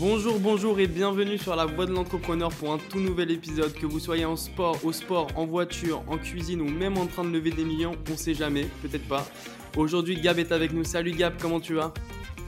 Bonjour, bonjour et bienvenue sur la voie de l'entrepreneur pour un tout nouvel épisode. Que vous soyez en sport, au sport, en voiture, en cuisine ou même en train de lever des millions, on sait jamais, peut-être pas. Aujourd'hui, Gab est avec nous. Salut Gab, comment tu vas?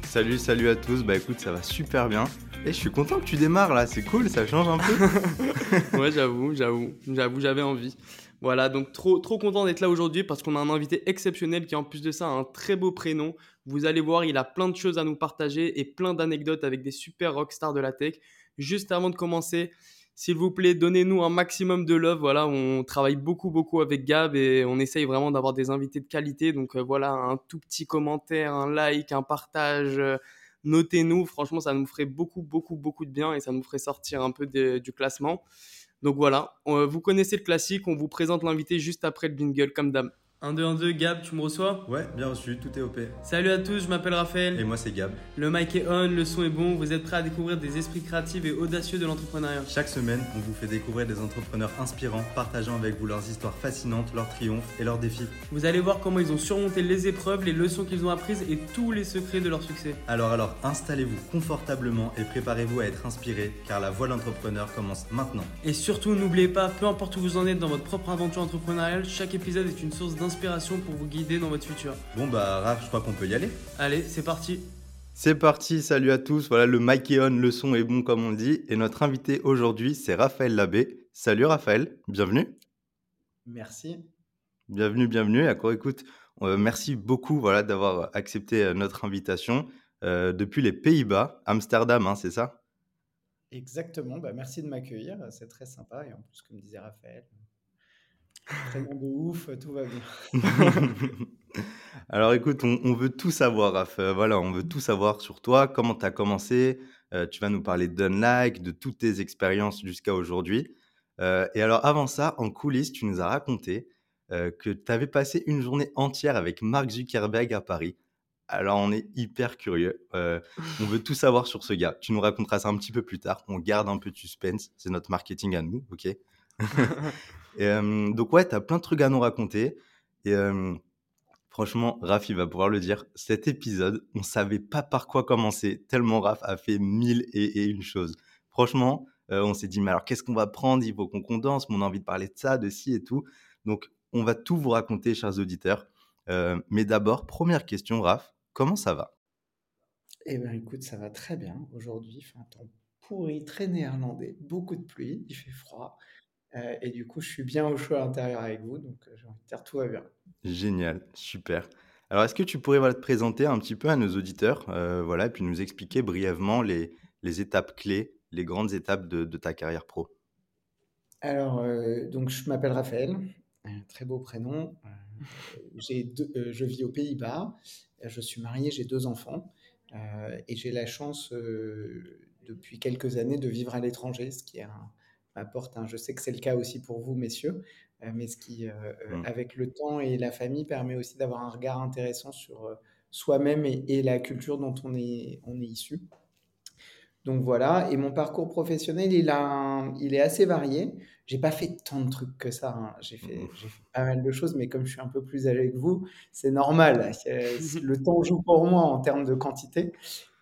Salut, salut à tous. Bah écoute, ça va super bien. Et je suis content que tu démarres là, c'est cool, ça change un peu. ouais, j'avoue, j'avoue, j'avoue, j'avais envie. Voilà, donc trop, trop content d'être là aujourd'hui parce qu'on a un invité exceptionnel qui, en plus de ça, a un très beau prénom. Vous allez voir, il a plein de choses à nous partager et plein d'anecdotes avec des super rockstars de la tech. Juste avant de commencer, s'il vous plaît, donnez-nous un maximum de love. Voilà, on travaille beaucoup, beaucoup avec Gab et on essaye vraiment d'avoir des invités de qualité. Donc euh, voilà, un tout petit commentaire, un like, un partage. Euh, notez-nous. Franchement, ça nous ferait beaucoup, beaucoup, beaucoup de bien et ça nous ferait sortir un peu du classement. Donc voilà, vous connaissez le classique, on vous présente l'invité juste après le bingle comme d'hab. 1, 2, 1, 2, Gab, tu me reçois Ouais, bien reçu, tout est OP. Salut à tous, je m'appelle Raphaël. Et moi c'est Gab. Le mic est on, le son est bon, vous êtes prêts à découvrir des esprits créatifs et audacieux de l'entrepreneuriat. Chaque semaine, on vous fait découvrir des entrepreneurs inspirants, partageant avec vous leurs histoires fascinantes, leurs triomphes et leurs défis. Vous allez voir comment ils ont surmonté les épreuves, les leçons qu'ils ont apprises et tous les secrets de leur succès. Alors alors, installez-vous confortablement et préparez-vous à être inspiré, car la voie de l'entrepreneur commence maintenant. Et surtout, n'oubliez pas, peu importe où vous en êtes dans votre propre aventure entrepreneuriale, chaque épisode est une source d'inspiration pour vous guider dans votre futur. Bon bah Raph, je crois qu'on peut y aller. Allez, c'est parti. C'est parti, salut à tous. Voilà, le mic est on, le son est bon comme on dit. Et notre invité aujourd'hui, c'est Raphaël Labbé. Salut Raphaël, bienvenue. Merci. Bienvenue, bienvenue. D'accord, écoute, euh, merci beaucoup voilà, d'avoir accepté euh, notre invitation euh, depuis les Pays-Bas, Amsterdam, hein, c'est ça? Exactement, bah, merci de m'accueillir, c'est très sympa. Et en plus, comme disait Raphaël, Tellement de ouf, tout va bien. Alors écoute, on, veut tout savoir, Raph. Euh, voilà, on veut tout savoir sur toi, comment tu as commencé? Euh, tu vas nous parler d'Unlike, de toutes tes expériences jusqu'à aujourd'hui. Euh, et alors avant ça, en coulisses, tu nous as raconté que tu avais passé une journée entière avec Mark Zuckerberg à Paris. Alors on est hyper curieux. on veut tout savoir sur ce gars. Tu nous raconteras ça un petit peu plus tard. On garde un peu de suspense. C'est notre marketing à nous, ok? Donc ouais, tu as plein de trucs à nous raconter. Et franchement, Raph, il va pouvoir le dire. Cet épisode, on savait pas par quoi commencer, tellement Raph a fait mille et, une choses. Franchement, on s'est dit, mais alors qu'est-ce qu'on va prendre? Il faut qu'on condense, on a envie de parler de ça, de ci et tout. Donc, on va tout vous raconter, chers auditeurs. mais d'abord, première question, Raph, comment ça va? Eh bien, écoute, ça va très bien. Aujourd'hui, un temps pourri, très néerlandais, beaucoup de pluie, il fait froid. Euh, et du coup, je suis bien au chaud à l'intérieur avec vous, donc euh, j'ai envie de dire tout va bien. Génial, super. Alors, est-ce que tu pourrais te présenter un petit peu à nos auditeurs, euh, voilà, et puis nous expliquer brièvement les, les étapes clés, les grandes étapes de, de ta carrière pro? Alors, donc je m'appelle Raphaël, un très beau prénom. j'ai je vis aux Pays-Bas, je suis marié, j'ai deux enfants, et j'ai la chance depuis quelques années de vivre à l'étranger, ce qui est un apporte. Hein. Je sais que c'est le cas aussi pour vous, messieurs, euh, mais ce qui, euh, euh, mmh. avec le temps et la famille, permet aussi d'avoir un regard intéressant sur soi-même et, la culture dont on est, on est issu. Donc voilà, et mon parcours professionnel, il, a il est assez varié. J'ai pas fait tant de trucs que ça. Hein. J'ai fait, mmh. fait, pas mal de choses, mais comme je suis un peu plus âgé que vous, c'est normal. Le temps joue pour moi en termes de quantité.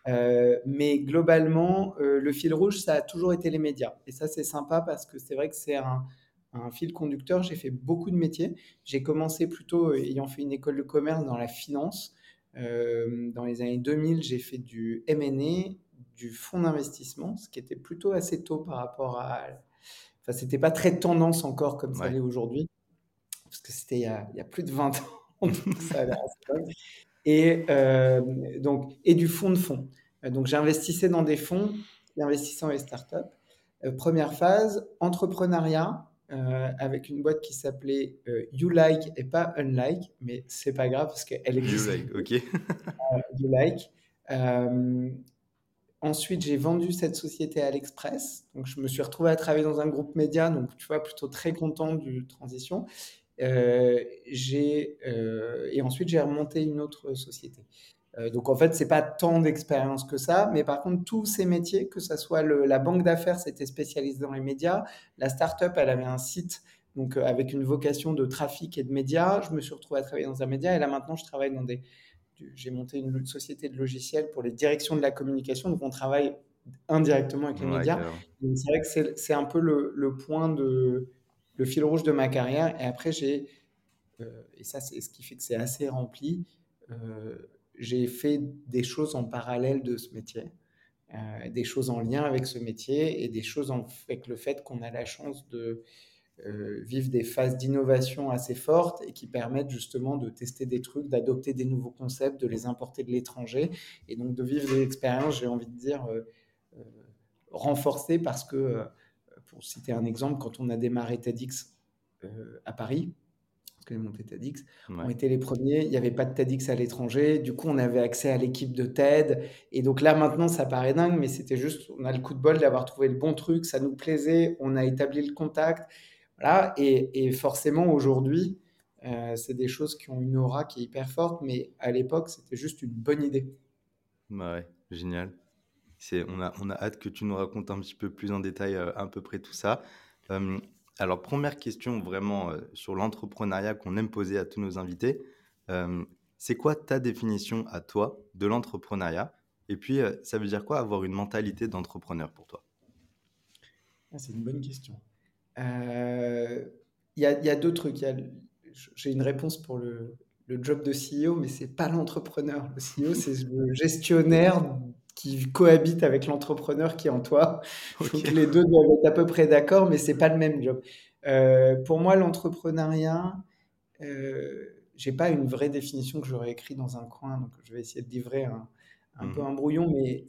Euh, mais globalement, euh, le fil rouge, ça a toujours été les médias. Et ça, c'est sympa parce que c'est vrai que c'est un, fil conducteur. J'ai fait beaucoup de métiers. J'ai commencé plutôt, euh, ayant fait une école de commerce dans la finance. dans les années 2000, j'ai fait du M&A, du fonds d'investissement, ce qui était plutôt assez tôt par rapport à... Enfin, c'était pas très tendance encore comme ça l'est aujourd'hui, parce que c'était il, il, y a plus de 20 ans. donc ça et, euh, donc, et du fonds de fonds. Euh, donc, j'investissais dans des fonds qui investissaient dans les startups. Euh, première phase, entrepreneuriat, avec une boîte qui s'appelait You Like et pas Unlike, mais c'est pas grave parce qu'elle existe. You Like, ok. you Like. ensuite, j'ai vendu cette société à l'Express. Donc, je me suis retrouvé à travailler dans un groupe média. Donc, tu vois, plutôt très content du transition. Euh, j'ai, euh, et ensuite, j'ai remonté une autre société. Euh, donc en fait, c'est pas tant d'expérience que ça, mais par contre, tous ces métiers, que ce soit la banque d'affaires, c'était spécialisé dans les médias, la start-up, elle avait un site donc avec une vocation de trafic et de médias. Je me suis retrouvé à travailler dans un média et là maintenant, je travaille dans des. J'ai monté une société de logiciels pour les directions de la communication. Donc on travaille indirectement avec les Ouais, médias. c'est vrai que c'est c'est un peu le, le point de le fil rouge de ma carrière. Et après, j'ai euh, et ça, c'est ce qui fait que c'est assez rempli. euh, j'ai fait des choses en parallèle de ce métier, euh, des choses en lien avec ce métier et des choses en- avec le fait qu'on a la chance de vivre des phases d'innovation assez fortes et qui permettent justement de tester des trucs, d'adopter des nouveaux concepts, de les importer de l'étranger et donc de vivre des expériences, j'ai envie de dire, renforcées parce que, pour citer un exemple, quand on a démarré TEDx euh, à Paris, parce que les montées TEDx, on Ouais. était les premiers, il n'y avait pas de TEDx à l'étranger, du coup on avait accès à l'équipe de TED, et donc là maintenant ça paraît dingue, mais c'était juste, on a le coup de bol d'avoir trouvé le bon truc, ça nous plaisait, on a établi le contact, voilà, et, et forcément aujourd'hui, euh, c'est des choses qui ont une aura qui est hyper forte, mais à l'époque c'était juste une bonne idée. Bah ouais, génial. C'est, on a, on a hâte que tu nous racontes un petit peu plus en détail euh, à peu près tout ça. Euh, alors, première question vraiment euh, sur l'entrepreneuriat qu'on aime poser à tous nos invités. C'est quoi ta définition à toi de l'entrepreneuriat? Et puis, ça veut dire quoi avoir une mentalité d'entrepreneur pour toi? Ah, c'est une bonne question. Il y y a deux trucs. Y a J'ai une réponse pour le, le job de CEO, mais c'est pas l'entrepreneur. Le CEO, c'est le gestionnaire qui cohabite avec l'entrepreneur qui est en toi. Ok. Donc les deux doivent être à peu près d'accord, mais c'est pas le même job. Euh, pour moi, l'entrepreneuriat, euh, j'ai pas une vraie définition que j'aurais écrit dans un coin, donc je vais essayer de livrer un, un peu Mhm. un brouillon, mais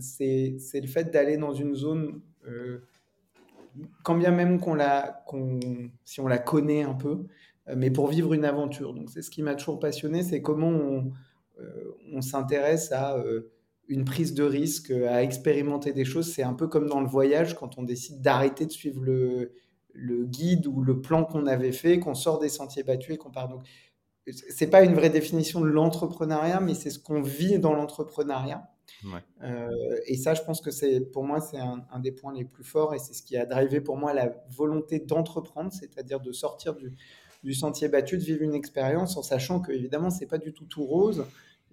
c'est c'est le fait d'aller dans une zone, euh, quand bien même qu'on la, qu'on, si on la connaît un peu, euh, mais pour vivre une aventure. Donc c'est ce qui m'a toujours passionné, c'est comment on, on s'intéresse à une prise de risque, à expérimenter des choses. C'est un peu comme dans le voyage, quand on décide d'arrêter de suivre le, le guide ou le plan qu'on avait fait, qu'on sort des sentiers battus et qu'on part. Donc c'est pas une vraie définition de l'entrepreneuriat, mais c'est ce qu'on vit dans l'entrepreneuriat. Ouais. Euh, et ça, je pense que c'est, pour moi, c'est un, un des points les plus forts et c'est ce qui a drivé pour moi la volonté d'entreprendre, c'est-à-dire de sortir du, du sentier battu, de vivre une expérience en sachant que, évidemment, c'est pas du tout tout rose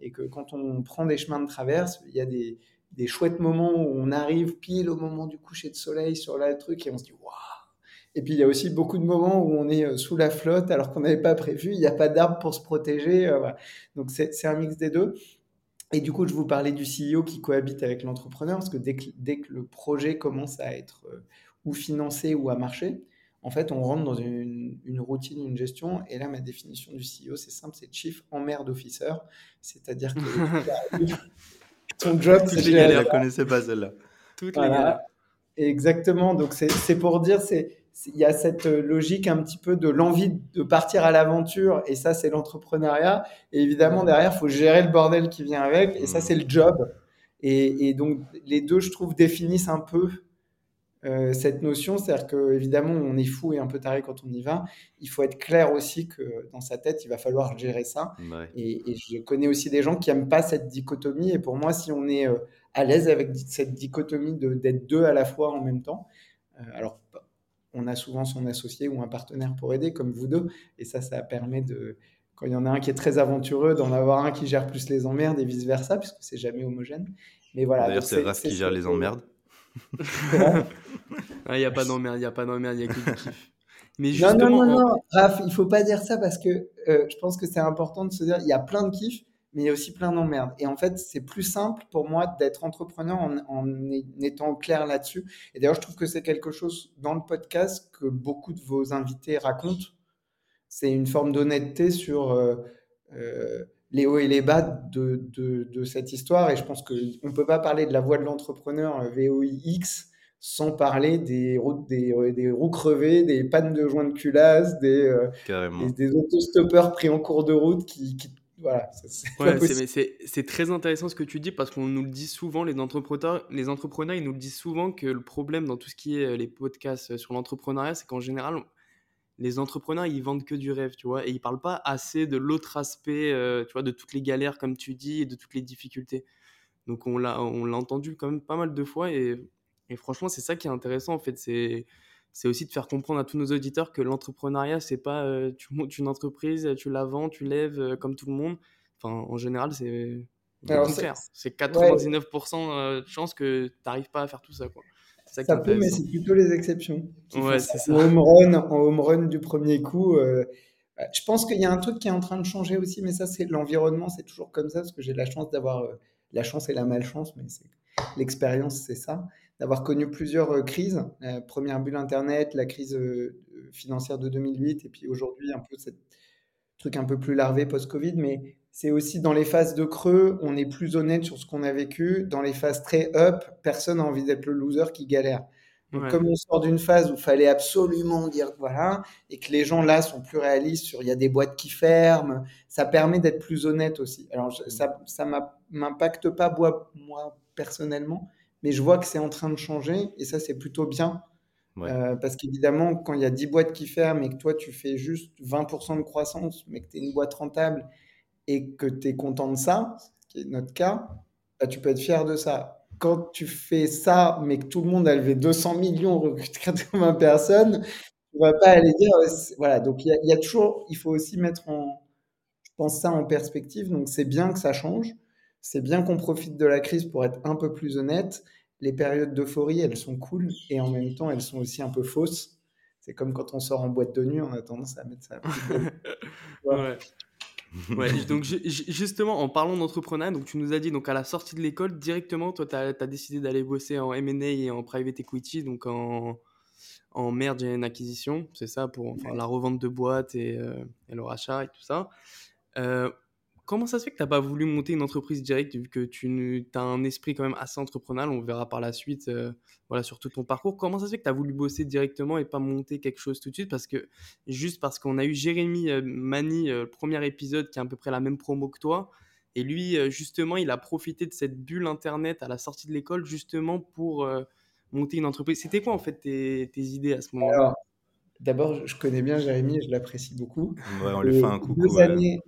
et que quand on prend des chemins de traverse, il y a des, des chouettes moments où on arrive pile au moment du coucher de soleil sur le truc et on se dit waouh! Et puis il y a aussi beaucoup de moments où on est euh, sous la flotte alors qu'on n'avait pas prévu, il n'y a pas d'arbre pour se protéger. euh. Donc c'est c'est un mix des deux. Et du coup, je vous parlais du CEO qui cohabite avec l'entrepreneur, parce que dès que, dès que le projet commence à être euh, ou financé ou à marcher, en fait, on rentre dans une, une routine, une gestion. Et là, ma définition du CEO, c'est simple, c'est Chief Emmerd Officer. C'est-à-dire que ton job, Toutes c'est Je la connaissais pas celle-là. Toutes les galères. Exactement. Donc, c'est pour dire, c'est il y a cette logique un petit peu de l'envie de partir à l'aventure, et ça, c'est l'entrepreneuriat. Et évidemment, derrière, il faut gérer le bordel qui vient avec, et ça, Mm. c'est le job. Et, et donc, les deux, je trouve, définissent un peu euh, cette notion. C'est-à-dire que, évidemment, on est fou et un peu taré quand on y va. Il faut être clair aussi que dans sa tête, il va falloir gérer ça. Ouais. Et, et je connais aussi des gens qui n'aiment pas cette dichotomie. Et pour moi, si on est euh, à l'aise avec cette dichotomie de- d'être deux à la fois en même temps, euh, alors on a souvent son associé ou un partenaire pour aider, comme vous deux. Et ça, ça permet de, quand il y en a un qui est très aventureux, d'en avoir un qui gère plus les emmerdes et vice-versa, puisque c'est jamais homogène. Mais voilà. D'ailleurs, c'est Raph qui gère les emmerdes. Il n'y a pas d'emmerde, il n'y a pas d'emmerde, il n'y a que du kiff. Mais Non, justement, non, non, Raph, il faut pas dire ça parce que euh, je pense que c'est important de se dire il y a plein de kiffs, mais il y a aussi plein d'emmerdes. Et en fait, c'est plus simple pour moi d'être entrepreneur en, étant clair là-dessus. Et d'ailleurs, je trouve que c'est quelque chose dans le podcast que beaucoup de vos invités racontent. C'est une forme d'honnêteté sur euh, euh, les hauts et les bas de, de, de cette histoire. Et je pense qu'on ne peut pas parler de la voie de l'entrepreneur euh, VOIX sans parler des roues, des, euh, des roues crevées, des pannes de joints de culasse, des, euh, des, des autostoppeurs pris en cours de route qui, qui- voilà, c'est Ouais, très intéressant ce que tu dis parce qu'on nous le dit souvent, les entrepreneurs, les entrepreneurs, ils nous le disent souvent que le problème dans tout ce qui est les podcasts sur l'entrepreneuriat, c'est qu'en général, les entrepreneurs, ils vendent que du rêve, tu vois, et ils parlent pas assez de l'autre aspect, euh, tu vois, de toutes les galères, comme tu dis, et de toutes les difficultés. Donc on l'a, on l'a entendu quand même pas mal de fois, et, et franchement, c'est ça qui est intéressant, en fait, c'est, c'est aussi de faire comprendre à tous nos auditeurs que l'entrepreneuriat, c'est pas euh, tu montes une entreprise, tu la vends, tu lèves euh, comme tout le monde. Enfin, en général, c'est c'est 99% de chance que tu n'arrives pas à faire tout ça. Quoi. Ça, ça peut, mais c'est plutôt les exceptions. Ouais, c'est ça. En home, run, en home run du premier coup, je pense qu'il y a un truc qui est en train de changer aussi, mais ça, c'est l'environnement, c'est toujours comme ça, parce que j'ai la chance d'avoir la chance et la malchance, mais l'expérience, c'est ça, d'avoir connu plusieurs euh, crises. La première bulle Internet, la crise euh, financière de 2008, et puis aujourd'hui, un peu ce truc un peu plus larvé post-Covid, mais c'est aussi dans les phases de creux, on est plus honnête sur ce qu'on a vécu. Dans les phases très up, personne n'a envie d'être le loser qui galère. Donc, comme on sort d'une phase où il fallait absolument dire voilà, et que les gens là sont plus réalistes sur il y a des boîtes qui ferment, ça permet d'être plus honnête aussi. Alors, ça, ça m'impacte pas moi personnellement, mais je vois que c'est en train de changer et ça, c'est plutôt bien. Euh, parce qu'évidemment, quand il y a 10 boîtes qui ferment et que toi, tu fais juste 20% de croissance, mais que tu es une boîte rentable et que tu es content de ça, ce qui est notre cas, bah, tu peux être fier de ça quand tu fais ça, mais que tout le monde a levé 200 millions, recrute 80 personnes, tu vas pas aller dire, voilà. Donc il y, a toujours, il faut aussi mettre en, je pense ça en perspective. Donc c'est bien que ça change, c'est bien qu'on profite de la crise pour être un peu plus honnête. Les périodes d'euphorie, elles sont cool et en même temps, elles sont aussi un peu fausses. C'est comme quand on sort en boîte de nuit, on a tendance à mettre ça. ouais. Ouais, donc justement, en parlant d'entrepreneuriat, donc tu nous as dit donc à la sortie de l'école, directement, toi, tu as, décidé d'aller bosser en M&A et en private equity, donc en, en merge et en acquisition, c'est ça, pour enfin, la revente de boîtes et, euh, et, le rachat et tout ça. Euh, Comment ça se fait que tu n'as pas voulu monter une entreprise directe vu que tu as un esprit quand même assez entrepreneurial On verra par la suite euh, voilà, sur tout ton parcours. Comment ça se fait que tu as voulu bosser directement et pas monter quelque chose tout de suite? Parce que juste parce qu'on a eu Jérémy euh, Mani, euh, premier épisode, qui a à peu près la même promo que toi. Et lui, justement, il a profité de cette bulle Internet à la sortie de l'école justement pour monter une entreprise. C'était quoi en fait tes idées à ce moment-là? D'abord, je connais bien Jérémy et je l'apprécie beaucoup. Ouais, on lui fait un coucou. Deux années,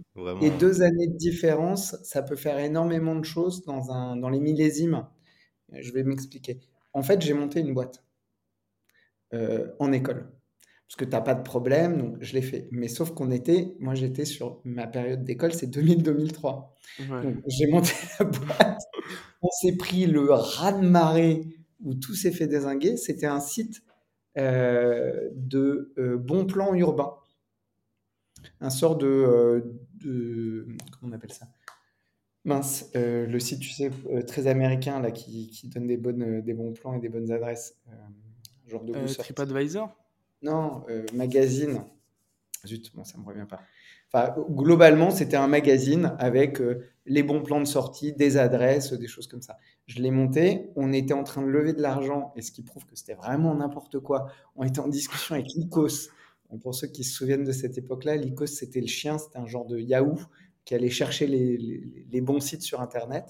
Et deux années de différence, ça peut faire énormément de choses dans, un, dans les millésimes. Je vais m'expliquer. En fait, j'ai monté une boîte euh, en école. Parce que tu n'as pas de problème, donc je l'ai fait. Mais sauf qu'on était, moi j'étais sur ma période d'école, c'est 2000-2003. Donc j'ai monté la boîte, on s'est pris le raz-de-marée où tout s'est fait désinguer. C'était un site de euh, bon plan urbain. Un sort de, euh, comment on appelle ça? Mince, le site, tu sais, très américain, là, qui, qui, donne des, bonnes, des bons plans et des bonnes adresses. genre de TripAdvisor? Non, magazine. Zut, bon, ça me revient pas. Enfin, globalement, c'était un magazine avec les bons plans de sortie, des adresses, des choses comme ça. Je l'ai monté, on était en train de lever de l'argent, et ce qui prouve que c'était vraiment n'importe quoi. On était en discussion avec Lycos. Pour ceux qui se souviennent de cette époque-là, Lycos, c'était le chien, c'était un genre de Yahoo qui allait chercher les, bons sites sur Internet.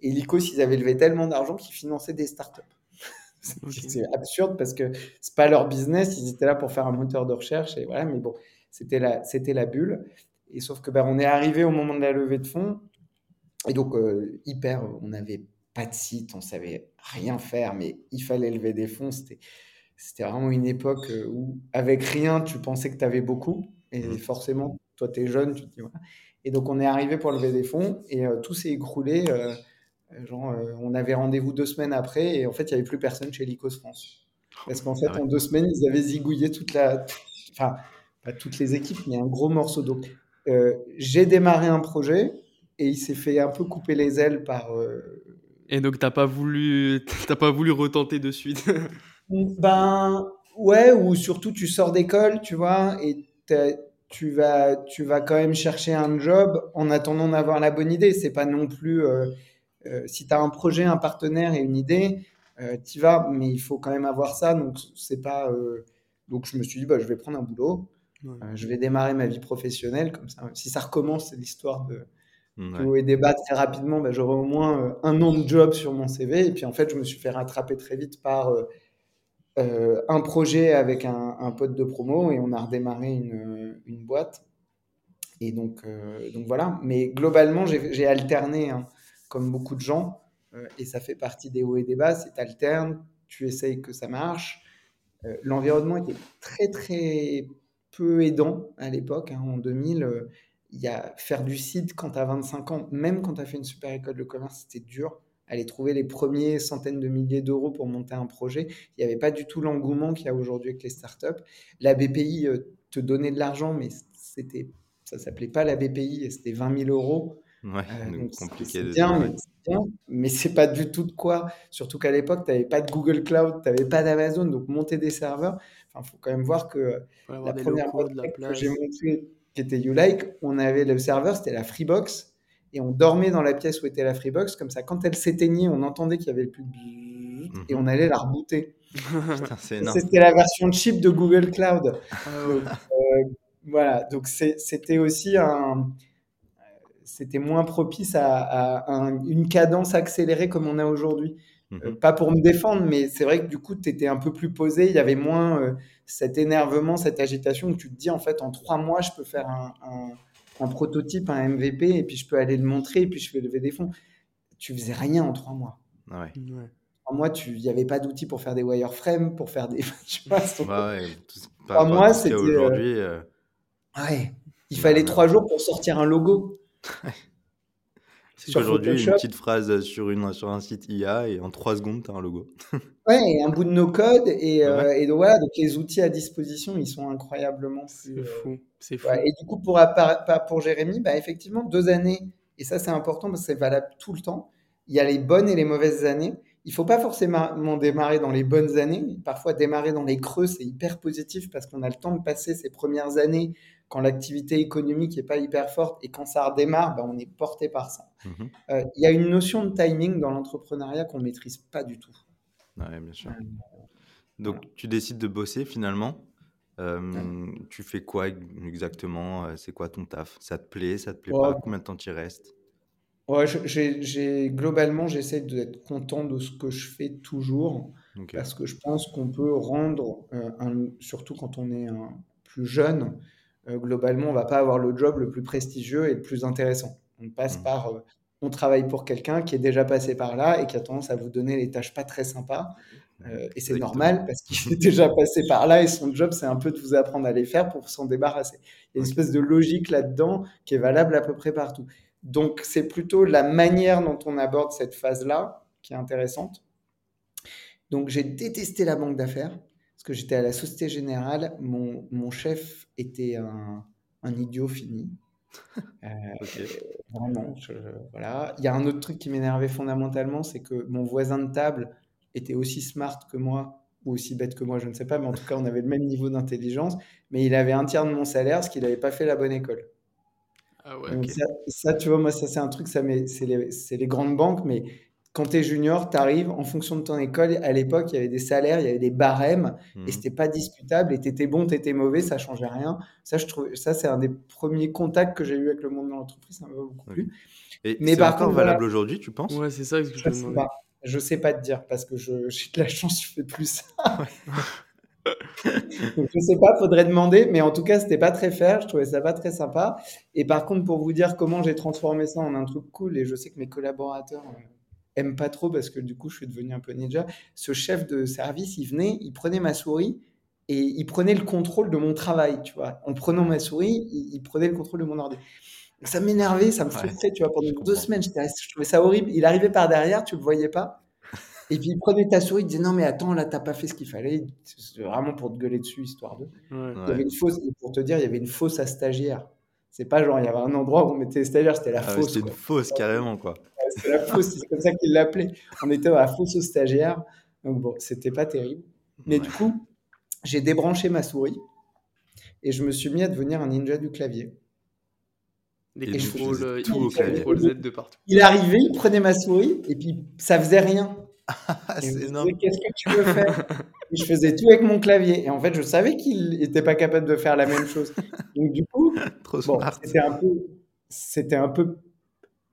Et Lycos, ils avaient levé tellement d'argent qu'ils finançaient des startups. C'est absurde parce que c'est pas leur business, ils étaient là pour faire un moteur de recherche et voilà, mais bon, c'était la, c'était la bulle. Et sauf que ben, on est arrivé au moment de la levée de fonds et donc, euh, hyper, on n'avait pas de site, on savait rien faire, mais il fallait lever des fonds. C'était, c'était vraiment une époque euh, où, avec rien, tu pensais que tu avais beaucoup. Et mmh. forcément, toi, tu es jeune, tu te dis. Et donc, on est arrivé pour lever des fonds et euh, tout s'est écroulé. genre, on avait rendez-vous deux semaines après et en fait, il n'y avait plus personne chez Lycos France. Parce qu'en fait, ah en deux semaines, ils avaient zigouillé toute la. Enfin, pas toutes les équipes, mais un gros morceau d'eau. j'ai démarré un projet et il s'est fait un peu couper les ailes par. Euh, et donc t'as pas voulu, t'as pas voulu retenter de suite. ben ouais, ou surtout tu sors d'école, tu vois, et tu vas, tu vas quand même chercher un job en attendant d'avoir la bonne idée. C'est pas non plus euh, euh, si tu as un projet, un partenaire et une idée, tu vas, mais il faut quand même avoir ça. Donc c'est pas. donc je me suis dit bah je vais prendre un boulot. Je vais démarrer ma vie professionnelle comme ça. Si ça recommence, c'est l'histoire de, Ouais. et très rapidement, bah, j'aurais au moins euh, un an de job sur mon CV. Et puis en fait, je me suis fait rattraper très vite par euh, euh, un projet avec un, pote de promo et on a redémarré une, une boîte. Et donc, donc voilà. Mais globalement, j'ai alterné, hein, comme beaucoup de gens, et ça fait partie des hauts et des bas. C'est alterne, tu essayes que ça marche. L'environnement était très très peu aidant à l'époque, hein, en 2000 il y a faire du site quand tu as 25 ans, même quand tu as fait une super école de commerce, c'était dur. Aller trouver les premiers centaines de milliers d'euros pour monter un projet. Il n'y avait pas du tout l'engouement qu'il y a aujourd'hui avec les startups. La BPI euh, te donnait de l'argent, mais c'était, ça s'appelait pas la BPI, et c'était 20 000 euros. Ouais, donc compliqué de bien, mais c'est bien, mais c'est pas du tout de quoi. Surtout qu'à l'époque, tu n'avais pas de Google Cloud, tu n'avais pas d'Amazon, donc monter des serveurs. Enfin, faut quand même voir que la première locaux, de la que j'ai montée, qui était YouLike, on avait le serveur, c'était la Freebox, et on dormait dans la pièce où était la Freebox. Comme ça, quand elle s'éteignait, on entendait qu'il y avait le plus de bzzz, et Mhm. on allait la rebooter. C'était la version cheap de Google Cloud. Ah ouais. Donc, euh, voilà, donc c'était aussi un, c'était moins propice à, à un- une cadence accélérée comme on a aujourd'hui. Euh, Mhm. pas pour me défendre, mais c'est vrai que du coup, tu étais un peu plus posé, il y avait moins euh, cet énervement, cette agitation où tu te dis en fait en trois mois, je peux faire un, un- un prototype, un MVP, et puis je peux aller le montrer, et puis je fais lever des fonds. Tu faisais rien en trois mois. Ah ouais. Ouais. En moi, tu- il n'y avait pas d'outils pour faire des wireframes, pour faire des. tu vois, donc, Ouais, ouais, tout- Trois mois, c'était, euh, aujourd'hui. euh, ouais. Il fallait ouais. trois jours pour sortir un logo. C'est qu'aujourd'hui, une petite phrase sur, une, sur un site IA et en trois secondes, tu as un logo. Ouais, et un bout de no-code. Et, euh, et donc voilà, donc les outils à disposition, ils sont incroyablement plus. C'est euh, fou. C'est fou. ouais. Et du coup, pour, Jérémy, bah, effectivement, deux années, et ça c'est important parce que c'est valable tout le temps. Il y a les bonnes et les mauvaises années. Il faut pas forcément démarrer dans les bonnes années. Parfois, démarrer dans les creux, c'est hyper positif parce qu'on a le temps de passer ces premières années quand l'activité économique n'est pas hyper forte. Et quand ça redémarre, bah, on est porté par ça. Mhm. Euh, Il y a une notion de timing dans l'entrepreneuriat qu'on maîtrise pas du tout. Ouais, bien sûr. Euh, Donc, voilà. tu décides de bosser finalement. Euh, Tu fais quoi exactement? C'est quoi ton taf? Ça te plaît Ça te plaît Ouais. pas? Combien de temps tu y restes? Ouais, je- globalement, j'essaie d'être content de ce que je fais toujours parce que je pense qu'on peut rendre, euh, un- surtout quand on est un plus jeune, globalement, on va pas avoir le job le plus prestigieux et le plus intéressant. On passe Mhm. par, euh, on travaille pour quelqu'un qui est déjà passé par là et qui a tendance à vous donner les tâches pas très sympas. Euh, et c'est normal parce qu'il est déjà passé par là et son job, c'est un peu de vous apprendre à les faire pour s'en débarrasser. Il y a une espèce de logique là-dedans qui est valable à peu près partout. Donc, c'est plutôt la manière dont on aborde cette phase-là qui est intéressante. Donc, j'ai détesté la banque d'affaires parce que j'étais à la Société Générale. Mon, mon chef était un, un idiot fini. Euh. Vraiment, je- voilà. Il y a un autre truc qui m'énervait fondamentalement, c'est que mon voisin de table était aussi smart que moi, ou aussi bête que moi, je ne sais pas, mais en tout cas, on avait le même niveau d'intelligence, mais il avait un tiers de mon salaire parce qu'il n'avait pas fait la bonne école. Ah ouais. Donc ça, ça, tu vois, moi, ça, c'est un truc, ça m'est- c'est les, c'est les grandes banques, mais quand tu es junior, tu arrives en fonction de ton école. À l'époque, il y avait des salaires, il y avait des barèmes, et Mhm. c'était pas discutable. Et tu étais bon, tu étais mauvais, ça changeait rien. Ça, je trouve, ça, c'est un des premiers contacts que j'ai eu avec le monde de l'entreprise, ça m'a beaucoup plu. Et Mais c'est encore valable aujourd'hui, tu penses? Ouais, c'est ça que je te sais pas. Je sais pas te dire parce que je- j'ai de la chance, je fais plus ça. Donc, je sais pas, faudrait demander, mais en tout cas, c'était pas très fair, je trouvais ça pas très sympa. Et par contre, pour vous dire comment j'ai transformé ça en un truc cool, et je sais que mes collaborateurs aiment pas trop parce que du coup, je suis devenu un peu ninja. Ce chef de service, il venait, il prenait ma souris et il prenait le contrôle de mon travail, tu vois. En prenant ma souris, il, il prenait le contrôle de mon ordi. Donc, Ça m'énervait, ça me Ouais, frustrait, tu vois, pendant deux semaines, je trouvais ça horrible. Il arrivait par derrière, tu le voyais pas. Et puis il prenait ta souris, il disait non mais attends là t'as pas fait ce qu'il fallait, c'est vraiment pour te gueuler dessus histoire de. Ouais. Il y avait une fausse, et pour te dire il y avait une fausse à stagiaire. C'est pas genre il y avait un endroit où on mettait les stagiaires, c'était la Ah fausse. c'était une fausse carrément, quoi. La fausse, c'est comme ça qu'il l'appelait. On était à la fausse aux stagiaires, donc bon c'était pas terrible. Mais Ouais. du coup j'ai débranché ma souris et je me suis mis à devenir un ninja du clavier. Les Et je contrôles, faisais tout au X, clavier. Z de partout. Il arrivait, il prenait ma souris et puis ça faisait rien. Il c'est énorme. qu'est-ce que tu veux faire? Et je faisais tout avec mon clavier. Et en fait, je savais qu'il n'était pas capable de faire la même chose. Donc, du coup, bon, c'était un peu, c'était un peu,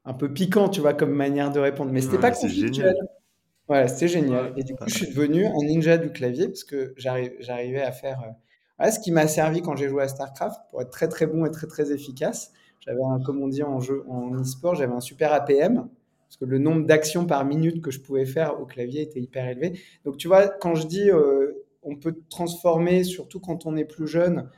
un peu piquant, tu vois, comme manière de répondre. Mais c'était Ouais, pas conflictuel. génial. Voilà, c'était génial. Et du coup, je suis devenu un ninja du clavier parce que j'arrivais à faire, euh, voilà, ce qui m'a servi quand j'ai joué à StarCraft pour être très, très bon et très, très efficace. J'avais un, comme on dit en jeu, en e-sport, j'avais un super APM parce que le nombre d'actions par minute que je pouvais faire au clavier était hyper élevé. Donc, tu vois, quand je dis euh, on peut transformer, surtout quand on est plus jeune,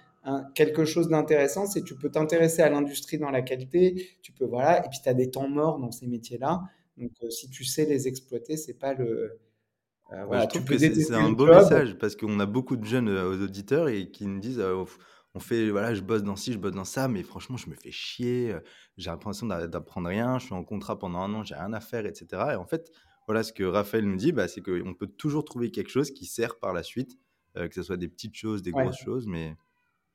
quelque chose d'intéressant, c'est que tu peux t'intéresser à l'industrie dans la qualité, tu peux, voilà, et puis tu as des temps morts dans ces métiers-là. Donc, euh, si tu sais les exploiter, c'est pas le. Euh, voilà, je trouve que c'est un beau message parce qu'on a beaucoup de jeunes euh, auditeurs et qui nous disent on fait, voilà, je bosse dans ci, je bosse dans ça, mais franchement, je me fais chier, j'ai l'impression d'apprendre rien, je suis en contrat pendant un an, j'ai rien à faire, etc. Et en fait, voilà, ce que Raphaël nous dit, bah, c'est qu'on peut toujours trouver quelque chose qui sert par la suite, que ce soit des petites choses, des grosses choses, mais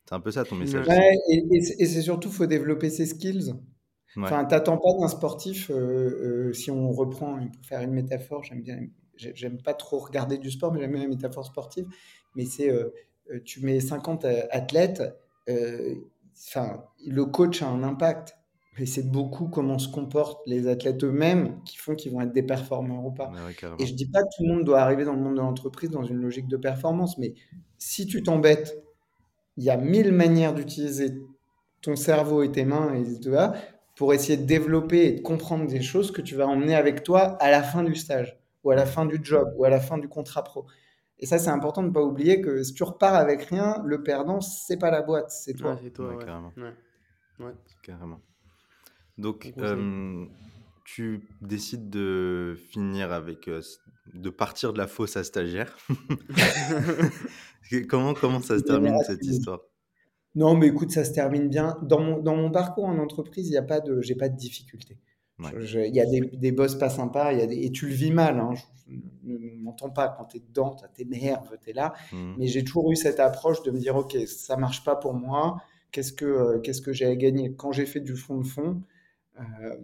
c'est un peu ça ton message. Ouais, et, c'est surtout, faut développer ses skills. Enfin, t'attends pas d'un sportif, euh, euh, si on reprend, pour faire une métaphore, j'aime bien, j'aime pas trop regarder du sport, mais j'aime bien la métaphore sportive, mais c'est, euh, tu mets 50 athlètes, enfin, le coach a un impact, mais c'est beaucoup comment se comportent les athlètes eux-mêmes qui font qu'ils vont être des performeurs ou pas. Et je dis pas que tout le monde doit arriver dans le monde de l'entreprise dans une logique de performance, mais si tu t'embêtes il y a mille manières d'utiliser ton cerveau et tes mains et tout ça pour essayer de développer et de comprendre des choses que tu vas emmener avec toi à la fin du stage ou à la fin du job ou à la fin du contrat pro. Et ça, c'est important de ne pas oublier que si tu repars avec rien, le perdant, c'est pas la boîte, c'est toi. c'est toi, carrément. carrément. Donc, euh, tu décides de finir avec, euh, de partir de la fosse à stagiaire. comment, comment ça se termine cette histoire? Non, mais écoute, ça se termine bien. Dans mon, dans mon parcours en entreprise, il n'y a pas de, j'ai pas de difficultés. Il y a des, des boss pas sympas, y a des, et tu le vis mal. Hein. Je ne m'entends pas quand tu es dedans, tu nerfs, tu es là. Mmh. Mais j'ai toujours eu cette approche de me dire, OK, ça marche pas pour moi. Qu'est-ce que, euh, qu'est-ce que j'ai à gagner? Quand j'ai fait du fond de fond, euh,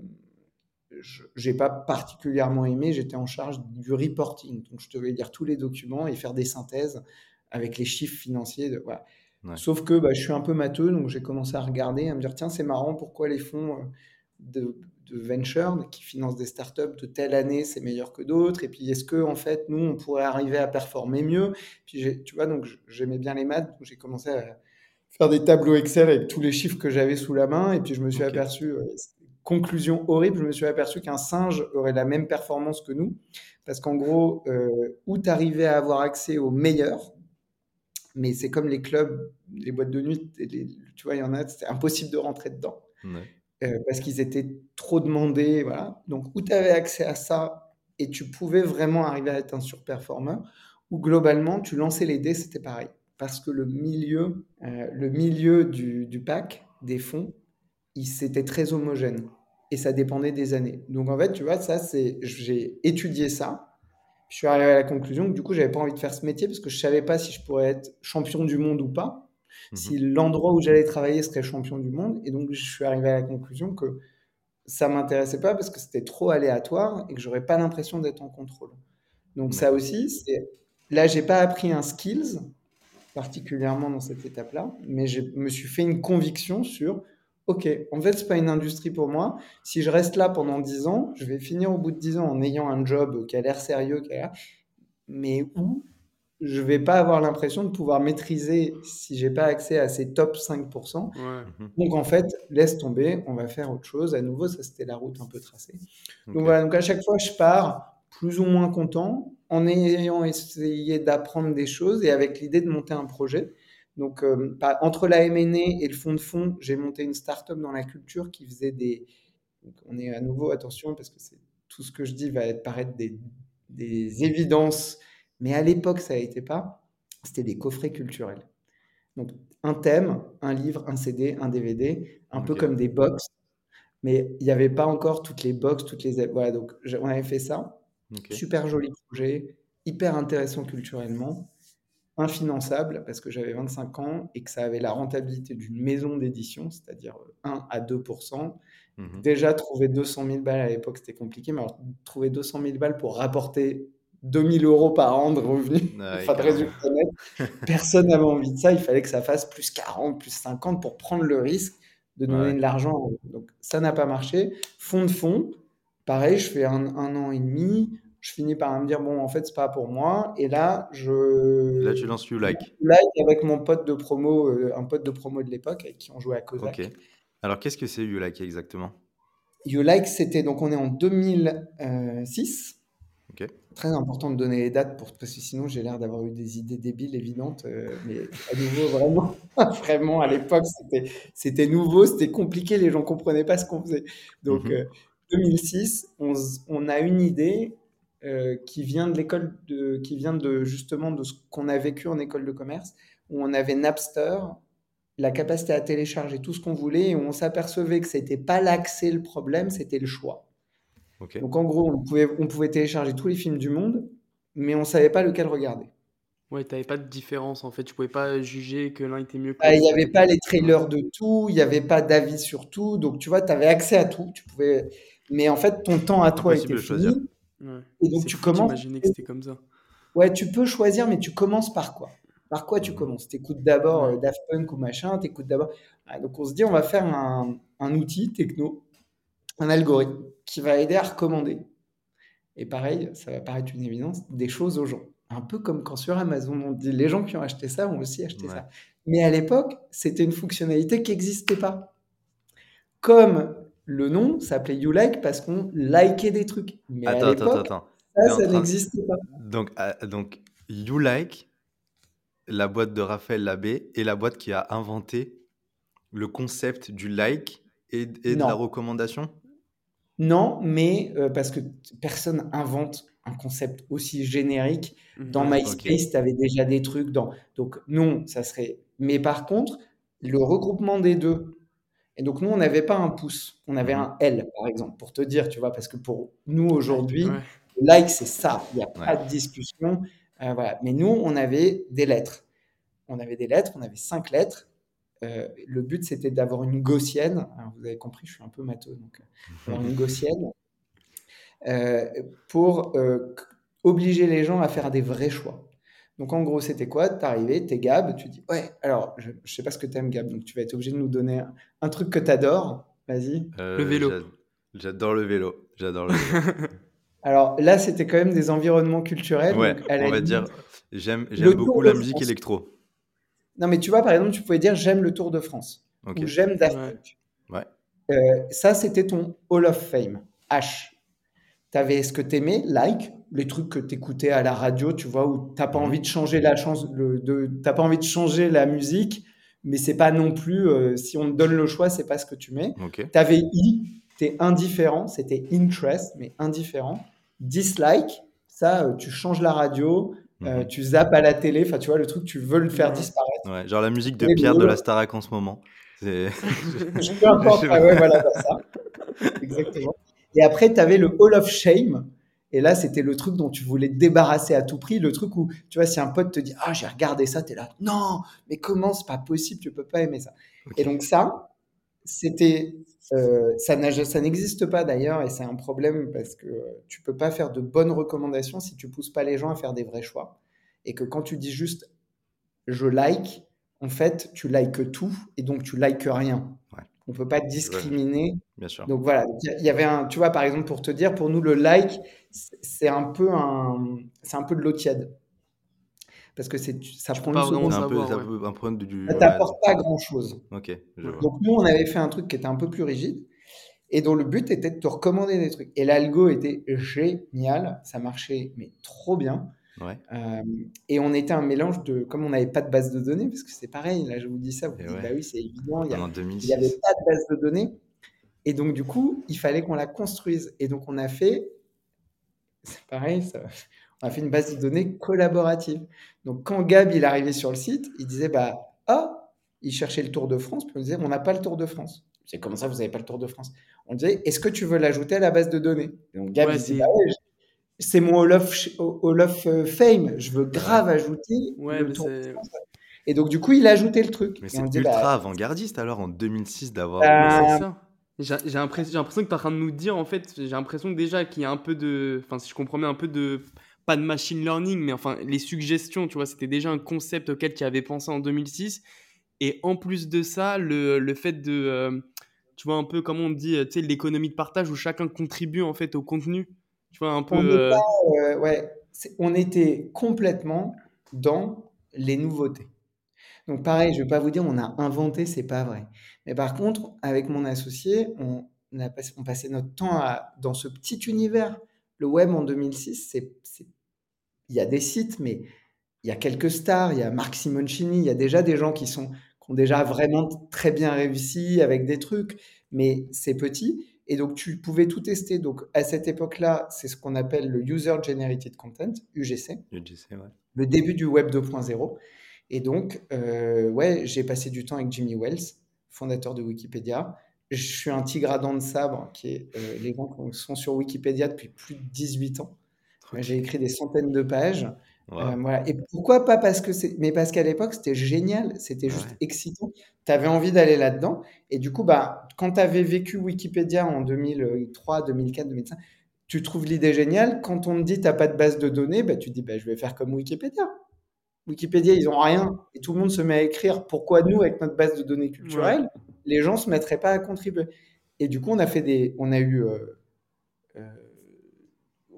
j'ai pas particulièrement aimé. J'étais en charge du reporting. Donc, je devais lire tous les documents et faire des synthèses avec les chiffres financiers. De, voilà. Sauf que bah, je suis un peu matheux, donc j'ai commencé à regarder, à me dire tiens, c'est marrant, pourquoi les fonds euh, de, de, venture qui financent des startups de telle année, c'est meilleur que d'autres? Et puis, est-ce que en fait, nous, on pourrait arriver à performer mieux? Puis, tu vois, donc j'aimais bien les maths, donc j'ai commencé à faire des tableaux Excel avec tous les chiffres que j'avais sous la main, et puis je me suis aperçu, euh, conclusion horrible, je me suis aperçu qu'un singe aurait la même performance que nous, parce qu'en gros, euh, où tu arrivais à avoir accès aux meilleurs, mais c'est comme les clubs, les boîtes de nuit, tu vois, il y en a, c'était impossible de rentrer dedans. Euh, parce qu'ils étaient trop demandés, voilà. Donc, où tu avais accès à ça et tu pouvais vraiment arriver à être un surperformeur, ou globalement, tu lançais les dés, c'était pareil. Parce que le milieu, euh, le milieu du, du, pack, des fonds, c'était très homogène. Et ça dépendait des années. Donc, en fait, tu vois, ça, c'est, j'ai étudié ça je suis arrivé à la conclusion que du coup, j'avais pas envie de faire ce métier parce que je savais pas si je pourrais être champion du monde ou pas, mhm. si l'endroit où j'allais travailler serait champion du monde. Et donc, je suis arrivé à la conclusion que ça m'intéressait pas parce que c'était trop aléatoire et que j'aurais pas l'impression d'être en contrôle. Donc, ça aussi, c'est là, j'ai pas appris un skills particulièrement dans cette étape-là, mais je me suis fait une conviction sur ok, en fait, c'est pas une industrie pour moi. Si je reste là pendant 10 ans, je vais finir au bout de 10 ans en ayant un job qui a l'air sérieux, mais où je vais pas avoir l'impression de pouvoir maîtriser si j'ai pas accès à ces top 5%. Donc en fait, laisse tomber, on va faire autre chose. À nouveau, ça c'était la route un peu tracée. Donc voilà, donc à chaque fois, je pars plus ou moins content en ayant essayé d'apprendre des choses et avec l'idée de monter un projet. Donc, euh, entre la M&A et le fonds de fonds, j'ai monté une start-up dans la culture qui faisait des... on est à nouveau, attention, parce que tout ce que je dis va être, paraître des, des évidences, mais à l'époque, ça été pas. C'était des coffrets culturels. Donc, un thème, un livre, un CD, un DVD, un peu comme des box, mais il n'y avait pas encore toutes les box, toutes les... Voilà, donc on avait fait ça. Super joli projet, hyper intéressant culturellement infinançable parce que j'avais 25 ans et que ça avait la rentabilité d'une maison d'édition, c'est-à-dire 1 euh, à 2 mmh Déjà, trouver 200 000 balles à l'époque, c'était compliqué, mais alors, trouver 200 000 balles pour rapporter 2000 euros par an de revenus, enfin de résultats personne n'avait envie de ça. Il fallait que ça fasse plus 40, plus 50 pour prendre le risque de donner de l'argent. Donc, ça n'a pas marché. Fonds de fonds, pareil, je fais un, un an et demi je finis par me dire bon en fait c'est pas pour moi et là je là tu lances You Like Like avec mon pote de promo euh, un pote de promo de l'époque avec qui on jouait à Kozak. Ok. Alors qu'est-ce que c'est You Like exactement? You Like c'était donc on est en 2006 Ok. Très important de donner les dates pour, parce que sinon j'ai l'air d'avoir eu des idées débiles évidentes. euh, mais à nouveau, vraiment, vraiment à l'époque, c'était, c'était nouveau, c'était compliqué, les gens comprenaient pas ce qu'on faisait. Donc Mhm. euh, 2006, on, on a une idée euh, qui vient de l'école de, qui vient de justement de ce qu'on a vécu en école de commerce, où on avait Napster, la capacité à télécharger tout ce qu'on voulait, et on s'apercevait que c'était pas l'accès le problème, c'était le choix. Donc en gros, on pouvait, on pouvait télécharger tous les films du monde, mais on savait pas lequel regarder. Ouais, t'avais pas de différence en fait. Tu pouvais pas juger que l'un était mieux que Ah, Il l'autre. n'y avait pas les trailers de tout, il n'y avait pas d'avis sur tout, donc tu vois, tu avais accès à tout. Tu pouvais... Mais en fait, ton temps à toi était fini, Ouais. et donc tu commences. d'imaginer que c'était comme ça. Ouais, tu peux choisir, mais tu commences par quoi? Par quoi tu commences? Tu écoutes d'abord Ouais. euh, Daft Punk ou machin, tu écoutes d'abord. Ah, donc on se dit, on va faire un, un outil techno, un algorithme qui va aider à recommander. Et pareil, ça va paraître une évidence, des choses aux gens. Un peu comme quand sur Amazon, on dit les gens qui ont acheté ça ont aussi acheté Ouais. ça. Mais à l'époque, c'était une fonctionnalité qui n'existait pas. Comme le nom s'appelait You Like parce qu'on likait des trucs. Mais à Attends, attends, attends, l'époque, attends. ça, ça n'existait pas. Donc, donc, You Like, la boîte de Raphaël Labbé, est la boîte qui a inventé le concept du like et, et de la recommandation? Non, mais euh, parce que personne invente un concept aussi générique. Dans Mhm. Ok. MySpace, tu avais déjà des trucs dans. Donc, non, ça serait. Mais par contre, le regroupement des deux. Et donc, nous, on n'avait pas un pouce, on avait Mhm. un L, par exemple, pour te dire, tu vois, parce que pour nous, aujourd'hui, ouais. le like, c'est ça. Il n'y a pas Ouais. de discussion. Euh, voilà. Mais nous, on avait des lettres. On avait des lettres, on avait cinq lettres. Euh, le but, c'était d'avoir une gaussienne. Alors, vous avez compris, je suis un peu matheux, donc euh, avoir une gaussienne euh, pour obliger les gens à faire des vrais choix. Donc en gros, c'était quoi? T'arrivais, t'es Gab, tu dis ouais, alors je, je sais pas ce que t'aimes Gab, donc tu vas être obligé de nous donner un, un truc que t'adores. Vas-y. Le Euh, vélo. j'a- J'adore le vélo. J'adore le vélo. Alors là, c'était quand même des environnements culturels, Ouais, donc à la on va limite, dire, j'aime le beaucoup la musique France. électro. Non, mais tu vois, par exemple, tu pouvais dire j'aime le Tour de France ou j'aime Daft Ouais. Punk. Ouais. Euh, ça, c'était ton Hall of Fame, H. Tu avais ce que tu aimais, like, les trucs que tu écoutais à la radio, tu vois, où tu n'as pas Mhm. envie de changer la chance, le, de, t'as pas envie de changer la musique, mais c'est pas non plus, euh, si on te donne le choix, c'est pas ce que tu mets. Ok. Tu avais I, tu es indifférent, c'était interest, mais indifférent. Dislike, ça, euh, tu changes la radio, euh, Mhm. tu zappes à la télé, enfin, tu vois, le truc, tu veux le faire disparaître. Ouais, genre la musique de Et Pierre de la Starac en ce moment. C'est. Peu importe, Je ah pas. ouais, voilà, ça. Exactement. Et après, tu avais le Hall of Shame. Et là, c'était le truc dont tu voulais te débarrasser à tout prix. Le truc où, tu vois, si un pote te dit Ah, j'ai regardé ça, tu es là. Non, mais comment C'est pas possible, tu peux pas aimer ça. Et donc, ça, c'était. euh, ça n'existe pas d'ailleurs, et c'est un problème parce que tu peux pas faire de bonnes recommandations si tu pousses pas les gens à faire des vrais choix. Et que quand tu dis juste je like, en fait, tu likes tout, et donc tu likes rien. Ouais. On peut pas discriminer. Bien sûr. Donc voilà, il y avait un, tu vois, par exemple, pour te dire, pour nous, le like, c'est un peu un, c'est un peu de l'eau tiède. Parce que c'est, ça prend une seconde. Un peu, savoir, c'est un ouais. peu un problème de- du. Ça ouais, t'apporte pas grand chose. Ok, je Ouais. vois. Donc nous, on avait fait un truc qui était un peu plus rigide et dont le but était de te recommander des trucs. Et l'algo était génial, ça marchait mais trop bien. Ouais. Euh, et on était un mélange de, comme on n'avait pas de base de données, parce que c'est pareil, là je vous dis ça, vous dites, ouais. bah oui, c'est évident, il n'y avait 2006. pas de base de données. Et donc, du coup, il fallait qu'on la construise. Et donc, on a fait, c'est pareil, ça, on a fait une base de données collaborative. Donc, quand Gab, il arrivait sur le site, il disait, bah, ah, il cherchait le Tour de France, puis on disait, on n'a pas le Tour de France. C'est comment ça, vous n'avez pas le Tour de France On disait, est-ce que tu veux l'ajouter à la base de données? Et donc, Gab, Ouais, il disait, bah ouais, c'est mon Hall of, Hall of euh, Fame, je veux grave ajouter Ouais, le mais. Et donc, du coup, il a ajouté le truc. Mais c'est disait, ultra bah, avant-gardiste alors en 2006 d'avoir. Bah, Euh. J'ai l'impression que tu es en train de nous dire, en fait, j'ai l'impression que déjà qu'il y a un peu de. Enfin, si je comprends bien, un peu de. Pas de machine learning, mais enfin, les suggestions, tu vois, c'était déjà un concept auquel tu avais pensé en 2006. Et en plus de ça, le, le fait de. euh, tu vois, un peu comme on dit, euh, tu sais, l'économie de partage où chacun contribue, en fait, au contenu. Tu vois, un peu. On euh, Euh, ouais, on était complètement dans les nouveautés. Donc pareil, je vais pas vous dire on a inventé, c'est pas vrai. Mais par contre, avec mon associé, on, on a passé, on passait notre temps à- dans ce petit univers le web en 2006, c'est, il y a des sites, mais il y a quelques stars. Il y a Marc Simoncini, il y a déjà des gens qui, sont, qui ont déjà vraiment très bien réussi avec des trucs, mais c'est petit. Et donc, tu pouvais tout tester. Donc, à cette époque-là, c'est ce qu'on appelle le User Generated Content, UGC. UGC, ouais. Le début du Web 2.0. Et donc, euh, ouais, j'ai passé du temps avec Jimmy Wells, fondateur de Wikipédia. Je suis un tigradant de sabre, qui est euh, les gens qui sont sur Wikipédia depuis plus de 18 ans. J'ai écrit des centaines de pages. Euh, voilà. Et pourquoi pas parce que c'est, mais parce qu'à l'époque c'était génial, c'était juste excitant. Tu avais envie d'aller là-dedans. Et du coup, bah, quand tu avais vécu Wikipédia en 2003, 2004, 2005, tu trouves l'idée géniale. Quand on te dit t'as pas de base de données, bah, tu dis bah, je vais faire comme Wikipédia. Wikipédia, ils ont rien et tout le monde se met à écrire. Pourquoi nous, avec notre base de données culturelle, les gens se mettraient pas à contribuer Et du coup, on a fait des, on a eu euh, euh,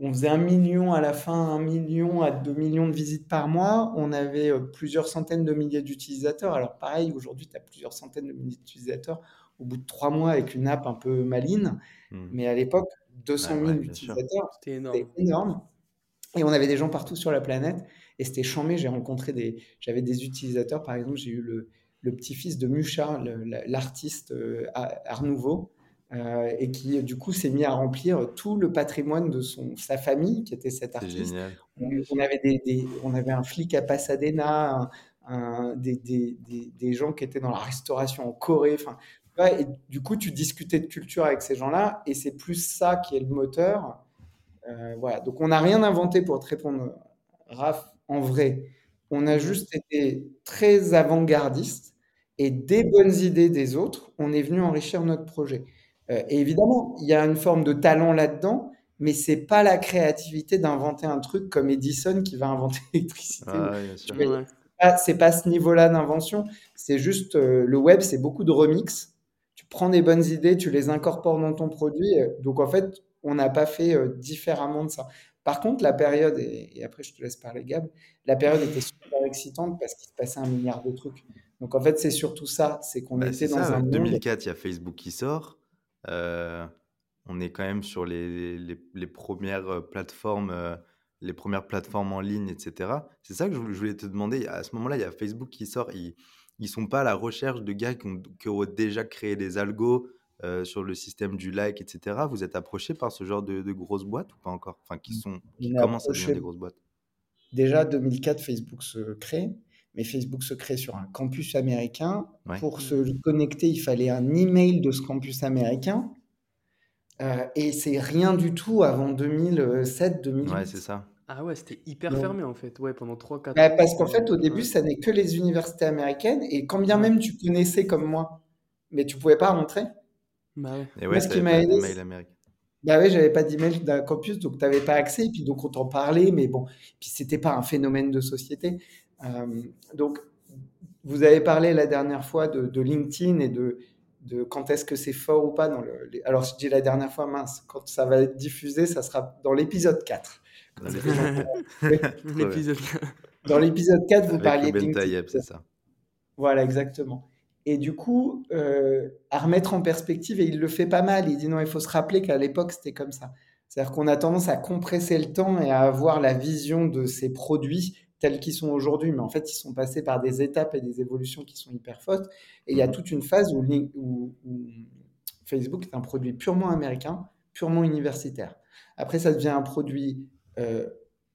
on faisait un million à la fin, un million à deux millions de visites par mois. On avait euh, plusieurs centaines de milliers d'utilisateurs. Alors pareil, aujourd'hui, tu as plusieurs centaines de milliers d'utilisateurs au bout de trois mois avec une app un peu maline. Hmm. Mais à l'époque, 200 000 utilisateurs, c'était énorme. Et on avait des gens partout sur la planète. Et c'était chambé. J'ai rencontré des... J'avais des utilisateurs, par exemple, j'ai eu le, petit-fils de Mucha, l'artiste euh, Art Nouveau, euh, et qui du coup s'est mis à remplir tout le patrimoine de son, sa famille, qui était cet artiste. On, on, avait des, on avait un flic à Pasadena, un, des, des, des, gens qui étaient dans la restauration en Corée. Enfin, et du coup, tu discutais de culture avec ces gens-là, et c'est plus ça qui est le moteur. Euh, voilà. Donc, on n'a rien inventé pour te répondre, Raph, en vrai. On a juste été très avant-gardiste et des bonnes idées des autres, on est venu enrichir notre projet. Euh, et évidemment, il y a une forme de talent là-dedans, mais c'est pas la créativité d'inventer un truc comme Edison qui va inventer l'électricité. Ah, c'est pas ce niveau-là d'invention. C'est juste euh, le web, c'est beaucoup de remix. Tu prends des bonnes idées, tu les incorpores dans ton produit. Euh, donc en fait, on n'a pas fait différemment de ça. Par contre, la période, et, après je te laisse parler Gab, la période était super excitante parce qu'il se passait un milliard de trucs. Donc en fait, c'est surtout ça, c'est qu'on bah, était dans un 2004, il y a Facebook qui sort. Euh, on est quand même sur les, les, premières euh, plateformes, euh, les premières plateformes en ligne, etc. C'est ça que je voulais te demander. À ce moment-là, il y a Facebook qui sort. Ils ne sont pas à la recherche de gars qui ont, déjà créé des algos sur le système du like, etc. Vous êtes approché par ce genre de, grosses boîtes ou pas encore? Enfin, qui, sont, qui commencent à devenir des grosses boîtes Déjà, 2004, Facebook se crée mais Facebook se crée sur un campus américain. Pour se connecter, il fallait un email de ce campus américain. Euh, et c'est rien du tout avant 2007-2008. Ouais, c'est ça. Ah ouais, c'était hyper fermé en fait, ouais, pendant 3-4 bah, ans. Parce qu'en fait, au début, ça n'est que les universités américaines. Et quand bien même tu connaissais comme moi, mais tu pouvais pas rentrer. Bah ouais. Et ouais, ce qui m'a aidé. Bah oui, j'avais pas d'email d'un campus, donc tu n'avais pas accès. Et puis donc on t'en parlait, mais bon, puis c'était pas un phénomène de société. Euh, donc, vous avez parlé la dernière fois de, LinkedIn et de, de quand est-ce que c'est fort ou pas. Dans le, alors, je dis la dernière fois, mince, quand ça va être diffusé, ça sera dans l'épisode 4. Dans l'épisode 4, vous parliez de LinkedIn. c'est ça. Voilà, exactement. Et du coup, euh, à remettre en perspective, et il le fait pas mal, il dit non, il faut se rappeler qu'à l'époque, c'était comme ça. C'est-à-dire qu'on a tendance à compresser le temps et à avoir la vision de ces produits tels qu'ils sont aujourd'hui, mais en fait, ils sont passés par des étapes et des évolutions qui sont hyper fortes. Et il y a mhm. toute une phase où, où, Facebook est un produit purement américain, purement universitaire. Après, ça devient un produit euh,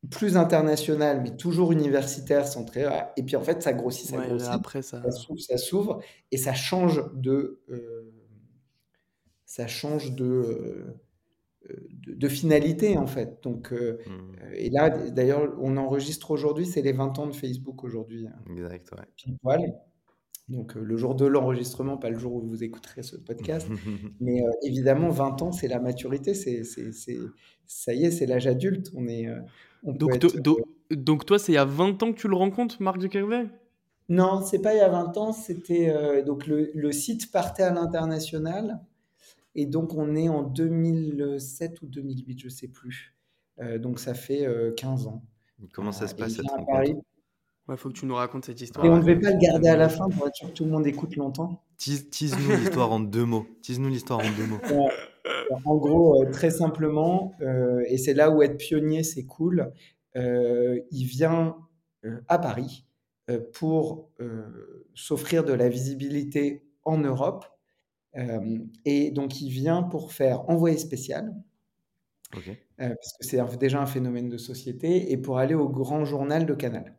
plus international, mais toujours universitaire, centré. Et puis, en fait, ça grossit, ça grossit. Après, ça, ça s'ouvre et ça change de. Euh, ça change de. De, finalité en fait. Donc, euh, mmh. euh, et là, d'ailleurs, on enregistre aujourd'hui, c'est les 20 ans de Facebook aujourd'hui. Hein. Exact, ouais. Donc, euh, le jour de l'enregistrement, pas le jour où vous écouterez ce podcast. Mais évidemment, 20 ans, c'est la maturité. C'est, ça y est, c'est l'âge adulte. On est, donc, donc, toi, c'est il y a 20 ans que tu le rencontres, Marc Zuckerberg? Non, c'est pas il y a 20 ans. C'était donc le, le, site partait à l'international. Et donc, on est en 2007 ou 2008, je ne sais plus. Euh, donc, ça fait 15 euh, ans. Comment ça se passe cette rencontre? Il faut que tu nous racontes cette histoire. Et on ne devait pas le garder à la fin pour être sûr que tout le monde écoute longtemps. Tease-nous l'histoire en deux mots. Tease-nous l'histoire en deux mots. en gros, euh, très simplement, euh, et c'est là où être pionnier, c'est cool, euh, il vient euh, à Paris euh, pour euh, s'offrir de la visibilité en Europe. Euh, et donc, il vient pour faire envoyé spécial, euh, parce que c'est déjà un phénomène de société, et pour aller au grand journal de Canal.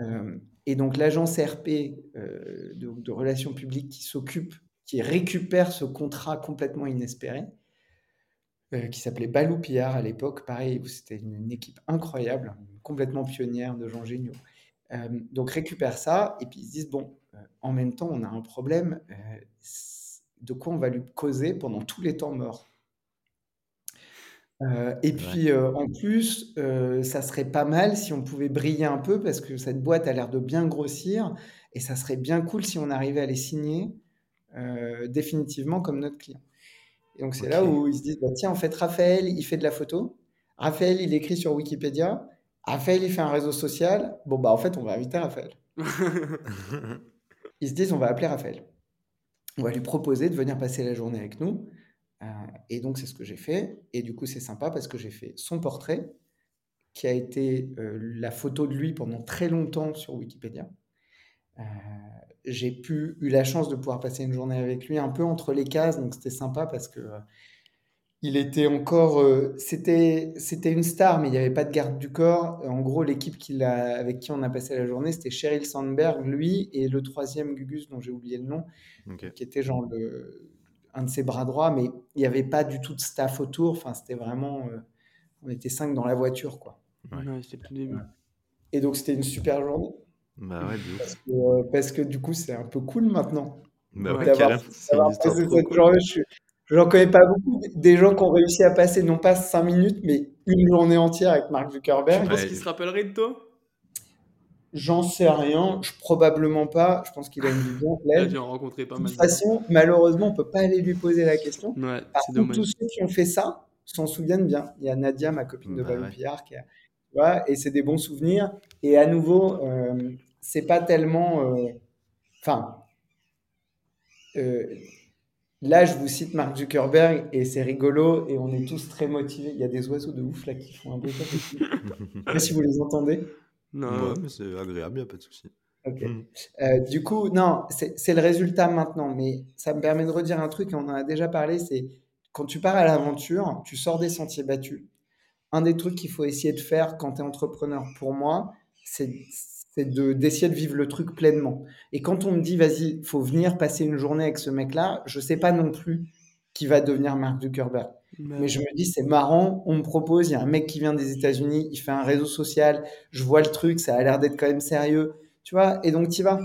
Euh, et donc l'agence RP de, de relations publiques qui s'occupe, qui récupère ce contrat complètement inespéré, euh, qui s'appelait Balou Pillard à l'époque, pareil, c'était une, une équipe incroyable, complètement pionnière de gens géniaux. Euh, donc récupère ça, et puis ils se disent, bon, en même temps, on a un problème, euh, de quoi on va lui causer pendant tous les temps morts. Euh, et puis euh, en plus, euh, ça serait pas mal si on pouvait briller un peu parce que cette boîte a l'air de bien grossir et ça serait bien cool si on arrivait à les signer définitivement comme notre client. Et donc c'est là où ils se disent, bah, tiens, en fait, Raphaël, il fait de la photo. Raphaël, il écrit sur Wikipédia. Raphaël, il fait un réseau social. Bon, bah en fait, on va inviter Raphaël. Ils se disent, on va appeler Raphaël. On va lui proposer de venir passer la journée avec nous. Euh, et donc, c'est ce que j'ai fait. Et du coup, c'est sympa parce que j'ai fait son portrait, qui a été euh, la photo de lui pendant très longtemps sur Wikipédia. Euh, j'ai pu, eu la chance de pouvoir passer une journée avec lui un peu entre les cases, donc c'était sympa parce que il était encore, euh, c'était, c'était une star, mais il n'y avait pas de garde du corps. En gros, l'équipe qui l'a- avec qui on a passé la journée, c'était Sheryl Sandberg, lui, et le troisième Gugus, dont j'ai oublié le nom, qui était genre le, un de ses bras droits, mais il n'y avait pas du tout de staff autour. Enfin, c'était vraiment, euh, on était cinq dans la voiture, quoi. Ouais. Ouais, c'était le début. Et donc, c'était une super journée. Bah ouais. Parce que, euh, parce que du coup, c'est un peu cool maintenant. Bah Ouais. D'avoir carrément. C'est une d'avoir histoire passé trop cette cool. journée. Je n'en connais pas beaucoup. Des gens qui ont réussi à passer non pas cinq minutes, mais une journée entière avec Mark Tu Zuckerberg. penses Ouais. qu'il se rappellerait de toi J'en sais rien. Je, probablement pas. Je pense qu'il a une Là, pleine. tu as rencontré pas De mal toute de gens. façon, malheureusement, on peut pas aller lui poser la question. Ouais, Par contre, tous dommage. ceux qui ont fait ça s'en souviennent bien. Il y a Nadia, ma copine de Bah ouais. Qui a, tu et c'est des bons souvenirs. Et à nouveau, euh, c'est pas tellement. euh, Enfin, euh, là, je vous cite Mark Zuckerberg et c'est rigolo et on est tous très motivés. Il y a des oiseaux de ouf là qui font un bruit. Je sais pas si vous les entendez. Non, Ouais, mais c'est agréable, y a pas de souci. Ok. Mm. Euh, du coup, non, c'est c'est le résultat maintenant, mais ça me permet de redire un truc, et on en a déjà parlé, c'est quand tu pars à l'aventure, tu sors des sentiers battus. Un des trucs qu'il faut essayer de faire quand tu es entrepreneur, pour moi, c'est c'est de- d'essayer de vivre le truc pleinement. Et quand on me dit, vas-y, faut venir passer une journée avec ce mec-là, je sais pas non plus qui va devenir Mark Zuckerberg. Bah Mais je me dis, c'est marrant, on me propose, il y a un mec qui vient des États-Unis, il fait un réseau social, je vois le truc, ça a l'air d'être quand même sérieux, tu vois, et donc tu vas.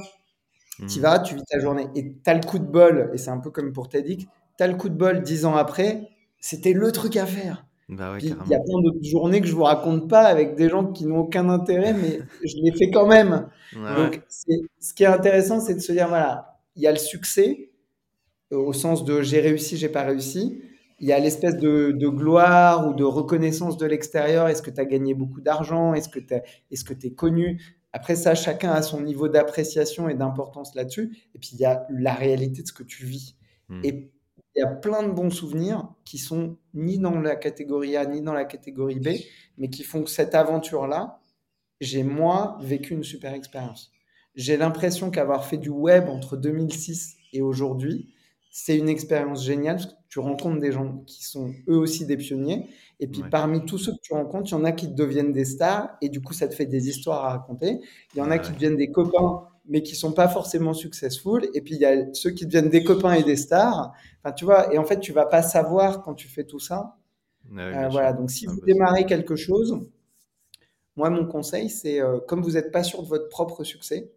Tu Mm. vas, tu vis ta journée. Et tu as le coup de bol, et c'est un peu comme pour TEDx, tu as le coup de bol dix ans après, c'était le truc à faire. Bah ouais, il y a plein d'autres journées que je vous raconte pas avec des gens qui n'ont aucun intérêt, mais je les fais quand même. Ouais. Donc, ce qui est intéressant, c'est de se dire, voilà, il y a le succès, euh, au sens de j'ai réussi, j'ai pas réussi. Il y a l'espèce de, de gloire ou de reconnaissance de l'extérieur. Est-ce que tu as gagné beaucoup d'argent? Est-ce que tu que es connu? Après ça, chacun a son niveau d'appréciation et d'importance là-dessus. Et puis, il y a la réalité de ce que tu vis. Mm. Et il y a plein de bons souvenirs qui sont ni dans la catégorie A ni dans la catégorie B, mais qui font que cette aventure-là, j'ai moi vécu une super expérience. J'ai l'impression qu'avoir fait du web entre 2006 et aujourd'hui, c'est une expérience géniale parce que tu rencontres des gens qui sont eux aussi des pionniers. Et puis Ouais. parmi tous ceux que tu rencontres, il y en a qui deviennent des stars et du coup, ça te fait des histoires à raconter. Il y en a qui deviennent des copains mais qui sont pas forcément successful. Et puis il y a ceux qui deviennent des copains et des stars. Enfin, tu vois, et en fait, tu vas pas savoir quand tu fais tout ça. Ouais, Euh, voilà, donc si vous démarrez quelque chose, moi, mon conseil, c'est euh, comme vous n'êtes pas sûr de votre propre succès,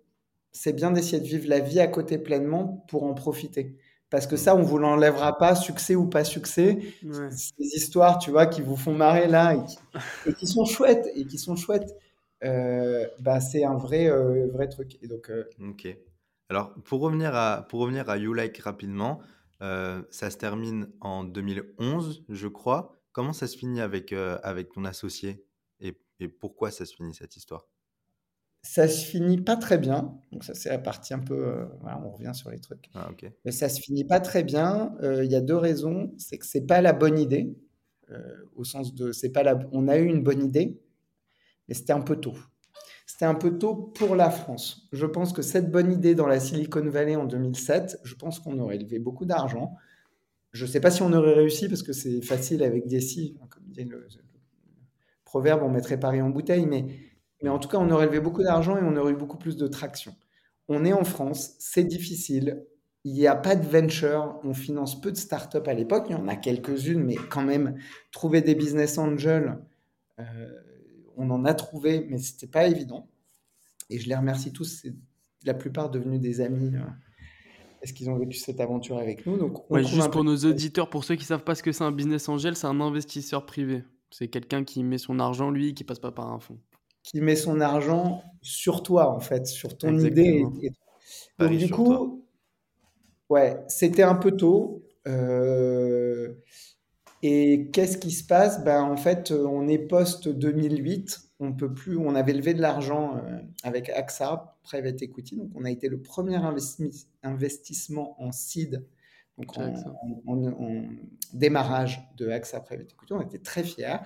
c'est bien d'essayer de vivre la vie à côté pleinement pour en profiter. Parce que Mm. ça, on vous l'enlèvera pas, succès ou pas succès. Ouais. Ces histoires, tu vois, qui vous font marrer là et qui, et qui sont chouettes, et qui sont chouettes, bah, c'est un vrai, euh, vrai truc. Et donc, euh, Ok. Alors, pour revenir à, pour revenir à You Like rapidement, euh, ça se termine en 2011, je crois. Comment ça se finit avec, euh, avec ton associé? Et, et pourquoi ça se finit cette histoire? ça se finit pas très bien. Donc ça, c'est la partie un peu... euh, voilà, on revient sur les trucs. Ah, ok. Mais ça se finit pas très bien. Euh, Il y a deux raisons. C'est que c'est pas la bonne idée. euh, au sens de... c'est pas la, on a eu une bonne idée, mais c'était un peu tôt. C'était un peu tôt pour la France. Je pense que cette bonne idée dans la Silicon Valley en 2007, je pense qu'on aurait levé beaucoup d'argent. Je ne sais pas si on aurait réussi parce que c'est facile avec des si, comme dit le, le proverbe, on mettrait Paris en bouteille, mais, mais en tout cas, on aurait levé beaucoup d'argent et on aurait eu beaucoup plus de traction. On est en France, c'est difficile. Il n'y a pas de venture, on finance peu de startups à l'époque, il y en a quelques-unes, mais quand même, trouver des business angels, euh, on en a trouvé, mais c'était pas évident. Et je les remercie tous, c'est la plupart devenus des amis euh, parce qu'ils ont vécu cette aventure avec nous. Donc, on Ouais, trouve un juste pour peu- nos auditeurs, pour ceux qui savent pas ce que c'est un business angel, c'est un investisseur privé. C'est quelqu'un qui met son argent, lui, qui passe pas par un fonds. qui met son argent sur toi, en fait, sur ton idée. Exactement. Et, et- du coup, toi. ouais, c'était un peu tôt. Euh, et qu'est-ce qui se passe? Ben, en fait, euh, on est post-2008. On peut plus, on avait levé de l'argent euh, avec AXA, Private Equity. Donc, on a été le premier investi- investissement en seed, donc Chez en, AXA. en- en- en démarrage de AXA Private Equity. On était très fiers.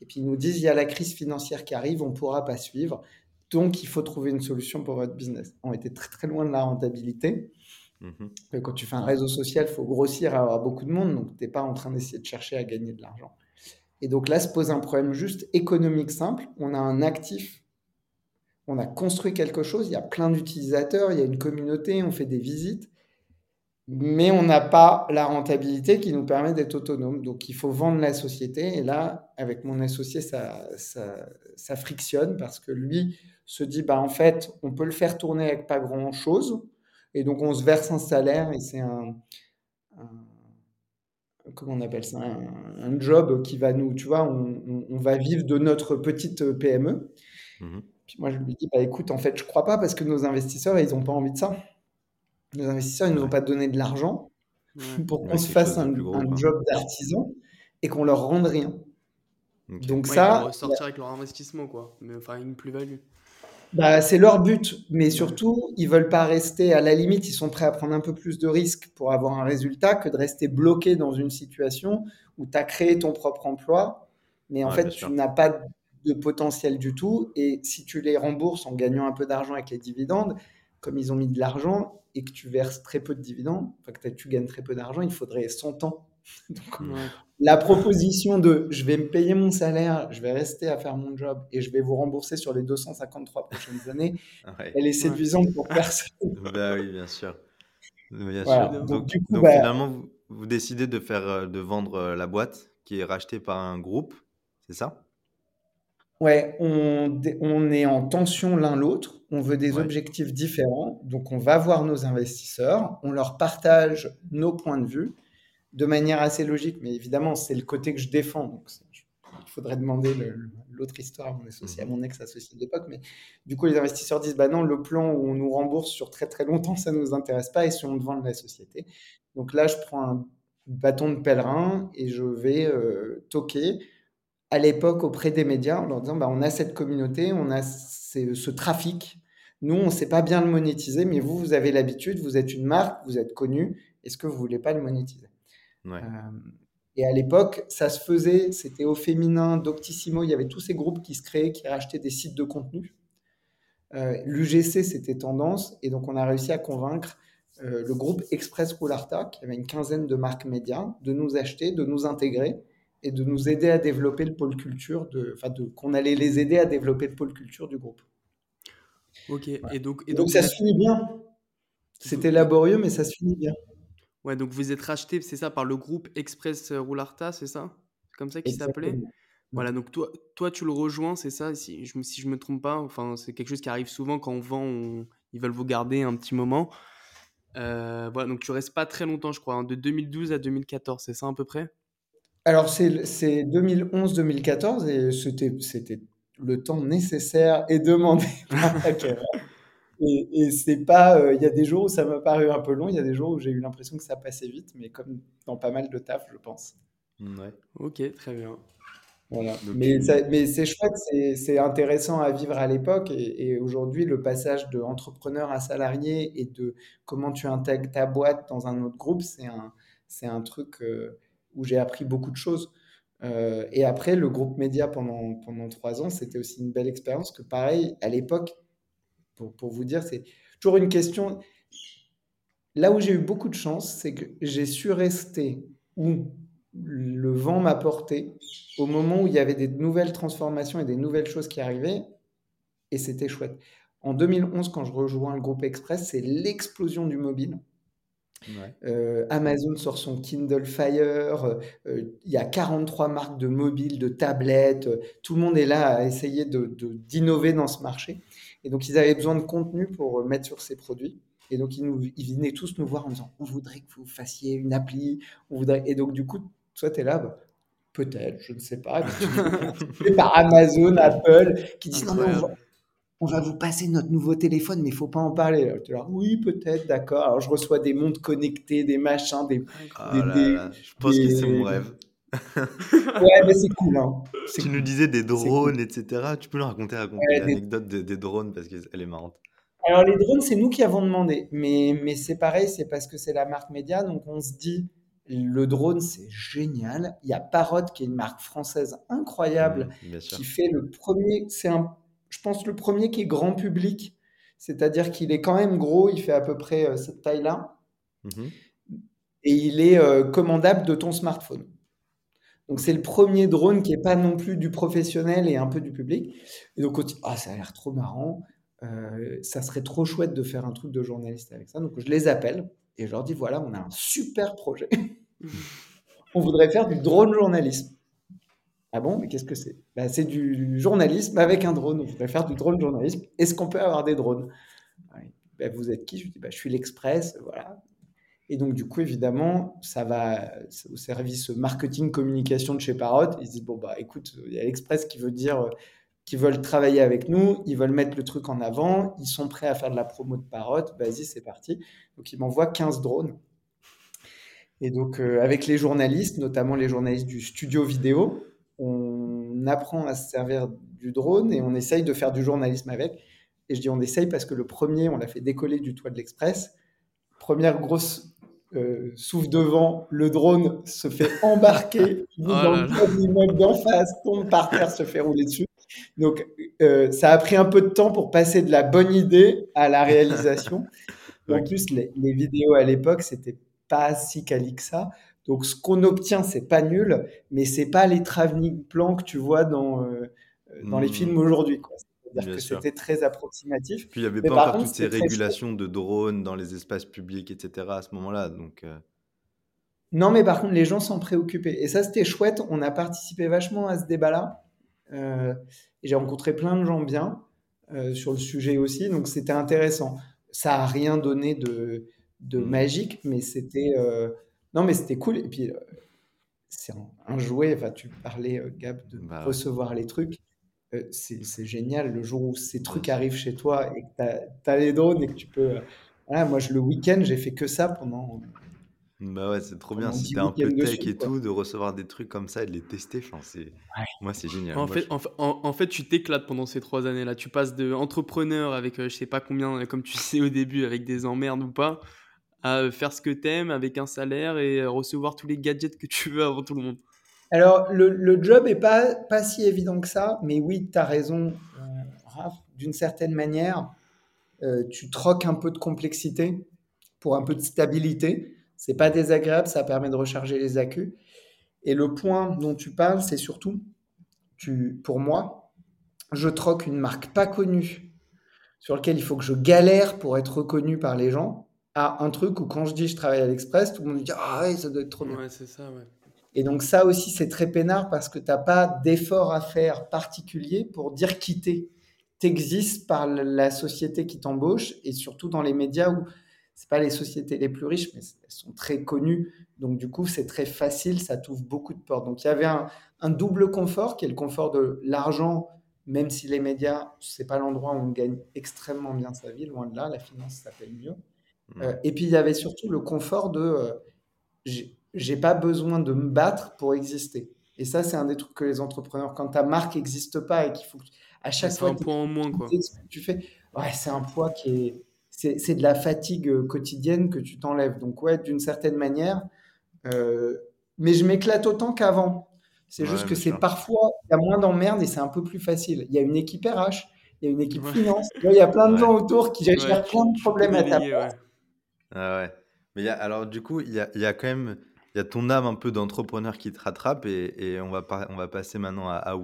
Et puis, ils nous disent, il y a la crise financière qui arrive, on ne pourra pas suivre. Donc, il faut trouver une solution pour votre business. On était très, très loin de la rentabilité. Et Quand tu fais un réseau social, il faut grossir, avoir beaucoup de monde, donc tu n'es pas en train d'essayer de chercher à gagner de l'argent. Et donc là se pose un problème juste économique simple. On a un actif, on a construit quelque chose, il y a plein d'utilisateurs, il y a une communauté, on fait des visites, mais on n'a pas la rentabilité qui nous permet d'être autonome. Donc il faut vendre la société. Et là, avec mon associé, ça, ça, ça frictionne parce que lui se dit, bah, en fait, on peut le faire tourner avec pas grand-chose. Et donc, on se verse un salaire et c'est un, un- comment on appelle ça, un, un job qui va nous, tu vois, on, on- on va vivre de notre petite PME. Mhm. Puis moi, je lui dis, bah, écoute, en fait, je crois pas parce que nos investisseurs, ils n'ont pas envie de ça. Nos investisseurs, ils nous ont pas donné de l'argent Ouais. pour Ouais, qu'on se fasse un, gros, job d'artisan et qu'on leur rende rien. Ok. Donc Ouais, ils ça, vont ressortir avec leur investissement, quoi. Mais enfin, une plus-value. Bah, c'est leur but, mais surtout, ils veulent pas rester, à la limite, ils sont prêts à prendre un peu plus de risques pour avoir un résultat que de rester bloqué dans une situation où tu as créé ton propre emploi, mais en Ouais, fait, tu n'as pas de potentiel du tout. Et si tu les rembourses en gagnant un peu d'argent avec les dividendes, comme ils ont mis de l'argent et que tu verses très peu de dividendes, enfin que tu gagnes très peu d'argent, il faudrait 100 ans. Donc. Ouais. La proposition de je vais me payer mon salaire, je vais rester à faire mon job et je vais vous rembourser sur les 253 prochaines années, Ouais. elle est séduisante pour personne. Bah oui, bien sûr. Bien Voilà. sûr. Donc, Donc, du coup, donc bah- finalement, vous, vous décidez de faire, euh, de vendre euh, la boîte qui est rachetée par un groupe, c'est ça? Ouais, on, est en tension l'un l'autre, on veut des Ouais. objectifs différents, donc on va voir nos investisseurs, on leur partage nos points de vue de manière assez logique, mais évidemment, c'est le côté que je défends, donc il faudrait demander l'autre histoire à mon associé, à Mhm. mon ex-associé de l'époque, mais du coup, les investisseurs disent, bah non, le plan où on nous rembourse sur très très longtemps, ça ne nous intéresse pas, et si on vend la société? Donc là, je prends un bâton de pèlerin et je vais euh, toquer à l'époque auprès des médias en leur disant bah, on a cette communauté, on a ce, ce trafic. Nous, on ne sait pas bien le monétiser, mais vous, vous avez l'habitude, vous êtes une marque, vous êtes connu. Est-ce que vous ne voulez pas le monétiser? Ouais. Euh, Et à l'époque, ça se faisait, c'était au féminin, Doctissimo, il y avait tous ces groupes qui se créaient, qui rachetaient des sites de contenu. Euh, L'UGC, c'était tendance, et donc on a réussi à convaincre euh, le groupe Express Roularta, qui avait une quinzaine de marques médias, de nous acheter, de nous intégrer et de nous aider à développer le pôle culture, de, qu'on allait les aider à développer le pôle culture du groupe. Ok. Et donc, et Et donc donc, ça se finit bien. C'était laborieux, mais ça se finit bien. Ouais, donc vous êtes racheté, c'est ça, par le groupe Express Roularta, c'est ça? Comme ça qu'il s'appelait? Voilà, donc toi, toi, tu le rejoins, c'est ça, si je, si je me trompe pas, enfin, c'est quelque chose qui arrive souvent quand on vend, on- ils veulent vous garder un petit moment. Euh, voilà, donc tu restes pas très longtemps, je crois, hein, de 2012 à 2014, c'est ça à peu près? Alors, c'est c'est 2011-2014 et c'était le temps nécessaire et demandé par. Et, et c'est pas. euh, Il y a des jours où ça m'a paru un peu long, il y a des jours où j'ai eu l'impression que ça passait vite, mais comme dans pas mal de taf, je pense. Ouais. Ok, très bien. Voilà. Donc, Mais, tu... ça- mais c'est chouette, c'est intéressant à vivre à l'époque. Et, et aujourd'hui, le passage de entrepreneur à salarié et de comment tu intègres ta boîte dans un autre groupe, c'est un, c'est un truc euh, où j'ai appris beaucoup de choses. Euh, et après, le groupe média pendant, pendant trois ans, c'était aussi une belle expérience que pareil, à l'époque, pour, vous dire, c'est toujours une question. Là où j'ai eu beaucoup de chance, c'est que j'ai su rester où le vent m'a porté au moment où il y avait des nouvelles transformations et des nouvelles choses qui arrivaient, et c'était chouette. En 2011, quand je rejoins le groupe Express, c'est l'explosion du mobile. Ouais. Euh, Amazon sort son Kindle Fire, euh, il y a 43 marques de mobiles, de tablettes, euh, tout le monde est là à essayer de, de- d'innover dans ce marché. Et donc ils avaient besoin de contenu pour mettre sur ces produits. Et donc ils, nous, ils venaient tous nous voir en disant, on voudrait que vous fassiez une appli, on voudrait... Et donc du coup, toi tu es là, bah, peut-être, je ne sais pas. Par Amazon, Apple, qui disent, non mais on va. On va vous passer notre nouveau téléphone, mais il faut pas en parler. Tu là, oui, peut-être, d'accord. Alors, je reçois des montres connectées, des machins, des, Ah des, là des, là, je pense que c'est mon rêve. Ouais, mais c'est cool, hein. Tu nous disais des cool. drones, etc. Tu peux nous raconter, raconter Ouais, l'anecdote des, des drones parce qu'elle est marrante. Alors, les drones, c'est nous qui avons demandé. Mais, mais c'est pareil, c'est parce que c'est la marque média. Donc, on se dit, le drone, c'est génial. Il y a Parrot, qui est une marque française incroyable, sûr. qui fait le premier, c'est un, je pense, le premier qui est grand public. C'est-à-dire qu'il est quand même gros, il fait à peu près euh, cette taille-là. Mhm. Et il est euh, commandable de ton smartphone. Donc, c'est le premier drone qui n'est pas non plus du professionnel et un peu du public. Et donc, on dit, ah, ça a l'air trop marrant. Euh, ça serait trop chouette de faire un truc de journaliste avec ça. Donc, je les appelle et je leur dis, voilà, on a un super projet. on voudrait faire du drone journalisme. Ah bon, mais qu'est-ce que c'est? Bah, C'est du journalisme avec un drone. On voudrait faire du drone journalisme. Est-ce qu'on peut avoir des drones? Ouais. Bah, Vous êtes qui? Je dis, bah, je suis l'Express. Voilà. Et donc, du coup, évidemment, ça va au service marketing, communication de chez Parrot. Ils se disent, bon, bah, écoute, il y a l'Express qui veut dire euh, qu'ils veulent travailler avec nous, ils veulent mettre le truc en avant, ils sont prêts à faire de la promo de Parrot. Vas-y, c'est parti. Donc, ils m'envoient 15 drones. Et donc, euh, avec les journalistes, notamment les journalistes du studio vidéo, on apprend à se servir du drone et on essaye de faire du journalisme avec. Et je dis on essaye parce que le premier, on l'a fait décoller du toit de l'Express. Première grosse euh, souffle de vent, le drone se fait embarquer Oh dans le l'immeuble d'en face, tombe par terre, se fait rouler dessus. Donc, euh, ça a pris un peu de temps pour passer de la bonne idée à la réalisation. En plus, les, les vidéos à l'époque, c'était pas si quali que ça. Donc, ce qu'on obtient, c'est pas nul, mais c'est pas les travelling plans que tu vois dans, euh, dans les Hmm, films aujourd'hui. C'est-à-dire que c'était très approximatif. Puis il n'y avait Mais pas encore toutes ces régulations de drones dans les espaces publics, etc. à ce moment-là. Donc, euh, Non, mais par contre, les gens s'en préoccupaient. Et ça, c'était chouette. On a participé vachement à ce débat-là. Euh, j'ai rencontré plein de gens bien euh, sur le sujet aussi. Donc, c'était intéressant. Ça a rien donné de, de hmm, magique, mais c'était euh, non, mais c'était cool. Et puis, euh, c'est un, un jouet. Enfin, tu parlais, euh, Gab, de bah ouais, recevoir les trucs. Euh, c'est génial le jour où ces trucs arrivent chez toi et que tu as, les drones et que tu peux. voilà, moi, je, le week-end, j'ai fait que ça pendant, Bah ouais, c'est trop bien. Si 10 t'es un peu tech et quoi. tout, de recevoir des trucs comme ça et de les tester, enfin, c'est... Ouais. moi, c'est génial. En Moi, fait, je... en, fa- en- en fait, tu t'éclates pendant ces trois années-là. Tu passes de entrepreneur avec euh, je sais pas combien, comme tu sais au début, avec des emmerdes ou pas, à euh, faire ce que t'aimes avec un salaire et euh, recevoir tous les gadgets que tu veux avant tout le monde. Alors, le, job est pas, pas si évident que ça, mais oui, tu as raison, euh. D'une certaine manière, tu troques un peu de complexité pour un peu de stabilité. C'est pas désagréable, ça permet de recharger les accus. Et le point dont tu parles, c'est surtout, tu, pour moi, je troque une marque pas connue sur laquelle il faut que je galère pour être reconnu par les gens à un truc où quand je dis je travaille à l'Express, tout le monde dit ah ouais, ça doit être trop bien. Ouais, c'est ça, ouais. Et donc ça aussi, c'est très peinard parce que tu n'as pas d'effort à faire particulier pour dire quitter. Tu existes par la société qui t'embauche et surtout dans les médias où c'est pas les sociétés les plus riches, mais elles sont très connues. Donc du coup, c'est très facile, ça t'ouvre beaucoup de portes. Donc il y avait un, un double confort qui est le confort de l'argent, même si les médias, c'est pas l'endroit où on gagne extrêmement bien sa vie, loin de là, la finance, ça paye mieux. Euh, Ouais. et puis il y avait surtout le confort de... euh, j'ai pas besoin de me battre pour exister. Et ça, c'est un des trucs que les entrepreneurs, quand ta marque n'existe pas et qu'il faut à chaque C'est fois un point en moins, quoi. tu fais, ouais, c'est un poids qui est, c'est, c'est de la fatigue euh, quotidienne que tu t'enlèves. Donc ouais, d'une certaine manière, euh, mais je m'éclate autant qu'avant. C'est Ouais, juste que c'est parfois, il y a moins d'emmerdes et c'est un peu plus facile. Il y a une équipe RH, il y a une équipe Ouais. finance, il y a plein de Ouais. gens autour qui gèrent plein de problèmes à ta place. Ah ouais. Mais alors du coup, il y a, y a quand même, y a ton âme un peu d'entrepreneur qui te rattrape et, et on va on va passer maintenant à, à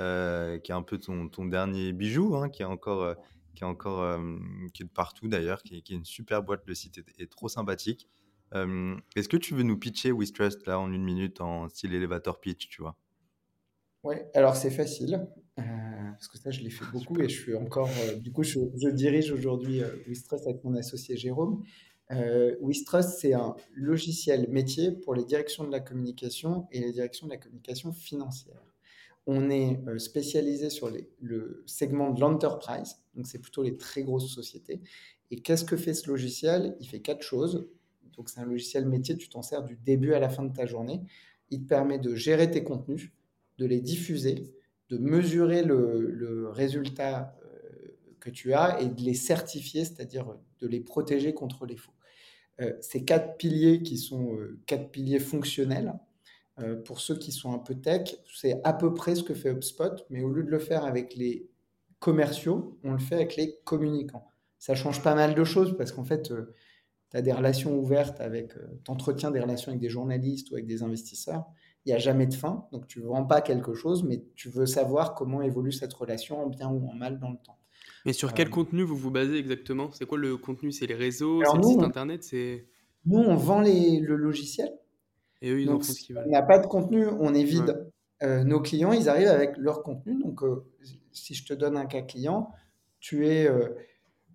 euh, qui est un peu ton, ton dernier bijou, hein, qui est encore, euh, qui est encore, euh, qui est partout d'ailleurs, qui, est- une super boîte. Le site est, trop sympathique. Est-ce que tu veux nous pitcher WizTrust là en une minute en style elevator pitch, tu vois? Ouais, alors c'est facile, euh, parce que ça, je l'ai fait beaucoup et je suis encore. euh, du coup, je, je dirige aujourd'hui euh, WizTrust avec mon associé Jérôme. Euh, WizTrust, c'est un logiciel métier pour les directions de la communication et les directions de la communication financière. On est spécialisé sur les- le segment de l'enterprise, donc c'est plutôt les très grosses sociétés. Et qu'est-ce que fait ce logiciel? Il fait quatre choses. Donc c'est un logiciel métier, tu t'en sers du début à la fin de ta journée. Il te permet de gérer tes contenus, de les diffuser, de mesurer le, résultat euh, que tu as et de les certifier, c'est-à-dire de les protéger contre les faux. Euh, ces quatre piliers qui sont euh, quatre piliers fonctionnels, pour ceux qui sont un peu tech, c'est à peu près ce que fait HubSpot, mais au lieu de le faire avec les commerciaux, on le fait avec les communicants. Ça change pas mal de choses parce qu'en fait, tu as des relations ouvertes avec, tu entretiens des relations avec des journalistes ou avec des investisseurs. Il n'y a jamais de fin, donc tu ne vends pas quelque chose, mais tu veux savoir comment évolue cette relation en bien ou en mal dans le temps. Mais sur Euh, quel contenu vous vous basez exactement? C'est quoi le contenu? C'est les réseaux? C'est le site on- internet? C'est... Nous, on vend les- le logiciel, Et eux, ils en donc font ce qu'ils on veulent. n'a pas de contenu, on est vide. Ouais. Euh, nos clients, ils arrivent avec leur contenu. Donc, euh, si je te donne un cas client, tu es euh,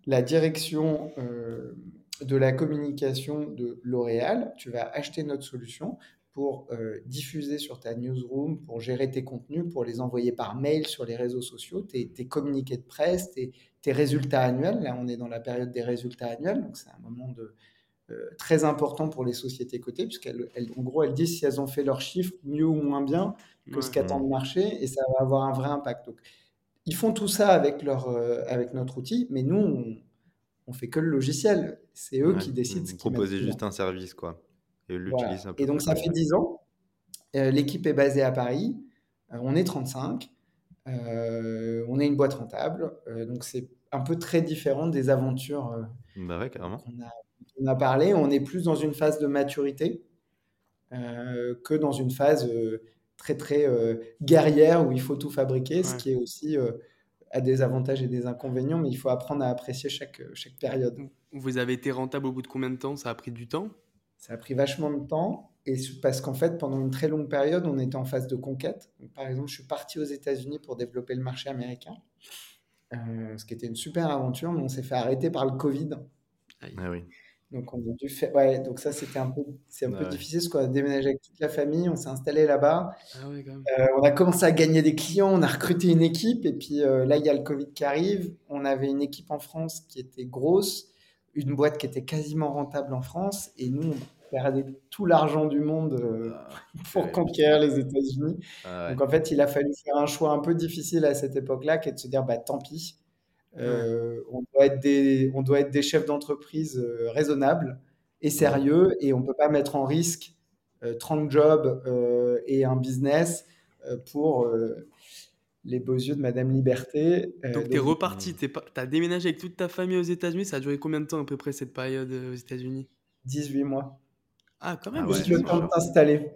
la direction euh, de la communication de L'Oréal. Tu vas acheter notre solution pour euh, diffuser sur ta newsroom, pour gérer tes contenus, pour les envoyer par mail sur les réseaux sociaux, tes, tes communiqués de presse, tes, tes résultats annuels. Là, on est dans la période des résultats annuels, donc c'est un moment de, euh, très important pour les sociétés cotées, puisqu'elles, elles- en gros, elles disent si elles ont fait leurs chiffres mieux ou moins bien que ce Ouais. qu'attend le marché, et ça va avoir un vrai impact. Donc, ils font tout ça avec, leur, euh, avec notre outil, mais nous, on, on fait que le logiciel. C'est eux Ouais. qui décident Vous ce proposez juste un service, quoi. Et eux Voilà. l'utilisent un peu Et donc, ça fait 10 ans. Euh, l'équipe est basée à Paris. Euh, on est 35. Euh, on est une boîte rentable. Euh, donc, c'est un peu très différent des aventures euh, Bah ouais, carrément. qu'on a, on a parlé. On est plus dans une phase de maturité euh, que dans une phase euh, très, très euh, guerrière où il faut tout fabriquer, ce qui est aussi euh, a des avantages et des inconvénients, mais il faut apprendre à apprécier chaque, chaque période. Vous avez été rentable au bout de combien de temps? Ça a pris du temps? Ça a pris vachement de temps et parce qu'en fait, pendant une très longue période, on était en phase de conquête. Donc, par exemple, je suis parti aux États-Unis pour développer le marché américain, euh, ce qui était une super aventure, mais on s'est fait arrêter par le Covid. Ah oui. Donc, on a dû faire. Ouais, donc ça, c'était un peu, c'est un Ah peu ouais. difficile parce qu'on a déménagé avec toute la famille, on s'est installé là-bas. Ah ouais. Euh, on a commencé à gagner des clients, on a recruté une équipe, et puis euh, là, il y a le Covid qui arrive. On avait une équipe en France qui était grosse, une boîte qui était quasiment rentable en France, et nous, on perdait tout l'argent du monde euh, Ah, pour conquérir les États-Unis. Ah ouais. Donc en fait, il a fallu faire un choix un peu difficile à cette époque-là, qui est de se dire, bah tant pis, euh, on doit être des, on doit être des chefs d'entreprise euh, raisonnables et sérieux, et on peut pas mettre en risque euh, 30 jobs et un business pour les beaux yeux de Madame Liberté. Euh, Donc t'es donc, reparti, Mm. t'es pas... t'as déménagé avec toute ta famille aux États-Unis. Ça a duré combien de temps à peu près cette période euh, aux États-Unis? 18 mois. Ah, quand Ah même, ouais, Juste 18 le temps de t'installer.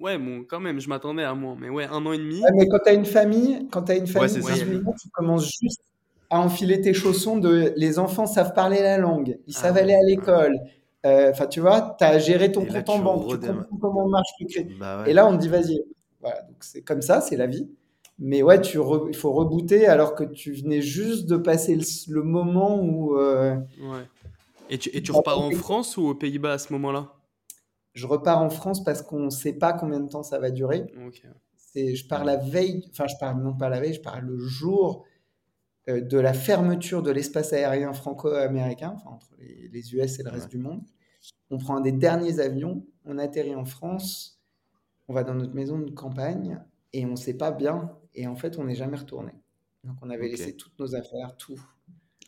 Ouais, bon, quand même, je m'attendais à moins. Mais ouais, un an et demi. Ouais, mais quand tu as une famille, quand tu une Ouais, famille ça. 18 mois, tu commences juste à enfiler tes chaussons de les enfants savent parler la langue, ils Ah savent ouais, aller à ouais. l'école. Euh, Enfin, tu vois, tu as géré ton Et là, compte en banque, tu comprends comment marche le crédit. Bah Et ouais. là, on te dit, vas-y. Voilà, donc c'est comme ça, c'est la vie. Mais ouais, tu re- il faut rebooter alors que tu venais juste de passer le, le moment où euh, Ouais. Et tu, et tu repars en. France ou aux Pays-Bas à ce moment-là? je repars en France parce qu'on ne sait pas combien de temps ça va durer. Ok. C'est, je pars la veille, enfin, je pars non pas la veille, je pars le jour euh, de la fermeture de l'espace aérien franco-américain, enfin, entre les, les US et le reste du monde. On prend un des derniers avions, on atterrit en France on va dans notre maison de campagne et on ne sait pas bien. Et en fait, on n'est jamais retourné. Donc, on avait laissé toutes nos affaires, tout.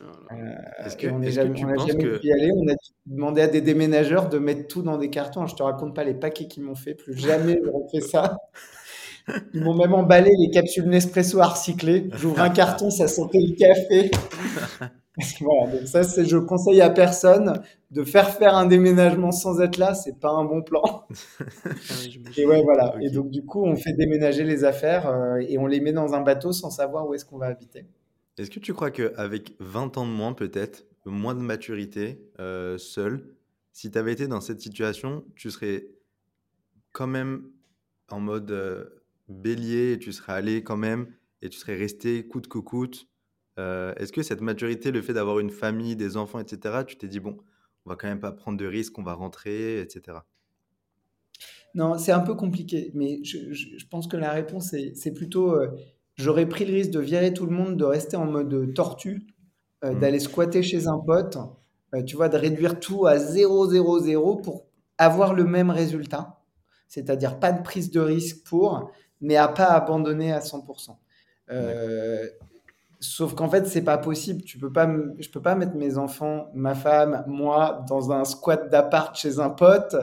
Voilà. Euh, Est-ce que, on que tu n'a penses jamais que... pu y aller. On a demandé à des déménageurs de mettre tout dans des cartons. Je te raconte pas les paquets qu'ils m'ont fait. Plus jamais j'aurais fait ça. Ils m'ont même emballé les capsules Nespresso à recycler. J'ouvre un carton, ça sentait le café. Voilà, donc ça, c'est, je conseille à personne de faire faire un déménagement sans être là, c'est pas un bon plan. Ah. Et ouais, voilà. Et donc, du coup, on fait déménager les affaires euh, et on les met dans un bateau sans savoir où est-ce qu'on va habiter. Est-ce que tu crois qu'avec 20 ans de moins, peut-être, moins de maturité, euh, seul, si tu avais été dans cette situation, tu serais quand même en mode euh, bélier, et tu serais allé quand même et tu serais resté coûte que coûte Euh, Est-ce que cette maturité, le fait d'avoir une famille, des enfants, etc., tu t'es dit, bon, on va quand même pas prendre de risques, on va rentrer, etc. Non, c'est un peu compliqué, mais je, je- je pense que la réponse est, c'est plutôt euh, j'aurais pris le risque de virer tout le monde, de rester en mode tortue, euh, Mm. d'aller squatter chez un pote, euh, tu vois, de réduire tout à 0,0,0 pour avoir le même résultat, c'est-à-dire pas de prise de risque pour, mais à pas abandonner à 100%. Sauf qu'en fait, c'est pas possible. Tu peux pas, je peux pas mettre mes enfants, ma femme, moi, dans un squat d'appart chez un pote,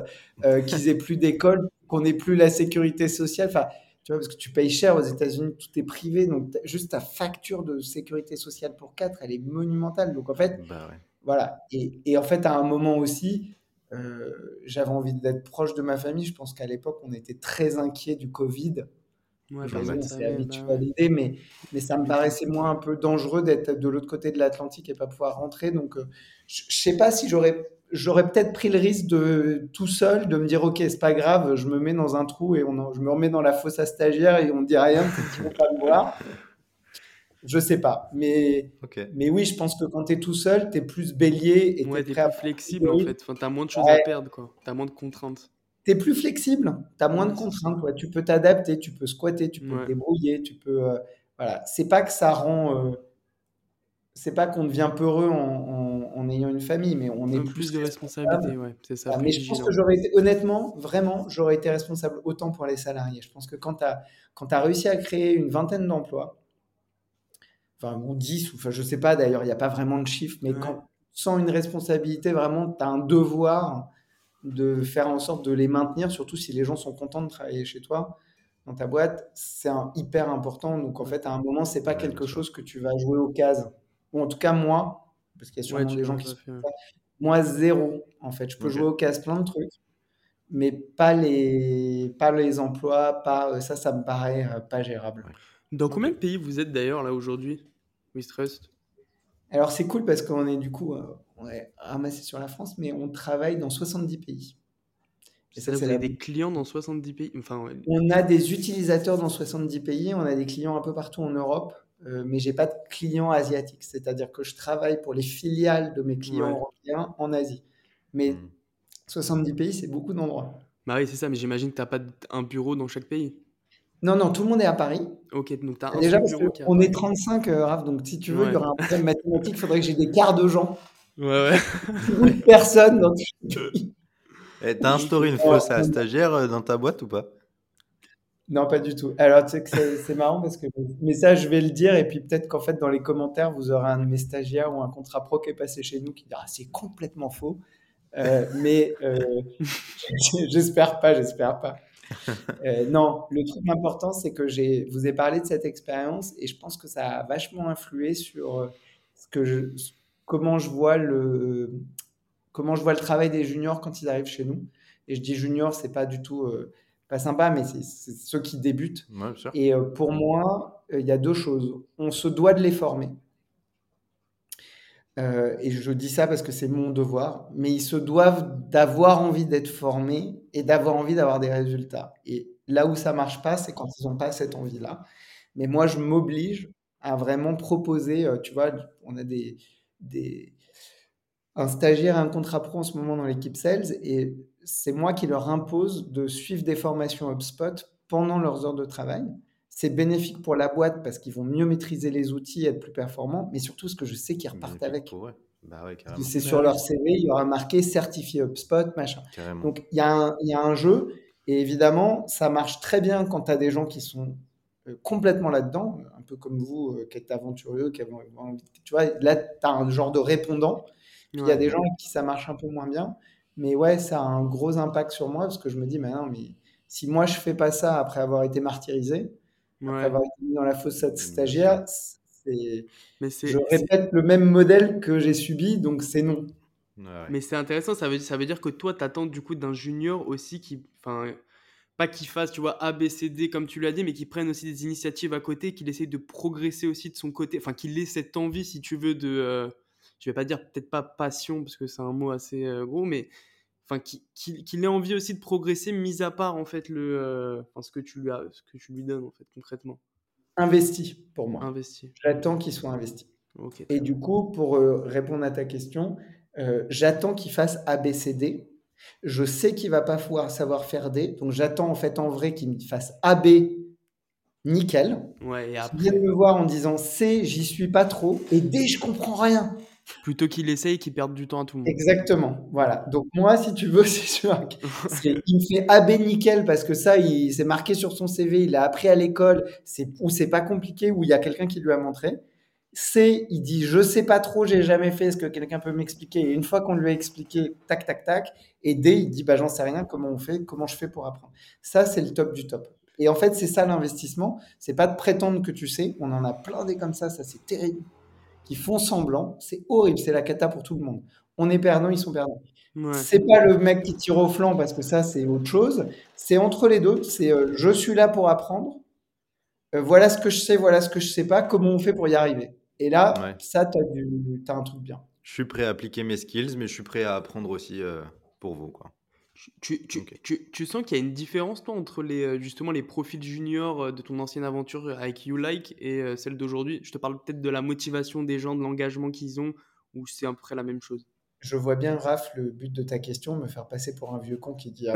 euh, qu'ils aient plus d'école, qu'on ait plus la sécurité sociale. Enfin, tu vois, parce que tu payes cher aux États-Unis, tout est privé, donc juste ta facture de sécurité sociale pour quatre, elle est monumentale. Donc en fait, Bah ouais. voilà. Et, et en fait, à un moment aussi, euh, j'avais envie d'être proche de ma famille. Je pense qu'à l'époque, on était très inquiet du Covid. Ouais, bah à ouais. l'idée, mais, mais ça me paraissait moins un peu dangereux d'être de l'autre côté de l'Atlantique et pas pouvoir rentrer. Donc, euh, je je sais pas si j'aurais j'aurais peut-être pris le risque de tout seul de me dire ok c'est pas grave, je me mets dans un trou et on en- je me remets dans la fosse à stagiaire et on dit rien, qu'ils vont pas me voir. Je sais pas, mais mais oui, je pense que quand tu es tout seul, tu es plus bélier et tu Ouais, es t'es prêt à plus flexible en fait. Enfin, t'as moins de choses Ouais. à perdre, quoi. T'as moins de contraintes. Tu es plus flexible, tu as moins de contraintes, ouais. Tu peux t'adapter, tu peux squatter, tu peux te débrouiller, tu peux. euh, voilà. C'est pas que ça rend. euh, c'est pas qu'on devient peureux en, en- en ayant une famille, mais on est plus plus de responsabilité, ouais. C'est ça, Voilà. plus Mais je pense que j'aurais été, honnêtement, vraiment, j'aurais été responsable autant pour les salariés. Je pense que quand tu as, quand tu réussi à créer une vingtaine d'emplois, enfin, ou 10, ou, enfin, je sais pas d'ailleurs, il n'y a pas vraiment de chiffre, mais Ouais. quand, sans une responsabilité, vraiment, tu as un devoir de faire en sorte de les maintenir, surtout si les gens sont contents de travailler chez toi, dans ta boîte, c'est hyper important. Donc, en fait, à un moment, c'est pas Ouais, quelque chose que tu vas jouer aux cases. Ou en tout cas, moi, parce qu'il y a sûrement des gens qui ça, moi, zéro, en fait. Je peux jouer aux cases plein de trucs, mais pas les, pas les emplois, pas, ça, ça me paraît euh, pas gérable. Dans combien de pays vous êtes d'ailleurs là aujourd'hui, Wistrust? Alors, c'est cool parce qu'on est du coup, euh, on est ramassé sur la France, mais on travaille dans 70 pays. Et ça, vous la avez des clients dans 70 pays? Enfin. On a des utilisateurs dans 70 pays, on a des clients un peu partout en Europe, euh, mais j'ai pas de clients asiatiques. C'est-à-dire que je travaille pour les filiales de mes clients Ouais. européens en Asie. Mais Hmm. 70 pays, c'est beaucoup d'endroits. Bah oui, c'est ça, mais j'imagine que t'as pas d- un bureau dans chaque pays? Non, non, tout le monde est à Paris. Ok, donc t'as un Déjà, parce est à qu'on est Paris. 35, euh, Raph, donc si tu veux, il y aura un problème mathématique, il faudrait que j'ai des quarts de gens, Ouais, ouais. une personne dans pays. Eh, T'as instauré une fosse à stagiaire euh, dans ta boîte ou pas? Non, pas du tout. Alors, tu sais que c'est c'est marrant parce que, mais ça, je vais le dire, et puis peut-être qu'en fait, dans les commentaires, vous aurez un de mes stagiaires ou un contrat pro qui est passé chez nous qui dira c'est complètement faux. Euh, mais euh, j'espère pas, j'espère pas. Euh, non, le truc important, c'est que j'ai, vous ai parlé de cette expérience et je pense que ça a vachement influé sur euh, ce que je, comment je vois le, comment je vois le travail des juniors quand ils arrivent chez nous. Et je dis juniors, c'est pas du tout euh, pas sympa, mais c'est ceux qui débutent. Ouais. Et euh, pour moi, euh, il y a deux choses. On se doit de les former. Et je dis ça parce que c'est mon devoir, mais ils se doivent d'avoir envie d'être formés et d'avoir envie d'avoir des résultats. Et là où ça marche pas, c'est quand ils n'ont pas cette envie-là. Mais moi, je m'oblige à vraiment proposer, tu vois, on a des, des, un stagiaire et un contrat pro en ce moment dans l'équipe sales et c'est moi qui leur impose de suivre des formations HubSpot pendant leurs heures de travail. C'est bénéfique pour la boîte parce qu'ils vont mieux maîtriser les outils et être plus performants, mais surtout ce que je sais qu'ils repartent avec. Bah ouais. C'est Bah sur oui. leur CV, il y aura marqué certifié HubSpot, machin. Carrément. Donc il y, a un- il y a un jeu Et évidemment, ça marche très bien quand tu as des gens qui sont euh, complètement là-dedans, peu comme vous, euh, qui êtes aventureux, qui avez envie, tu vois, là, tu as un genre de répondant. Il y a des gens avec qui ça marche un peu moins bien. Mais ouais, ça a un gros impact sur moi parce que je me dis, mais non, mais si moi je fais pas ça après avoir été martyrisé, après avoir été mis dans la fosse stagiaire, c'est, je répète le même modèle que j'ai subi, donc c'est non. Mais c'est intéressant, ça veut, ça veut dire que toi, tu attends du coup d'un junior aussi qui, enfin, pas qu'il fasse, tu vois, A, B, C, D comme tu l'as dit, mais qu'il prenne aussi des initiatives à côté, qu'il essaye de progresser aussi de son côté, enfin, qu'il ait cette envie, si tu veux, de, euh, je vais pas dire peut-être pas passion, parce que c'est un mot assez euh, gros, mais enfin, qu'il ait envie aussi de progresser, mis à part, en fait, le, euh, ce, que tu lui as, ce que tu lui donnes, en fait, concrètement. Investi, pour moi. Investi. J'attends qu'il soit investi. Et du coup, pour répondre à ta question, euh, j'attends qu'il fasse ABCD. Je sais qu'il va pas pouvoir savoir faire D, donc j'attends en fait en vrai qu'il me fasse AB nickel. Ouais, et après... me voir en disant C, j'y suis pas trop, et D, je comprends rien. Plutôt qu'il essaye, qu'il perde du temps à tout le monde. Exactement, voilà. Donc moi, si tu veux, c'est sûr qu'il me fait AB nickel parce que ça, il s'est marqué sur son CV, il a appris à l'école, c'est où c'est pas compliqué, où il y a quelqu'un qui lui a montré. C, il dit je sais pas trop, j'ai jamais fait, est-ce que quelqu'un peut m'expliquer? Et une fois qu'on lui a expliqué, tac, tac, tac. Et D, il dit bah j'en sais rien, comment on fait, comment je fais pour apprendre? Ça, c'est le top du top. Et en fait, c'est ça l'investissement. C'est pas de prétendre que tu sais. On en a plein des comme ça, ça c'est terrible. Qui font semblant, c'est horrible, c'est la cata pour tout le monde. On est perdant, ils sont perdants. C'est pas le mec qui tire au flanc parce que ça c'est autre chose. C'est entre les deux. C'est euh, je suis là pour apprendre. Euh, voilà ce que je sais, voilà ce que je sais pas. Comment on fait pour y arriver? Et là, ça, tu as, un truc bien. Je suis prêt à appliquer mes skills, mais je suis prêt à apprendre aussi euh, pour vous. Quoi. Tu, tu, tu, tu sens qu'il y a une différence, toi, entre les, euh, justement les profils juniors euh, de ton ancienne aventure avec You Like et celle d'aujourd'hui? Je te parle peut-être de la motivation des gens, de l'engagement qu'ils ont, ou c'est à peu près la même chose? Je vois bien, Raph, le but de ta question, me faire passer pour un vieux con qui dit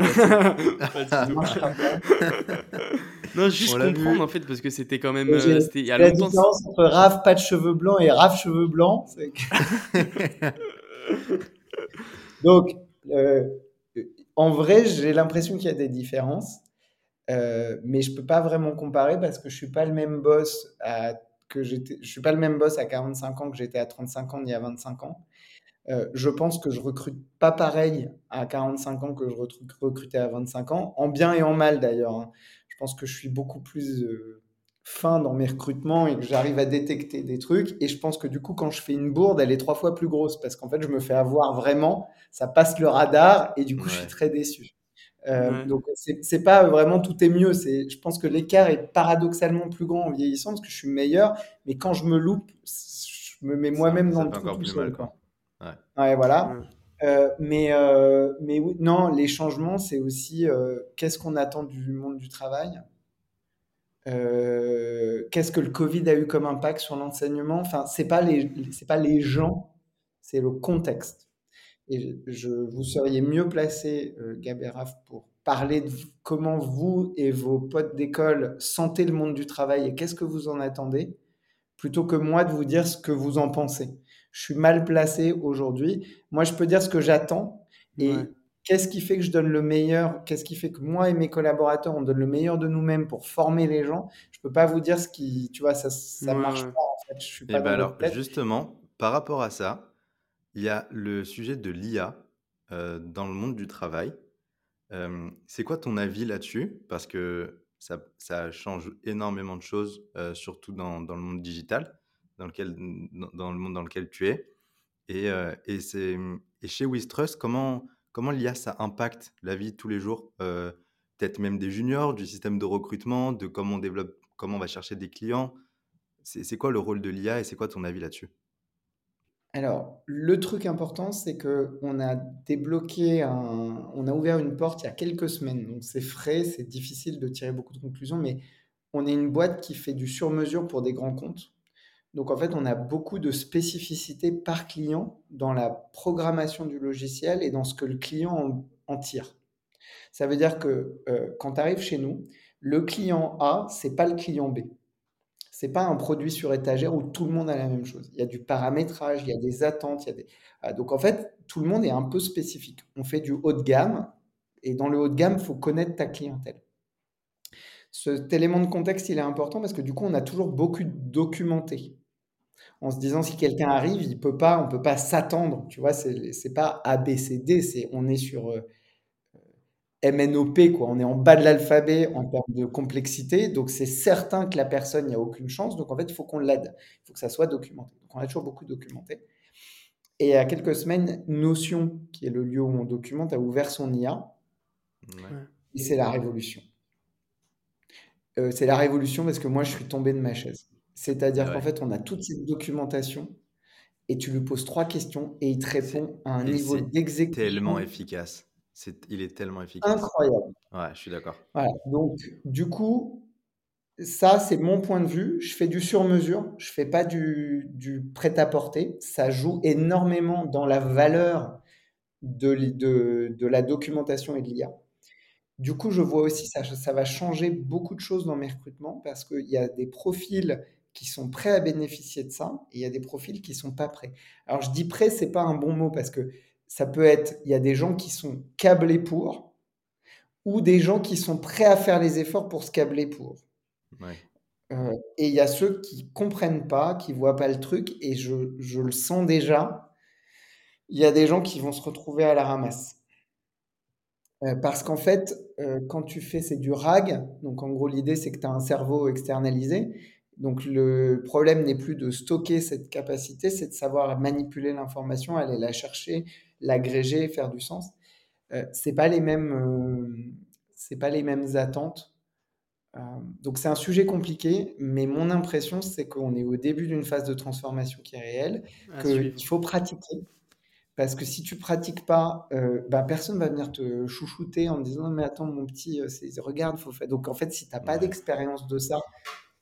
Non, juste comprendre en fait, parce que c'était quand même. Euh, il y a la différence entre Raph pas de cheveux blancs et Raph cheveux blancs. Donc, euh, en vrai, j'ai l'impression qu'il y a des différences, euh, mais je peux pas vraiment comparer parce que je suis pas le même boss à que j'étais. Je suis pas le même boss à 45 ans que j'étais à 35 ans il y a 25 ans. Euh, je pense que je recrute pas pareil à 45 ans que je recrutais à 25 ans, en bien et en mal d'ailleurs. Hein. Je pense que je suis beaucoup plus euh, fin dans mes recrutements et que j'arrive à détecter des trucs. Et je pense que du coup, quand je fais une bourde, elle est trois fois plus grosse parce qu'en fait, je me fais avoir vraiment, ça passe le radar et du coup, je suis très déçu. Euh, Donc, c'est pas vraiment tout est mieux. Je pense que l'écart est paradoxalement plus grand en vieillissant parce que je suis meilleur. Mais quand je me loupe, je me mets moi-même dans le trou tout seul. Quoi. Ouais, voilà. Euh, mais, euh, mais non, les changements, c'est aussi euh, qu'est-ce qu'on attend du monde du travail? Qu'est-ce que le Covid a eu comme impact sur l'enseignement? Enfin, c'est pas les, pas les gens, c'est le contexte. Et je, vous seriez mieux placé, Gabéraf, pour parler de comment vous et vos potes d'école sentez le monde du travail et qu'est-ce que vous en attendez, plutôt que moi de vous dire ce que vous en pensez je suis mal placé aujourd'hui. Moi, je peux dire ce que j'attends et qu'est-ce qui fait que je donne le meilleur, qu'est-ce qui fait que moi et mes collaborateurs, on donne le meilleur de nous-mêmes pour former les gens? Je peux pas vous dire ce qui, tu vois, ça, ça marche pas. En fait, je suis pas ben alors, justement, par rapport à ça, il y a le sujet de l'IA euh, dans le monde du travail. Euh, c'est quoi ton avis là-dessus? Parce que ça, ça, change énormément de choses, euh, surtout dans, dans, le monde digital dans, lequel, dans le monde dans lequel tu es. Et, euh, et, c'est, et chez Wistrust, comment, comment l'IA, ça impacte la vie de tous les jours euh, Peut-être même des juniors, du système de recrutement, de comment on développe, comment on va chercher des clients? C'est, c'est quoi le rôle de l'IA et c'est quoi ton avis là-dessus? Alors, le truc important, c'est que on a débloqué un, on a ouvert une porte il y a quelques semaines. Donc c'est frais, c'est difficile de tirer beaucoup de conclusions, mais on est une boîte qui fait du sur-mesure pour des grands comptes. Donc en fait, on a beaucoup de spécificités par client dans la programmation du logiciel et dans ce que le client en, tire. Ça veut dire que euh, quand tu arrives chez nous, le client A, c'est pas le client B. C'est pas un produit sur étagère où tout le monde a la même chose. Il y a du paramétrage, il y a des attentes, il y a des... Ah, donc en fait, tout le monde est un peu spécifique. On fait du haut de gamme, Et dans le haut de gamme, il faut connaître ta clientèle. Cet élément de contexte, il est important parce que du coup, on a toujours beaucoup documenté. En se disant, si quelqu'un arrive, il peut pas, on peut pas s'attendre. Tu vois, c'est pas A, B, C, D, c'est on est sur euh, MNOP, quoi. On est en bas de l'alphabet en termes de complexité. Donc, c'est certain que la personne, il n'y a aucune chance. Donc, en fait, il faut qu'on l'aide. Il faut que ça soit documenté. Donc, on a toujours beaucoup documenté. Et il y a quelques semaines, Notion, qui est le lieu où on documente, a ouvert son IA. Et c'est la révolution. Euh, c'est la révolution parce que moi, je suis tombé de ma chaise. C'est-à-dire qu'en fait, on a toute cette documentation et tu lui poses trois questions et il te répond à un niveau d'exécution. tellement efficace. il est tellement efficace. Incroyable. Ouais, je suis d'accord. Voilà. Donc, du coup, ça, c'est mon point de vue. Je fais du sur-mesure. Je fais pas du, du prêt-à-porter. Ça joue énormément dans la valeur de, de, de la documentation et de l'IA. Du coup, je vois aussi ça, ça va changer beaucoup de choses dans mes recrutements parce qu'il y a des profils qui sont prêts à bénéficier de ça et il y a des profils qui sont pas prêts. Alors, je dis prêt, c'est pas un bon mot parce que ça peut être, il y a des gens qui sont câblés pour ou des gens qui sont prêts à faire les efforts pour se câbler pour. Euh, et il y a ceux qui comprennent pas, qui voient pas le truc et je, je le sens déjà. Il y a des gens qui vont se retrouver à la ramasse. Euh, parce qu'en fait, euh, quand tu fais, c'est du RAG. Donc, en gros, l'idée, c'est que tu as un cerveau externalisé. Donc, le problème n'est plus de stocker cette capacité, c'est de savoir manipuler l'information, aller la chercher, l'agréger, faire du sens. Euh, c'est pas les mêmes, euh, c'est pas les mêmes attentes. donc, c'est un sujet compliqué, mais mon impression, c'est qu'on est au début d'une phase de transformation qui est réelle, qu'il faut pratiquer. Parce que si tu pratiques pas, euh, bah, personne va venir te chouchouter en disant mais attends mon petit, euh, regarde, faut faire. Donc en fait, si tu n'as pas d'expérience de ça,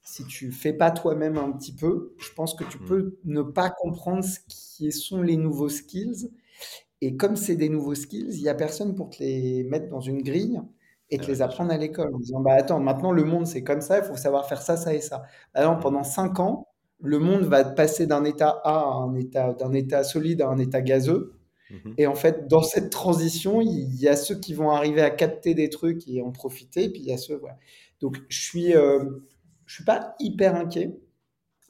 si tu fais pas toi-même un petit peu, je pense que tu mmh. peux ne pas comprendre ce qui sont les nouveaux skills. Et comme c'est des nouveaux skills, il y a personne pour te les mettre dans une grille et te les apprendre à l'école en disant bah attends maintenant le monde c'est comme ça, il faut savoir faire ça, ça et ça. Alors mmh. pendant cinq ans, le monde va passer d'un état A à un état, d'un état solide à un état gazeux. Mhm. Et en fait, dans cette transition, il y a ceux qui vont arriver à capter des trucs et en profiter, puis il y a ceux, voilà. Donc, je suis, euh, je suis pas hyper inquiet.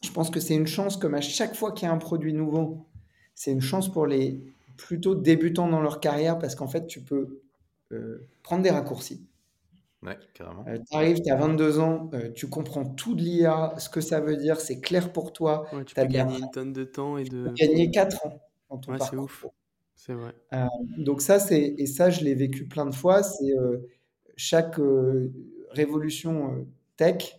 Je pense que c'est une chance, comme à chaque fois qu'il y a un produit nouveau, c'est une chance pour les plutôt débutants dans leur carrière parce qu'en fait, tu peux euh, prendre des raccourcis. Ouais, carrément. Euh, tu arrives, tu as 22 ans, euh, tu comprends tout de l'IA, ce que ça veut dire, c'est clair pour toi. tu as peux gagner une tonne de temps et de. gagner 4 ans dans ton ouais, C'est ouf. C'est vrai. Euh, donc ça, c'est et ça, je l'ai vécu plein de fois. C'est chaque révolution tech,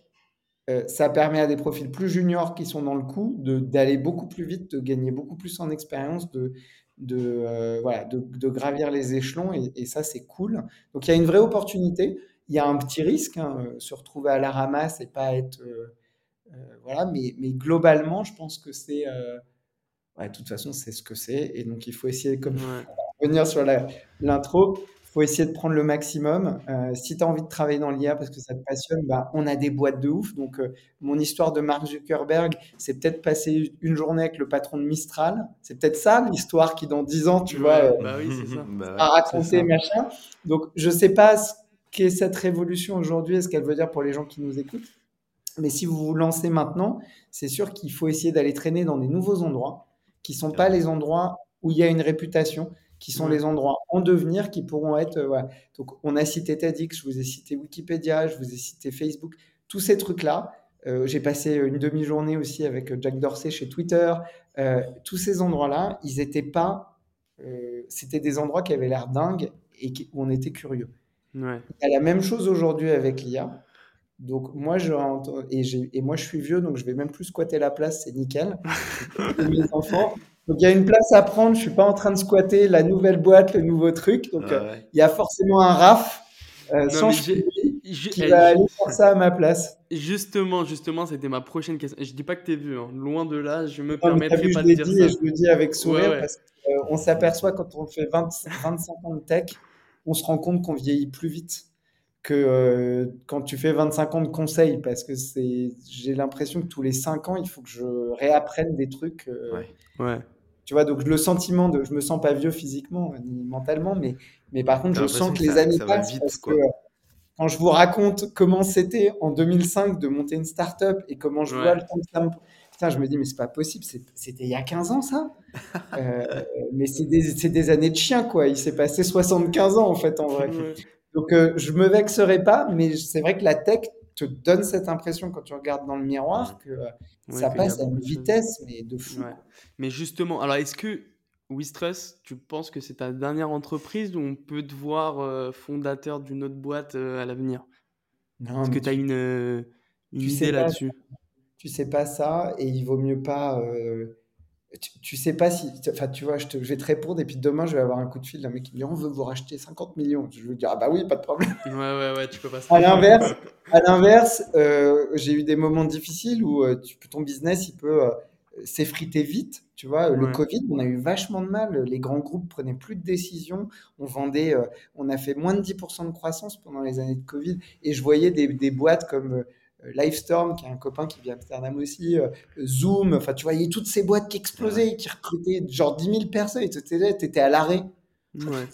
ça permet à des profils plus juniors qui sont dans le coup d'aller beaucoup plus vite, de gagner beaucoup plus en expérience, de, de, voilà, de, de, gravir les échelons et, et ça, c'est cool. Donc il y a une vraie opportunité il y a un petit risque, hein, euh, se retrouver à la ramasse et pas être. Euh, euh, voilà, mais, mais, globalement, je pense que c'est. de toute façon, c'est ce que c'est. Et donc, il faut essayer, comme revenir sur l'intro, faut essayer de prendre le maximum. si tu as envie de travailler dans l'IA parce que ça te passionne, bah, on a des boîtes de ouf. Donc, mon histoire de Mark Zuckerberg, c'est peut-être passer une journée avec le patron de Mistral. C'est peut-être ça l'histoire qui, dans 10 ans, tu vois, bah oui, ça. Bah a raconté, machin. Donc, je sais pas qu'est cette révolution aujourd'hui et ce qu'elle veut dire pour les gens qui nous écoutent. Mais si vous vous lancez maintenant, c'est sûr qu'il faut essayer d'aller traîner dans des nouveaux endroits qui ne sont pas les endroits où il y a une réputation, qui sont les endroits en devenir qui pourront être. Euh, Donc, on a cité TEDx, je vous ai cité Wikipédia, je vous ai cité Facebook, tous ces trucs-là. Euh, j'ai passé une demi-journée aussi avec Jack Dorsey chez Twitter. Euh, tous ces endroits-là, ils n'étaient pas. C'était des endroits qui avaient l'air dingues et où on était curieux. Ouais. Il y a la même chose aujourd'hui avec l'IA. Donc moi je et, et moi je suis vieux donc je vais même plus squatter la place, c'est nickel. mes enfants. Donc il y a une place à prendre, je suis pas en train de squatter la nouvelle boîte, le nouveau truc. Donc euh, il y a forcément un RAF euh, sans qui eh, va aller faire ça à ma place. Justement, justement, c'était ma prochaine question. Je dis pas que tu es vieux, hein. loin de là, je me permettrai pas de dire dit, ça. Et je le dis avec sourire parce qu'on s'aperçoit quand on fait 20, 25 ans de tech on se rend compte qu'on vieillit plus vite que euh, quand tu fais 25 ans de conseil, parce que c'est, j'ai l'impression que tous les 5 ans, il faut que je réapprenne des trucs. Euh, ouais. Tu vois, donc le sentiment de, je me sens pas vieux physiquement ni mentalement, mais, mais par contre, je sens que que les ça, années ça passent vite, parce que quoi. euh, quand je vous raconte comment c'était en 2005 de monter une start-up et comment je vois Ouais. le temps que ça me... Putain, je me dis, mais c'est pas possible, c'était il y a 15 ans ça? Euh, mais c'est des, des années de chien, quoi. Il s'est passé 75 ans, en fait, en vrai. Donc, euh, je me vexerai pas, mais c'est vrai que la tech te donne cette impression quand tu regardes dans le miroir que euh, Ouais, ça passe à une vitesse, mais de fou. Ouais. Mais justement, alors est-ce que Wistress, tu penses que c'est ta dernière entreprise ou on peut te voir euh, fondateur d'une autre boîte euh, à l'avenir? Non, Est-ce que tu as une, euh, une idée là-dessus? tu sais pas ça, et il vaut mieux pas. Tu, tu sais pas si. Enfin, tu vois, je, te, je vais te répondre, et puis demain, je vais avoir un coup de fil d'un mec qui me dit On veut vous racheter 50 millions. Je vais dire Ah bah oui, pas de problème. Ouais, ouais, ouais, tu peux pas À l'inverse, à l'inverse, euh, j'ai eu des moments difficiles où euh, tu- ton business il peut euh, s'effriter vite. Tu vois, le. Covid, on a eu vachement de mal. Les grands groupes prenaient plus de décisions. On vendait, on a fait moins de 10% de croissance pendant les années de Covid. Et je voyais des, des boîtes comme Livestorm, qui est un copain qui vient d'Amsterdam aussi, euh, Zoom. Enfin, tu voyais toutes ces boîtes qui explosaient, qui recrutaient genre 10 000 personnes. Et tu étais à l'arrêt. Ouais.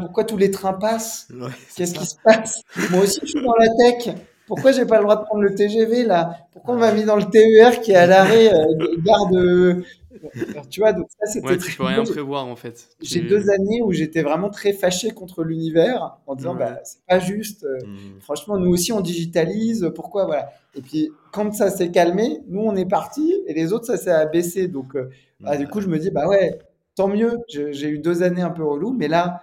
Pourquoi tous les trains passent? Ouais, Qu'est-ce qui se passe? Moi aussi, je suis dans la tech. Pourquoi j'ai pas le droit de prendre le TGV là? Pourquoi on m'a mis dans le TER qui est à l'arrêt euh, gare de... Alors, tu vois, donc ça c'était Ouais, tu peux rien prévoir en fait. J'ai Tu... deux années où j'étais vraiment très fâché contre l'univers en disant bah c'est pas juste. euh, Hmm. Franchement, nous aussi on digitalise. Pourquoi voilà? Et puis quand ça s'est calmé, nous on est parti et les autres ça s'est abaissé. Donc euh, ah, du coup je me dis bah ouais, tant mieux. J'ai eu deux années un peu relou, mais là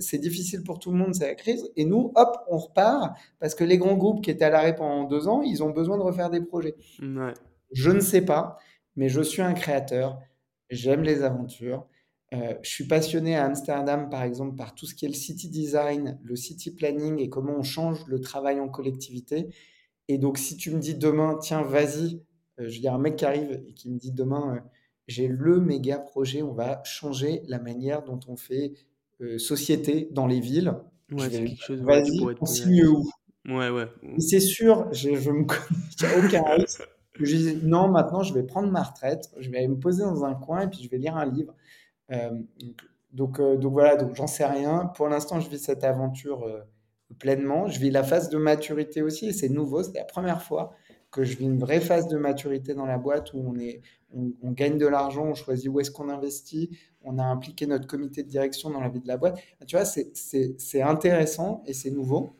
c'est difficile pour tout le monde, c'est la crise. Et nous hop on repart parce que les grands groupes qui étaient à l'arrêt pendant deux ans, ils ont besoin de refaire des projets. Ouais. Je ne sais pas, mais je suis un créateur. J'aime les aventures. Euh, je suis passionné à Amsterdam, par exemple, par tout ce qui est le city design, le city planning et comment on change le travail en collectivité. Et donc, si tu me dis demain, tiens, vas-y, euh, je veux dire, un mec qui arrive et qui me dit demain, euh, j'ai le méga projet, on va changer la manière dont on fait euh, société dans les villes. Ouais, vas-y, on signe où? Ouais, ouais. C'est sûr, je, je me connais, aucun risque. Je dis non, maintenant je vais prendre ma retraite, je vais aller me poser dans un coin et puis je vais lire un livre. Euh, donc, euh, donc voilà, donc j'en sais rien. Pour l'instant, je vis cette aventure euh, pleinement. Je vis la phase de maturité aussi et c'est nouveau. C'est la première fois que je vis une vraie phase de maturité dans la boîte où on on, gagne de l'argent, on choisit où est-ce qu'on investit, on a impliqué notre comité de direction dans la vie de la boîte. Tu vois, c'est intéressant et c'est nouveau.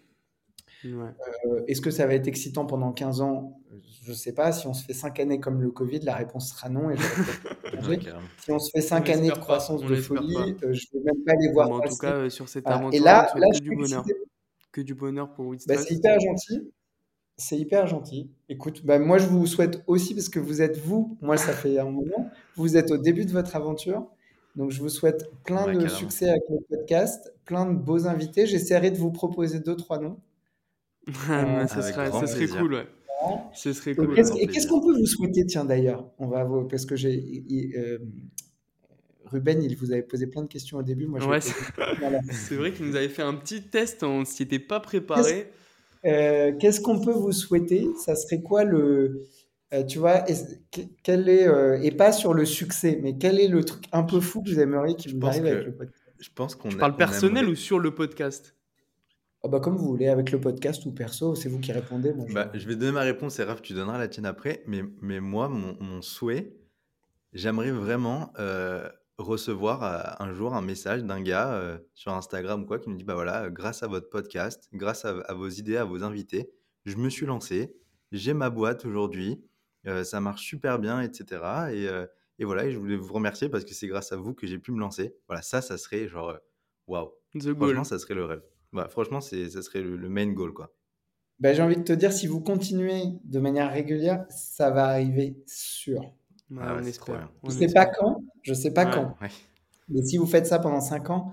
Ouais. Euh, Est-ce que ça va être excitant pendant 15 ans? Je ne sais pas. Si on se fait 5 années comme le Covid, la réponse sera non et Ouais. Si on se fait On 5 années de croissance de folie, euh, je ne vais même pas les Bon, voir mais en tout cas, euh, sur cette Voilà. Et là, là, que je du bonheur. Que du bonheur pour Bah, Wistress. c'est hyper gentil. C'est hyper gentil. Écoute, bah, moi, je vous souhaite aussi, parce que vous êtes vous, moi, ça fait un moment, vous êtes au début de votre aventure. Donc, je vous souhaite plein Ouais, de carrément. succès avec le podcast, plein de beaux invités. J'essaierai de vous proposer deux, trois noms. Mais Euh, ça serait, ça cool, ouais. Ce serait cool. qu'est-ce- et qu'est-ce qu'on peut vous souhaiter, tiens, d'ailleurs? On va vous, parce que j'ai, il- euh, Ruben, il vous avait posé plein de questions au début. Moi, je Ouais, c'est vrai qu'il nous avait fait un petit test, on s'y était pas Qu'est-ce préparé. euh, qu'est-ce qu'on peut vous souhaiter? Ça serait quoi le, euh, tu vois, quel est, euh, et pas sur le succès, mais quel est le truc un peu fou que vous aimeriez qui Je vous pense arrive avec le podcast? je pense qu'on Tu a- parles on personnel aimerait. ou sur le podcast? Ah bah, comme vous voulez, avec le podcast ou perso, c'est vous qui répondez. Je... Bah, je vais donner ma réponse et Raph, tu donneras la tienne après. Mais, mais moi, mon, mon souhait, j'aimerais vraiment euh, recevoir euh, un jour un message d'un gars euh, sur Instagram ou quoi qui me dit bah voilà, grâce à votre podcast, grâce à, à vos idées, à vos invités, je me suis lancé, j'ai ma boîte aujourd'hui, euh, ça marche super bien, etc. Et, euh, et voilà, et je voulais vous remercier parce que c'est grâce à vous que j'ai pu me lancer. Voilà, ça, ça serait genre waouh. The Franchement, ça serait le rêve. Voilà, franchement, c'est, ça serait le, le main goal quoi. Bah, j'ai envie de te dire, si vous continuez de manière régulière, ça va arriver sûr. Ouais, Ah ouais, on espère. on Je sais pas quand, je sais pas Ouais. quand, Ouais. mais si vous faites ça pendant 5 ans,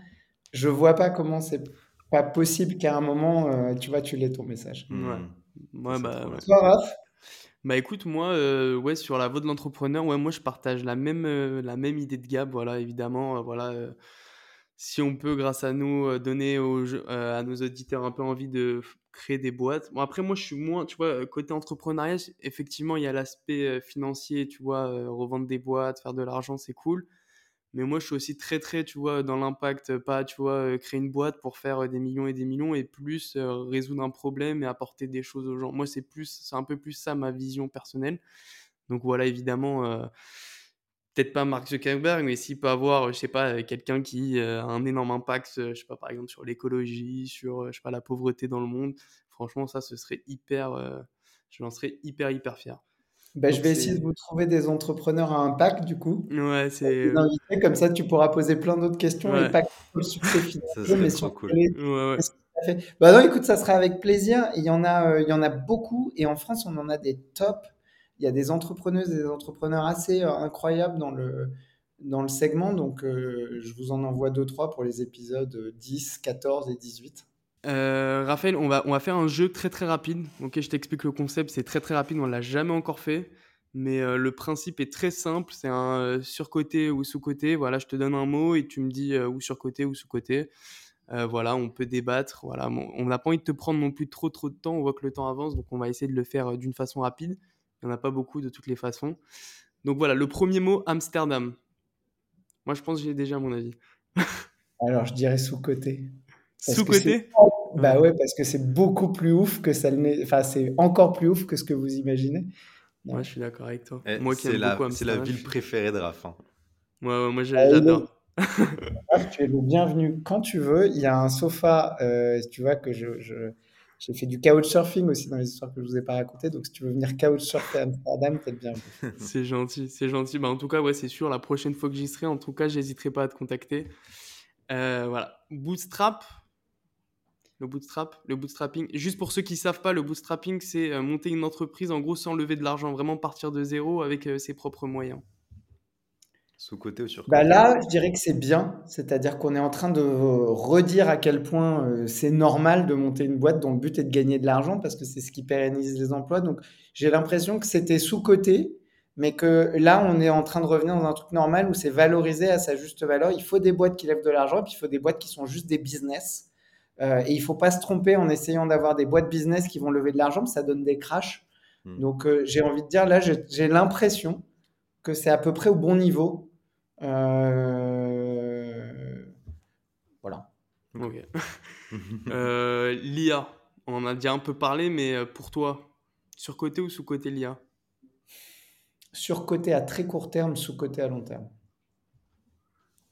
je vois pas comment c'est pas possible qu'à un moment, euh, tu vois, tu l'aies ton message. Ouais. Hmm. Ouais, bah, ouais. bien. Toi, Raph? Bah écoute, moi, euh, ouais, sur la voie de l'entrepreneur, ouais, moi je partage la même, euh, la même idée de Gab, voilà, évidemment, euh, voilà, euh, si on peut, grâce à nous, euh, donner aux, euh, à nos auditeurs un peu envie de créer des boîtes. Bon, après, moi, je suis moins, tu vois, euh, côté entrepreneuriat, effectivement, il y a l'aspect financier, tu vois, revendre des boîtes, faire de l'argent, c'est cool. Mais moi, je suis aussi très, très, tu vois, dans l'impact, pas, tu vois, créer une boîte pour faire des millions et des millions et plus résoudre un problème et apporter des choses aux gens. Moi, c'est plus, c'est un peu plus ça ma vision personnelle. Donc voilà, évidemment, peut-être pas Mark Zuckerberg, mais s'il peut avoir, je sais pas, quelqu'un qui a un énorme impact, je sais pas, par exemple, sur l'écologie, sur, je sais pas, la pauvreté dans le monde, franchement, ça, ce serait hyper, je m'en serais hyper, hyper fier. Ben, je vais essayer de vous trouver des entrepreneurs à impact, du coup. Ouais, c'est. Comme ça, tu pourras poser plein d'autres questions et pas que sur le succès financier, mais sur cool. les... Ouais, ouais. Bah non, écoute, ça sera avec plaisir. Il y en a, euh, il y en a beaucoup, et en France, on en a des tops. Il y a des entrepreneuses et des entrepreneurs assez euh, incroyables dans le, dans le segment. Donc, euh, je vous en envoie deux, trois pour les épisodes 10, 14 et 18. Euh, Raphaël, on va, on va faire un jeu très très rapide. Ok, je t'explique le concept, c'est très très rapide, on l'a jamais encore fait. Mais euh, le principe est très simple, c'est un euh, surcoté ou sous-côté. Voilà, je te donne un mot et tu me dis euh, ou surcoté ou sous-côté. voilà, on peut débattre. Voilà, on n'a pas envie de te prendre non plus trop trop de temps. On voit que le temps avance, donc on va essayer de le faire d'une façon rapide. Il n'y en a pas beaucoup de toutes les façons. Donc voilà, le premier mot, Amsterdam. Moi, je pense que j'ai déjà mon avis. Alors, je dirais sous-côté. Sous-côté Bah ouais, parce que c'est beaucoup plus ouf que ça n'est. Enfin, c'est encore plus ouf que ce que vous imaginez. Moi, je suis d'accord avec toi. Eh, moi qui c'est aime la, beaucoup c'est la Amsterdam, ville préférée de Raph. hein. Ouais, ouais, moi, Euh, j'adore. Raph, tu es le bienvenu quand tu veux. Il y a un sofa, euh, tu vois, que je, je- j'ai fait du couchsurfing aussi dans les histoires que je vous ai pas racontées. Donc, si tu veux venir couchsurfer à Amsterdam, t'es bienvenu. C'est gentil, c'est gentil. Bah, en tout cas, ouais, c'est sûr, la prochaine fois que j'y serai, en tout cas, j'hésiterai pas à te contacter. Euh, voilà. Bootstrap. Le bootstrap, le bootstrapping. Juste pour ceux qui savent pas, le bootstrapping, c'est euh, monter une entreprise en gros sans lever de l'argent, vraiment partir de zéro avec euh, ses propres moyens. Sous-côté ou sur Bah là, je dirais que c'est bien, c'est-à-dire qu'on est en train de redire à quel point euh, c'est normal de monter une boîte dont le but est de gagner de l'argent parce que c'est ce qui pérennise les emplois. Donc j'ai l'impression que c'était sous-coté, mais que là, on est en train de revenir dans un truc normal où c'est valorisé à sa juste valeur. Il faut des boîtes qui lèvent de l'argent, puis il faut des boîtes qui sont juste des business. Euh, et il faut pas se tromper en essayant d'avoir des boîtes business qui vont lever de l'argent, ça donne des crashs. Hmm. Donc euh, j'ai envie de dire, là, j'ai l'impression que c'est à peu près au bon niveau. Euh, Voilà. Ok. Euh, L'IA, on en a déjà un peu parlé, mais euh, pour toi, surcoté ou sous-côté l'IA Surcoté à très court terme, sous-coté à long terme.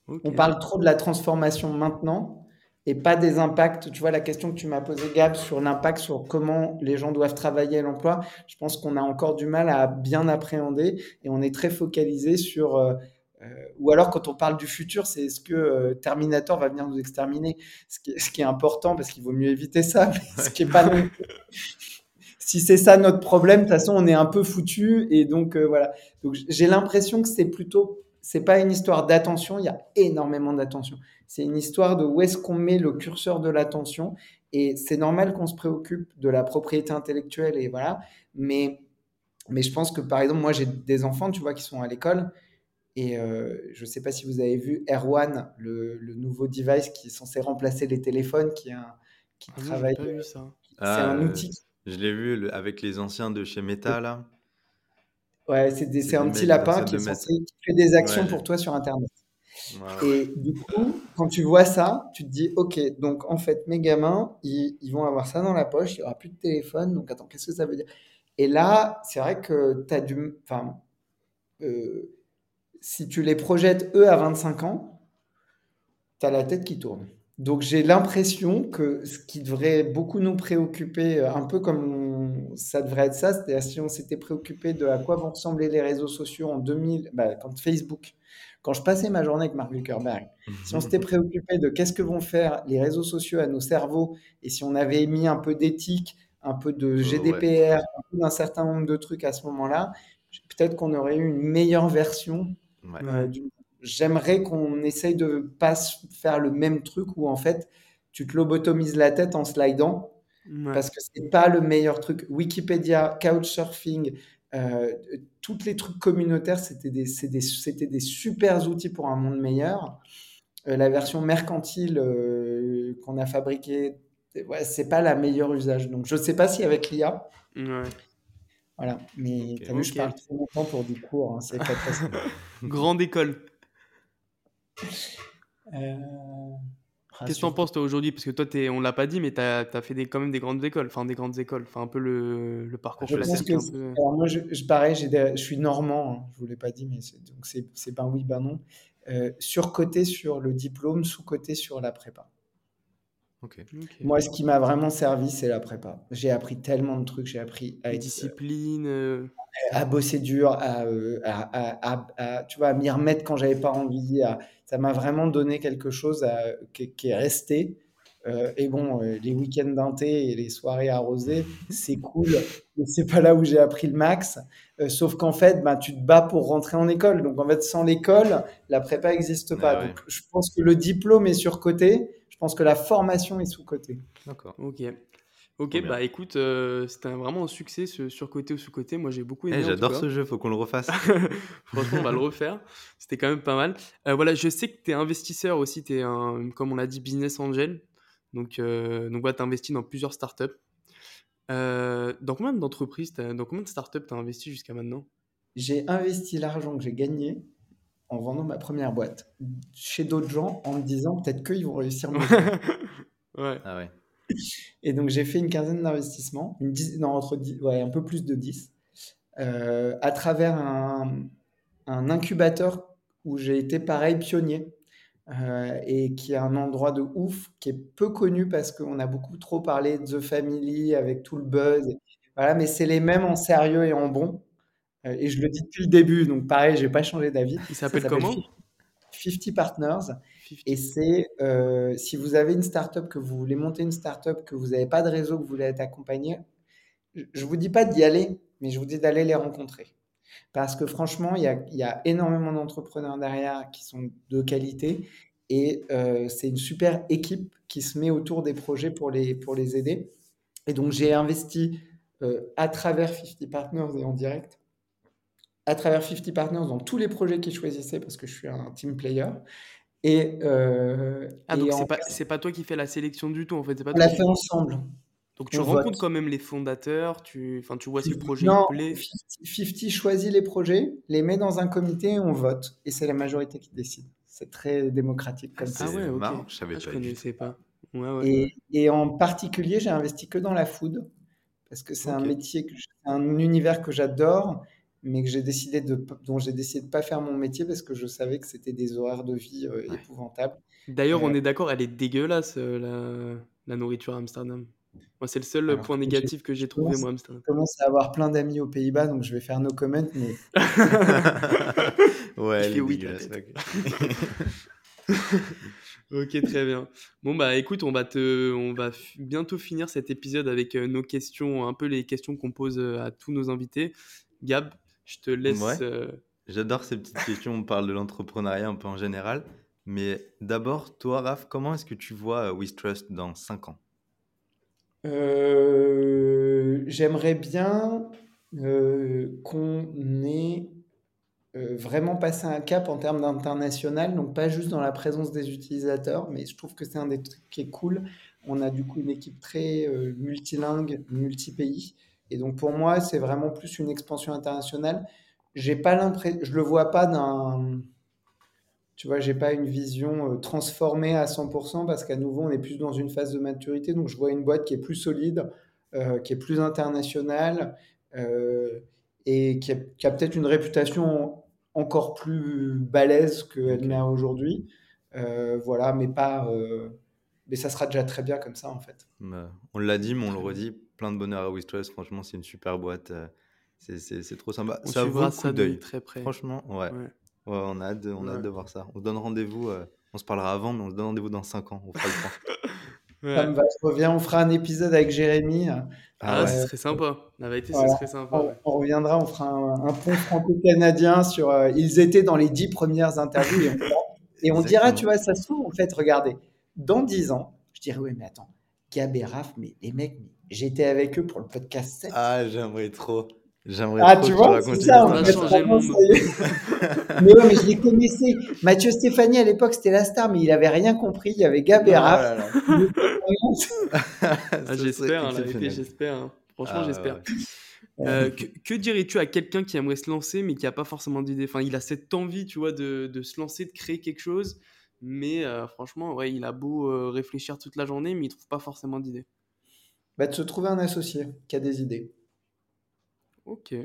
On parle trop de la transformation maintenant et pas des impacts. Tu vois, la question que tu m'as posée, Gab, sur l'impact sur comment les gens doivent travailler à l'emploi, je pense qu'on a encore du mal à bien appréhender et on est très focalisé sur. Euh, ou alors, quand on parle du futur, c'est est-ce que euh, Terminator va venir nous exterminer? Ce qui, est, ce qui est important parce qu'il vaut mieux éviter ça, mais ce qui est pas Si c'est ça notre problème, de toute façon, on est un peu foutu. Et donc, euh, voilà. Donc, j'ai l'impression que c'est plutôt. C'est pas une histoire d'attention, il y a énormément d'attention. C'est une histoire de où est-ce qu'on met le curseur de l'attention. Et c'est normal qu'on se préoccupe de la propriété intellectuelle et voilà. Mais, mais je pense que par exemple, moi j'ai des enfants, tu vois, qui sont à l'école. Et euh, je ne sais pas si vous avez vu Air1, le, le nouveau device qui est censé remplacer les téléphones, qui, est un, qui Ah travaille. pas vu ça. C'est Ah, un euh, outil. Je l'ai vu le- avec les anciens de chez Meta, là. Ouais, c'est des- c'est c'est un petit lapin qui, est censé, qui fait des actions Ouais, pour toi sur Internet. Ouais. Et du coup, quand tu vois ça, tu te dis, OK, donc en fait, mes gamins, ils, ils vont avoir ça dans la poche, il n'y aura plus de téléphone, donc attends, qu'est-ce que ça veut dire? Et là, c'est vrai que tu as du... Enfin, euh, si tu les projettes, eux, à 25 ans, tu as la tête qui tourne. Donc j'ai l'impression que ce qui devrait beaucoup nous préoccuper, euh, un peu comme on- ça devrait être ça, c'est-à-dire si on s'était préoccupé de à quoi vont ressembler les réseaux sociaux en 2000, bah, quand Facebook, quand je passais ma journée avec Mark Zuckerberg, si on s'était préoccupé de qu'est-ce que vont faire les réseaux sociaux à nos cerveaux, et si on avait mis un peu d'éthique, un peu de ouais. GDPR, un peu d'un certain nombre de trucs à ce moment-là, peut-être qu'on aurait eu une meilleure version Ouais. euh, J'aimerais qu'on essaye de pas faire le même truc où en fait tu te lobotomises la tête en slidant Ouais. parce que c'est pas le meilleur truc. Wikipédia, Couchsurfing, euh, tous les trucs communautaires, c'était des, des, des super outils pour un monde meilleur. Euh, la version mercantile euh, qu'on a fabriquée, ouais, c'est pas la meilleure usage. Donc je sais pas si avec l'IA, Ouais. voilà. Mais Ok. t'as vu, je parle trop longtemps pour du cours, hein, c'est pas très simple. Grande école. Euh, Qu'est-ce que tu en penses toi aujourd'hui? Parce que toi, t'es, on l'a pas dit, mais tu as, fait des, quand même des grandes écoles, enfin des grandes écoles, enfin un peu le, le parcours je classique. Pense que Alors moi, je, je pareil, je suis normand, hein, je vous l'ai pas dit, mais c'est, donc c'est, c'est ben oui, ben non. Euh, surcoté sur le diplôme, sous-côté sur la prépa. Moi, ce qui m'a vraiment servi, c'est la prépa. J'ai appris tellement de trucs. J'ai appris à être, discipline, euh, à bosser dur, euh, à, à, tu vois, à m'y remettre quand j'avais pas envie. ça m'a vraiment donné quelque chose qui, qui, est resté. Euh, et bon, les week-ends d'un thé et les soirées arrosées, c'est cool, mais c'est pas là où j'ai appris le max. sauf qu'en fait, bah, tu te bats pour rentrer en école. Donc en fait, sans l'école, la prépa n'existe pas. Donc je pense que le diplôme est surcoté je pense que la formation est sous-cotée. D'accord. Ok. Ok, bah écoute, euh, c'était vraiment un succès ce sur-côté ou sous-côté. Moi j'ai beaucoup aimé. Eh, j'adore ce jeu, faut qu'on le refasse. Franchement, on va le refaire. C'était quand même pas mal. Euh, voilà, je sais que tu es investisseur aussi, tu es un, comme on l'a dit, business angel. Donc, euh, donc voilà, tu investi dans plusieurs startups. Euh, dans combien d'entreprises, dans combien de startups tu as investi jusqu'à maintenant? J'ai investi l'argent que j'ai gagné en vendant ma première boîte chez d'autres gens en me disant peut-être qu'ils vont réussir mieux. ouais. Ah ouais. Et donc j'ai fait une quinzaine d'investissements, une non, entre ouais, un peu plus de 10, euh, à travers un, un, incubateur où j'ai été pareil pionnier. Euh, et qui est un endroit de ouf, qui est peu connu parce qu'on a beaucoup trop parlé de The Family avec tout le buzz. voilà, mais c'est les mêmes en sérieux et en bon. Euh, et je le dis depuis le début, donc pareil, j'ai pas changé d'avis. Il s'appelle comment 50 Partners. Et c'est euh, si vous avez une startup, que vous voulez monter une startup, que vous n'avez pas de réseau, que vous voulez être accompagné, je vous dis pas d'y aller, mais je vous dis d'aller les rencontrer. Parce que franchement, il y a, y a, énormément d'entrepreneurs derrière qui sont de qualité et euh, c'est une super équipe qui se met autour des projets pour les, pour les aider. Et donc, j'ai investi à travers 50 Partners et en direct à travers 50 Partners dans tous les projets qu'ils choisissaient parce que je suis un team player. Et, euh, ah, donc c'est pas, c'est pas toi qui fais la sélection du tout en fait. Pas on l'a fait ensemble. Donc tu rencontres quand même les fondateurs, tu, enfin, tu vois si le projet non, plaît. 50 choisit les projets, les met dans un comité et on vote. Et c'est la majorité qui décide. C'est très démocratique comme ça. Ah ouais, ok. Marrant, je savais ah, pas. connaissais pas. Ouais, ouais, et, et, en particulier, j'ai investi que dans la food parce que c'est un métier, que, un univers que j'adore mais que j'ai décidé de, dont j'ai décidé de pas faire mon métier parce que je savais que c'était des horaires de vie euh, épouvantables. D'ailleurs, on est d'accord, elle est dégueulasse euh, la, nourriture à Amsterdam. Moi, c'est le seul point négatif que j'ai trouvé, moi, Amsterdam. Je commence à avoir plein d'amis aux Pays-Bas, donc je vais faire nos comments, mais. ouais, elle est dégueulasse. ok, très bien. Bon, bah écoute, on va, te, on va bientôt finir cet épisode avec euh, nos questions, un peu les questions qu'on pose à tous nos invités. Gab, je te laisse. Euh, J'adore ces petites questions. On parle de l'entrepreneuriat un peu en général. Mais d'abord, toi, Raph, comment est-ce que tu vois euh, Trust dans 5 ans? Euh, J'aimerais bien qu'on ait vraiment passé un cap en termes d'international, donc pas juste dans la présence des utilisateurs, mais je trouve que c'est un des trucs qui est cool. On a du coup une équipe très multilingue, multi-pays. Et donc pour moi, c'est vraiment plus une expansion internationale. J'ai pas l'impression, je le vois pas d'un, tu vois, j'ai pas une vision euh, transformée à 100% parce qu'à nouveau, on est plus dans une phase de maturité. Donc je vois une boîte qui est plus solide, euh, qui est plus internationale euh, et qui a, peut-être une réputation encore plus balèze qu'elle n'a aujourd'hui. voilà, mais pas mais ça sera déjà très bien comme ça en fait. Bah, on l'a dit, mais on le redit, plein de bonheur à Wistress. Franchement, c'est une super boîte. Euh, c'est trop sympa. On ça vaut ça d'œil. Très près. Franchement, ouais. ouais. on a hâte de, on a de voir ça. On se donne rendez-vous. Euh, on se parlera avant, mais on se donne rendez-vous dans 5 ans. On fera le point. Ça me va, je reviens, on fera un épisode avec Jérémy. Ah, ah ce serait sympa. La vérité, ce serait sympa. On, reviendra, on fera un, pont franco-canadien sur. Euh, ils étaient dans les 10 premières interviews et on, et on dira, tu vois, ça se trouve, en fait, regardez, dans 10 ans, je dirais, oui, mais attends, Gab et Raph, mais les mecs, j'étais avec eux pour le podcast 7. Ah, j'aimerais trop. J'aimerais ah, trop tu vois, c'est ça, on a changé le monde. mais ouais, mais je les connaissais. Mathieu Stéphanie, à l'époque, c'était la star, mais il avait rien compris. Il y avait Gab et Raph. ah, j'espère, hein, j'espère. Hein. Franchement, ah, j'espère. Euh, que, dirais-tu à quelqu'un qui aimerait se lancer mais qui n'a pas forcément d'idée? Enfin, il a cette envie, tu vois, de, de, se lancer, de créer quelque chose, mais euh, franchement, ouais, il a beau euh, réfléchir toute la journée, mais il trouve pas forcément d'idée. Bah, de se trouver un associé qui a des idées. Ok.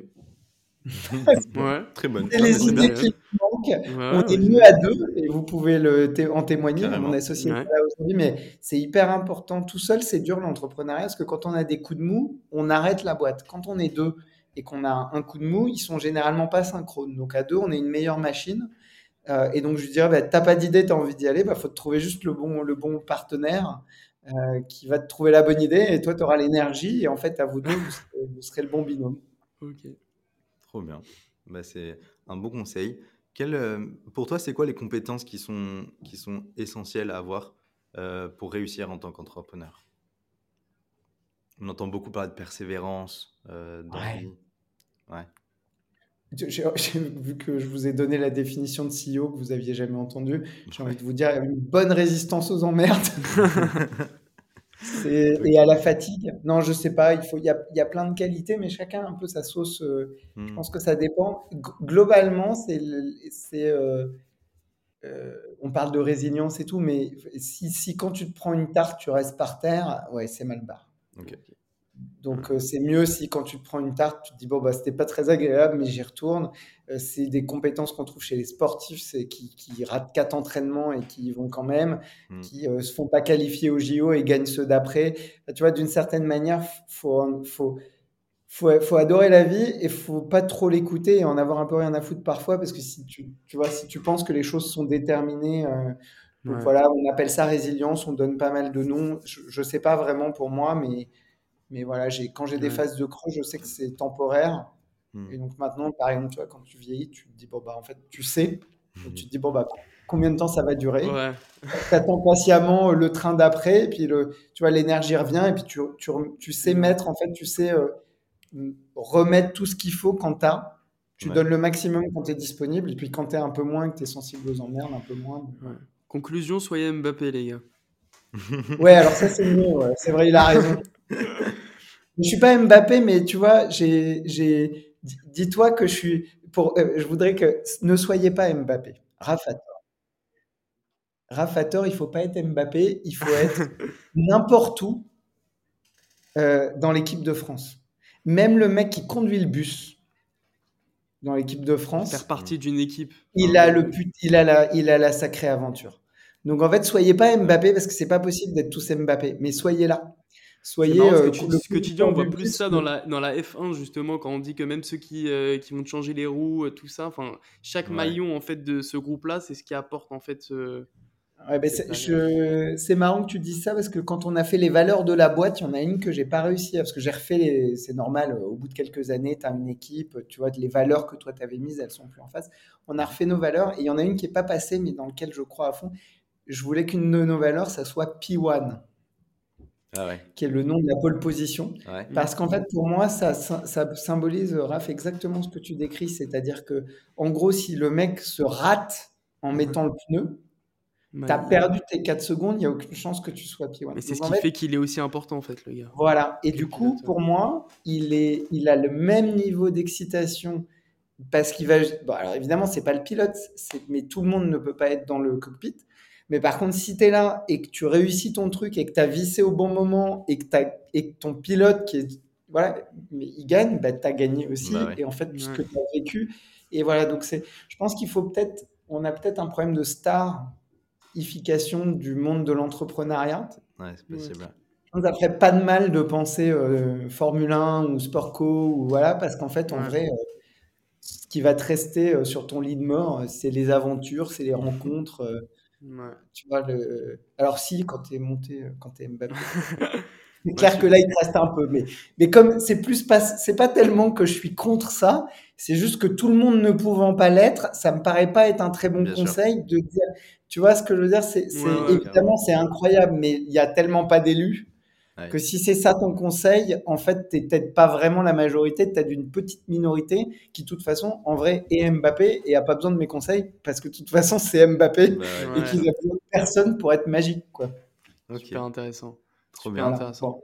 ouais, très bonne. C'est les idées qui manquent. on est mieux à deux et vous pouvez le en témoigner. Mon associé là aujourd'hui, mais c'est hyper important. Tout seul, c'est dur l'entrepreneuriat parce que quand on a des coups de mou, on arrête la boîte. Quand on est deux et qu'on a un coup de mou, ils sont généralement pas synchrones. Donc à deux, on est une meilleure machine. Euh, et donc je dirais, bah, t'as pas d'idée, tu as envie d'y aller, bah faut te trouver juste le bon, le bon partenaire. Euh, qui va te trouver la bonne idée et toi tu auras l'énergie et en fait à vous deux vous serez, le bon binôme. Ok. Trop bien. Bah, c'est un bon conseil. Quel, euh, pour toi, c'est quoi les compétences qui sont, qui sont essentielles à avoir pour réussir en tant qu'entrepreneur? On entend beaucoup parler de persévérance, d'envie. Ouais. J'ai vu que je vous ai donné la définition de CEO que vous n'aviez jamais entendue. J'ai envie de vous dire une bonne résistance aux emmerdes. Et à la fatigue. Non, je sais pas. Il faut, y a, y a plein de qualités, mais chacun a un peu sa sauce. Euh, je hmm. pense que ça dépend. globalement, c'est, c'est, euh, euh, on parle de résilience et tout, mais si, si, quand tu te prends une tarte, tu restes par terre, ouais, c'est mal barre. Donc euh, c'est mieux si quand tu prends une tarte, tu te dis bon bah c'était pas très agréable, mais j'y retourne. Euh, c'est des compétences qu'on trouve chez les sportifs, c'est qui, qui, ratent quatre entraînements et qui y vont quand même, hmm. qui euh, se font pas qualifier au JO et gagnent ceux d'après. tu vois, d'une certaine manière, faut faut faut, faut adorer la vie et faut pas trop l'écouter et en avoir un peu rien à foutre parfois parce que si tu, tu vois si tu penses que les choses sont déterminées donc voilà on appelle ça résilience on donne pas mal de noms je, je sais pas vraiment pour moi mais mais voilà, quand j'ai des phases de creux, je sais que c'est temporaire. Hmm. Et donc maintenant, par exemple, tu vois, quand tu vieillis, tu te dis, bon, bah, en fait, tu sais. Et tu te dis, bon, bah, combien de temps ça va durer? Ouais. Tu attends patiemment le train d'après, et puis le, tu vois, l'énergie revient, et puis tu, tu, tu, sais mettre, en fait, tu sais euh, remettre tout ce qu'il faut quand tu as. Tu donnes le maximum quand tu es disponible, et puis quand tu es un peu moins, que tu es sensible aux emmerdes, un peu moins. Conclusion, soyez Mbappé, les gars. ouais, alors ça, c'est mieux, c'est vrai, il a raison. je suis pas Mbappé, mais tu vois, j'ai, dis-toi que je suis pour, euh, je voudrais que ne soyez pas Mbappé. Rafator. Rafator, il faut pas être Mbappé, il faut être n'importe où euh, dans l'équipe de France. Même le mec qui conduit le bus dans l'équipe de France. Faire partie d'une équipe. Il a le il a la, il a la sacrée aventure. Donc en fait, soyez pas Mbappé parce que c'est pas possible d'être tous Mbappé, mais soyez là. Soyez. Euh, ce, que tu, dis, on voit plus ça dans la, dans la F1 justement quand on dit que même ceux qui, euh, qui vont changer les roues, euh, tout ça, enfin chaque maillon en fait de ce groupe-là, c'est ce qui apporte en fait. Ouais, ben c'est marrant que tu dises ça parce que quand on a fait les valeurs de la boîte, il y en a une que j'ai pas réussi parce que j'ai refait les... c'est normal au bout de quelques années, tu as une équipe, tu vois les valeurs que toi tu avais mises, elles sont plus en face. On a refait nos valeurs et il y en a une qui est pas passée mais dans laquelle je crois à fond. Je voulais qu'une de nos valeurs ça soit P1. Ah qui est le nom de la pole position. Parce qu'en fait, pour moi, ça, ça, symbolise, Raph, exactement ce que tu décris. C'est-à-dire que, en gros, si le mec se rate en mettant le pneu, tu as perdu tes 4 secondes, il n'y a aucune chance que tu sois pied. Mais c'est ce qui fait qu'il est aussi important, en fait, le gars. Voilà. Et du coup, pour moi, il, est, il a le même niveau d'excitation parce qu'il va. Bon, alors évidemment, c'est pas le pilote, mais tout le monde ne peut pas être dans le cockpit. Mais par contre, si tu es là et que tu réussis ton truc et que tu as vissé au bon moment et que, et que ton pilote qui est, voilà, mais il gagne, bah, tu as gagné aussi. Bah et en fait, puisque tu as vécu. Et voilà, donc c'est, je pense qu'il faut peut-être, on a peut-être un problème de starification du monde de l'entrepreneuriat. Ouais, c'est possible. Ça ferait pas de mal de penser euh, Formule 1 ou Sportco ou voilà, parce qu'en fait, en vrai, euh, ce qui va te rester euh, sur ton lit de mort, c'est les aventures, c'est les rencontres. Tu vois, le... Alors si, quand tu es monté, euh, quand tu es Mbappé. c'est clair que là, il te reste un peu. Mais, mais comme c'est plus pas, c'est pas tellement que je suis contre ça, c'est juste que tout le monde ne pouvant pas l'être, ça me paraît pas être un très bon conseil de dire, tu vois ce que je veux dire, c'est, évidemment, c'est incroyable, mais il y a tellement pas d'élus que si c'est ça ton conseil, en fait, tu n'es peut-être pas vraiment la majorité, tu es d'une petite minorité qui, de toute façon, en vrai, est Mbappé et a pas besoin de mes conseils parce que, de toute façon, c'est Mbappé bah et qu'il a besoin de personne pour être magique. Quoi. Super intéressant. Trop bien. intéressant.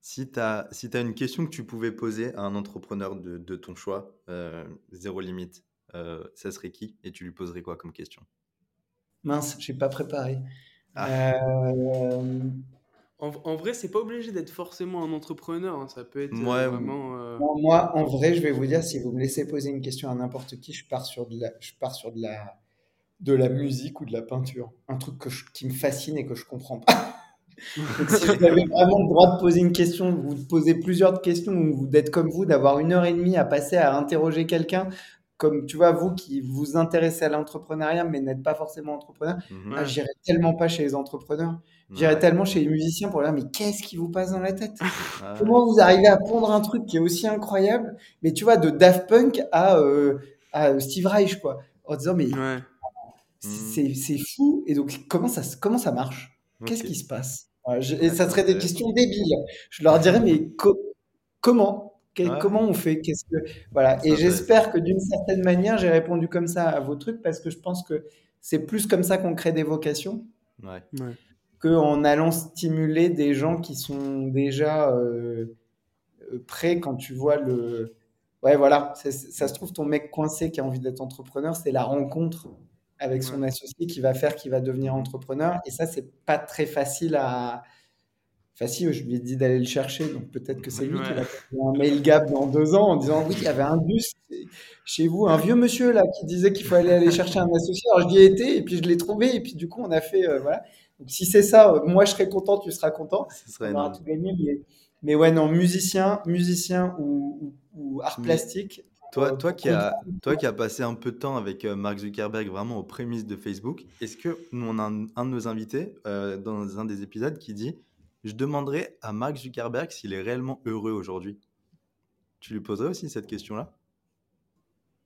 Si tu as, si as une question que tu pouvais poser à un entrepreneur de, de ton choix, euh, zéro limite, euh, ça serait qui et tu lui poserais quoi comme question? Mince, j'ai pas préparé. Ah. Euh, En, en vrai, c'est pas obligé d'être forcément un entrepreneur. hein, Ça peut être euh, Ouais, vraiment. euh, Moi, en vrai, je vais vous dire, si vous me laissez poser une question à n'importe qui, je pars sur de la, je pars sur de la, de la musique ou de la peinture. Un truc que je- qui me fascine et que je comprends pas. Donc, si vous avez vraiment le droit de poser une question, vous de poser plusieurs questions, ou vous- d'être comme vous, d'avoir une heure et demie à passer à interroger quelqu'un, comme tu vois, vous qui vous intéressez à l'entrepreneuriat, mais n'êtes pas forcément entrepreneur, ah, Ouais. j'irai tellement pas chez les entrepreneurs. J'irai Ouais. tellement chez les musiciens pour leur dire, mais qu'est-ce qui vous passe dans la tête? Ah, Comment vous arrivez à pondre un truc qui est aussi incroyable, mais tu vois, de Daft Punk à, euh, à Steve Reich, quoi, en disant, mais Ouais. c'est c'est fou, et donc comment ça, comment ça marche? Qu'est-ce qui se passe? Voilà, je- et ça serait des questions débiles. Je leur dirais, mais co- comment? Que- Ouais. Comment on fait? Qu'est-ce que... Voilà. Et j'espère que d'une certaine manière, j'ai répondu comme ça à vos trucs, parce que je pense que c'est plus comme ça qu'on crée des vocations Ouais. Ouais. Qu'en allant stimuler des gens qui sont déjà euh, euh, prêts quand tu vois le... Ouais, voilà, ça se trouve, ton mec coincé qui a envie d'être entrepreneur, c'est la rencontre avec son Ouais. associé qui va faire qu'il va devenir entrepreneur. Et ça, c'est pas très facile à... Facile, je lui ai dit d'aller le chercher, donc peut-être que c'est lui qui va faire un mail gap dans deux ans en disant oui, il y avait un bus chez vous, un vieux monsieur là qui disait qu'il fallait aller chercher un associé. Alors j'y ai été et puis je l'ai trouvé et puis du coup on a fait euh, voilà. Donc si c'est ça, euh, moi je serai content, tu seras content, Ce serait on aura énorme. tout gagné. Mais, mais ouais non, musicien, musicien ou, ou, ou art Mais plastique. Toi, euh, toi, qui a, toi qui a passé un peu de temps avec euh, Mark Zuckerberg vraiment aux prémices de Facebook, est-ce que nous, on a un, un de nos invités euh, dans un des épisodes qui dit Je demanderai à Mark Zuckerberg s'il est réellement heureux aujourd'hui Tu lui poserais aussi cette question-là?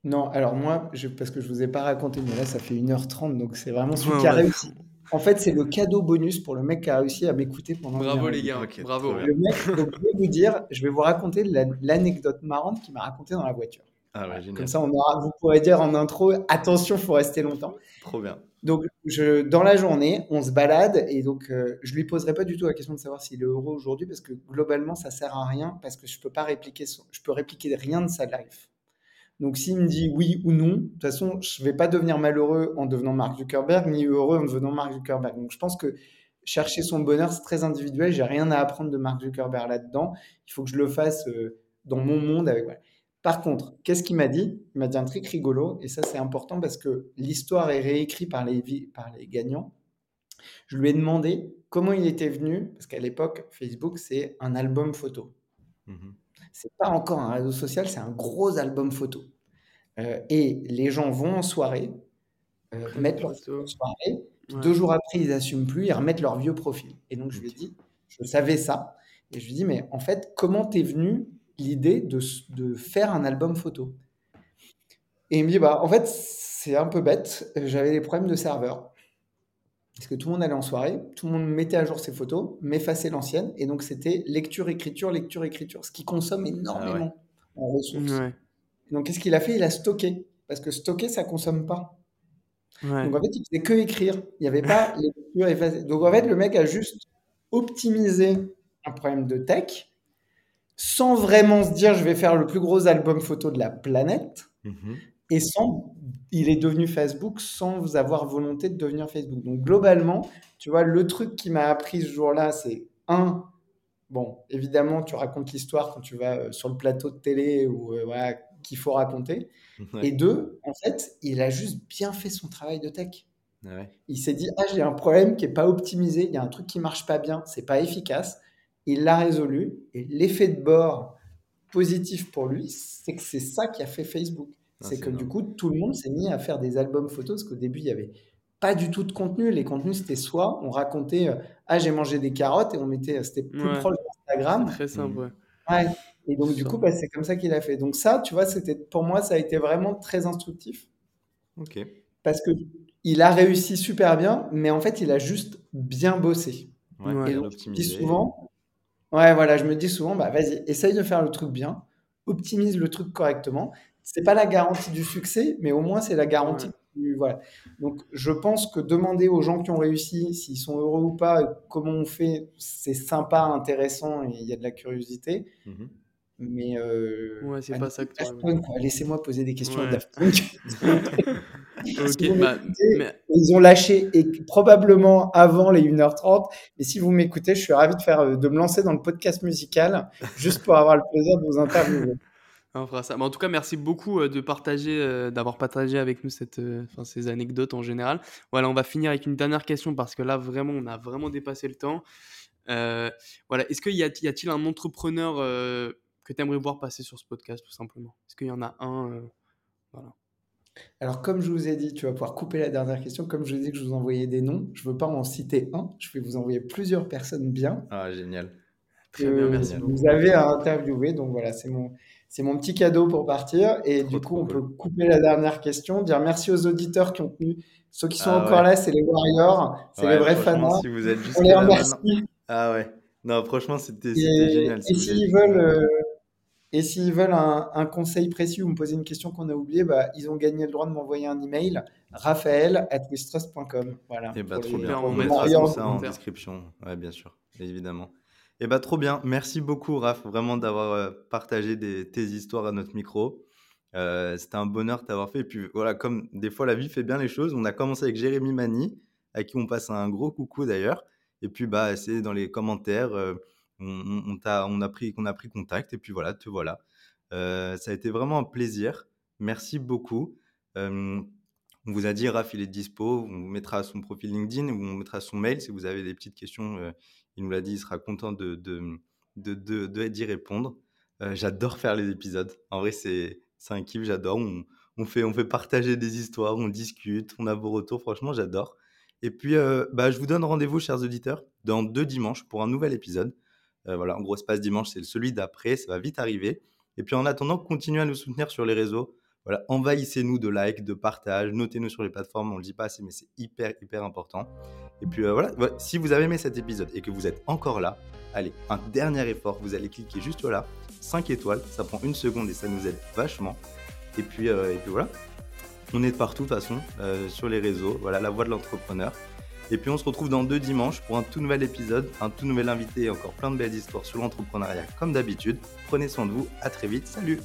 Non, alors moi, je, parce que je vous ai pas raconté, mais là ça fait 1h30, donc c'est vraiment celui Ouais, qui a ouais. réussi. En fait, c'est le cadeau bonus pour le mec qui a réussi à m'écouter pendant une Bravo les gars, Ok, bravo. Le mec, donc, je vais vous dire, je vais vous raconter la- l'anecdote marrante qu'il m'a racontée dans la voiture. Ah ouais, génial. Comme ça, on aura, vous pourrez dire en intro, attention, faut rester longtemps. Trop bien. Donc, je, dans la journée, on se balade et donc euh, je lui poserai pas du tout la question de savoir s'il est heureux aujourd'hui parce que globalement, ça sert à rien parce que je peux pas répliquer, son- je peux répliquer rien de sa life. Donc, s'il me dit oui ou non, de toute façon, je vais pas devenir malheureux en devenant Mark Zuckerberg ni heureux en devenant Mark Zuckerberg. Donc, je pense que chercher son bonheur, c'est très individuel. J'ai rien à apprendre de Mark Zuckerberg là-dedans. Il faut que je le fasse euh, dans mon monde avec. voilà. Par contre, qu'est-ce qu'il m'a dit? Il m'a dit un truc rigolo, et ça c'est important parce que l'histoire est réécrite par les, par les gagnants. Je lui ai demandé comment il était venu, parce qu'à l'époque, Facebook c'est un album photo. Mhm. C'est pas encore un réseau social, c'est un gros album photo. Euh, et les gens vont en soirée, euh, des leur photos. en soirée, Ouais. deux jours après ils assument plus, ils remettent leur vieux profil. Et donc je lui ai dit, je savais ça, et je lui ai dit, mais en fait, comment t'es venu l'idée de, de faire un album photo? Et il me dit, bah, en fait, c'est un peu bête. J'avais des problèmes de serveur. Parce que tout le monde allait en soirée, tout le monde mettait à jour ses photos, m'effaçait l'ancienne. Et donc, c'était lecture, écriture, lecture, écriture. Ce qui consomme énormément en ressources. Ouais. Donc, qu'est-ce qu'il a fait? Il a stocké. Parce que stocker, ça consomme pas. Ouais. Donc, en fait, il faisait que écrire. Il n'y avait pas lecture, effacer. Donc, en fait, le mec a juste optimisé un problème de tech sans vraiment se dire je vais faire le plus gros album photo de la planète Mhm. Et sans il est devenu Facebook sans avoir volonté de devenir Facebook. Donc globalement, tu vois, le truc qui m'a appris ce jour-là, c'est un, bon, évidemment, tu racontes l'histoire quand tu vas euh, sur le plateau de télé ou euh, voilà, qu'il faut raconter. Ouais. Et deux, en fait, il a juste bien fait son travail de tech. Ouais. Il s'est dit, ah, j'ai un problème qui n'est pas optimisé, il y a un truc qui marche pas bien, c'est pas efficace. Il l'a résolu et l'effet de bord positif pour lui, c'est que c'est ça qui a fait Facebook. C'est que du coup, tout le monde s'est mis à faire des albums photos parce qu'au début, il y avait pas du tout de contenu. Les contenus, c'était soit on racontait, euh, ah, j'ai mangé des carottes et on mettait, c'était plus Ouais. proche d'Instagram. Très simple, ouais. Ouais. Et donc, du coup, bah, c'est comme ça qu'il a fait. Donc, ça, tu vois, c'était, pour moi, ça a été vraiment très instructif Ok. parce que il a réussi super bien, mais en fait, il a juste bien bossé. Ouais. Et donc, je me dis souvent, ouais, voilà, je me dis souvent, bah, vas-y, essaye de faire le truc bien, optimise le truc correctement. C'est pas la garantie du succès, mais au moins, c'est la garantie Ouais. que voilà. Donc, je pense que demander aux gens qui ont réussi s'ils sont heureux ou pas, comment on fait, c'est sympa, intéressant et il y a de la curiosité. Mmh mais euh, ouais, c'est pas ça que Laissez-moi poser des questions à Daft Punk. bah, Ils ont lâché et probablement avant les 1h30. Mais si vous m'écoutez, je suis ravi de, faire, de me lancer dans le podcast musical juste pour avoir le plaisir de vous interviewer. On fera ça. Mais en tout cas, merci beaucoup euh, de partager, euh, d'avoir partagé avec nous cette, ces anecdotes en général. Voilà, on va finir avec une dernière question parce que là, vraiment, on a vraiment dépassé le temps. voilà, est-ce qu'il y a-t-il un entrepreneur que tu aimerais voir passer sur ce podcast, tout simplement? Est-ce qu'il y en a un euh, voilà. Alors, comme je vous ai dit, tu vas pouvoir couper la dernière question. Comme je vous ai dit que je vous envoyais des noms, je ne veux pas en citer un. Je vais vous envoyer plusieurs personnes bien. Ah, génial. Très bien, merci. Vous avez à interviewer. Donc voilà, c'est mon, c'est mon petit cadeau pour partir. Et du coup, on peut couper la dernière question, dire merci aux auditeurs qui ont tenu. Ceux qui sont ah encore là, c'est les Warriors, c'est les vrais fans. Si vous êtes on les remercie. Ah ouais. Non, franchement, c'était génial. et s'ils veulent, euh, et s'ils veulent un, conseil précis ou me poser une question qu'on a oubliée, bah, ils ont gagné le droit de m'envoyer un email, raphaël.wistrust.com. Voilà. Et eh bah, trop bien. On mettra ça en description. Ouais, bien sûr, évidemment. Eh bah, trop bien. Merci beaucoup, Raph, vraiment d'avoir euh, partagé tes histoires à notre micro. Euh, C'était un bonheur de t'avoir fait. Et puis voilà, comme des fois la vie fait bien les choses, on a commencé avec Jérémy Mani, à qui on passe un gros coucou d'ailleurs. Et puis, bah, c'est dans les commentaires. Euh, on, a, pris, a pris contact et puis voilà, te voilà. Euh, ça a été vraiment un plaisir. Merci beaucoup. On vous a dit, Raph, il est dispo. On vous mettra son profil LinkedIn ou on mettra son mail. Si vous avez des petites questions, il nous l'a dit, il sera content de, de, de, d'y répondre. j'adore faire les épisodes. En vrai, c'est, un kiff, j'adore. On, on, fait, on fait partager des histoires, on discute, on a vos retours. Franchement, j'adore. Et puis, bah, je vous donne rendez-vous, chers auditeurs, dans deux dimanches pour un nouvel épisode. Euh, voilà, en gros, ce passe dimanche, c'est celui d'après, ça va vite arriver. Et puis en attendant, continuez à nous soutenir sur les réseaux. Voilà, envahissez-nous de likes, de partages, notez-nous sur les plateformes, on ne le dit pas assez, mais c'est hyper, hyper important. Et puis euh, voilà, si vous avez aimé cet épisode et que vous êtes encore là, allez, un dernier effort, vous allez cliquer juste là, 5 étoiles, ça prend une seconde et ça nous aide vachement. Et puis, euh, et puis voilà, on est partout de toute façon, sur les réseaux, voilà, la voix de l'entrepreneur. Et puis on se retrouve dans deux dimanches pour un tout nouvel épisode, un tout nouvel invité et encore plein de belles histoires sur l'entrepreneuriat comme d'habitude. Prenez soin de vous, à très vite, salut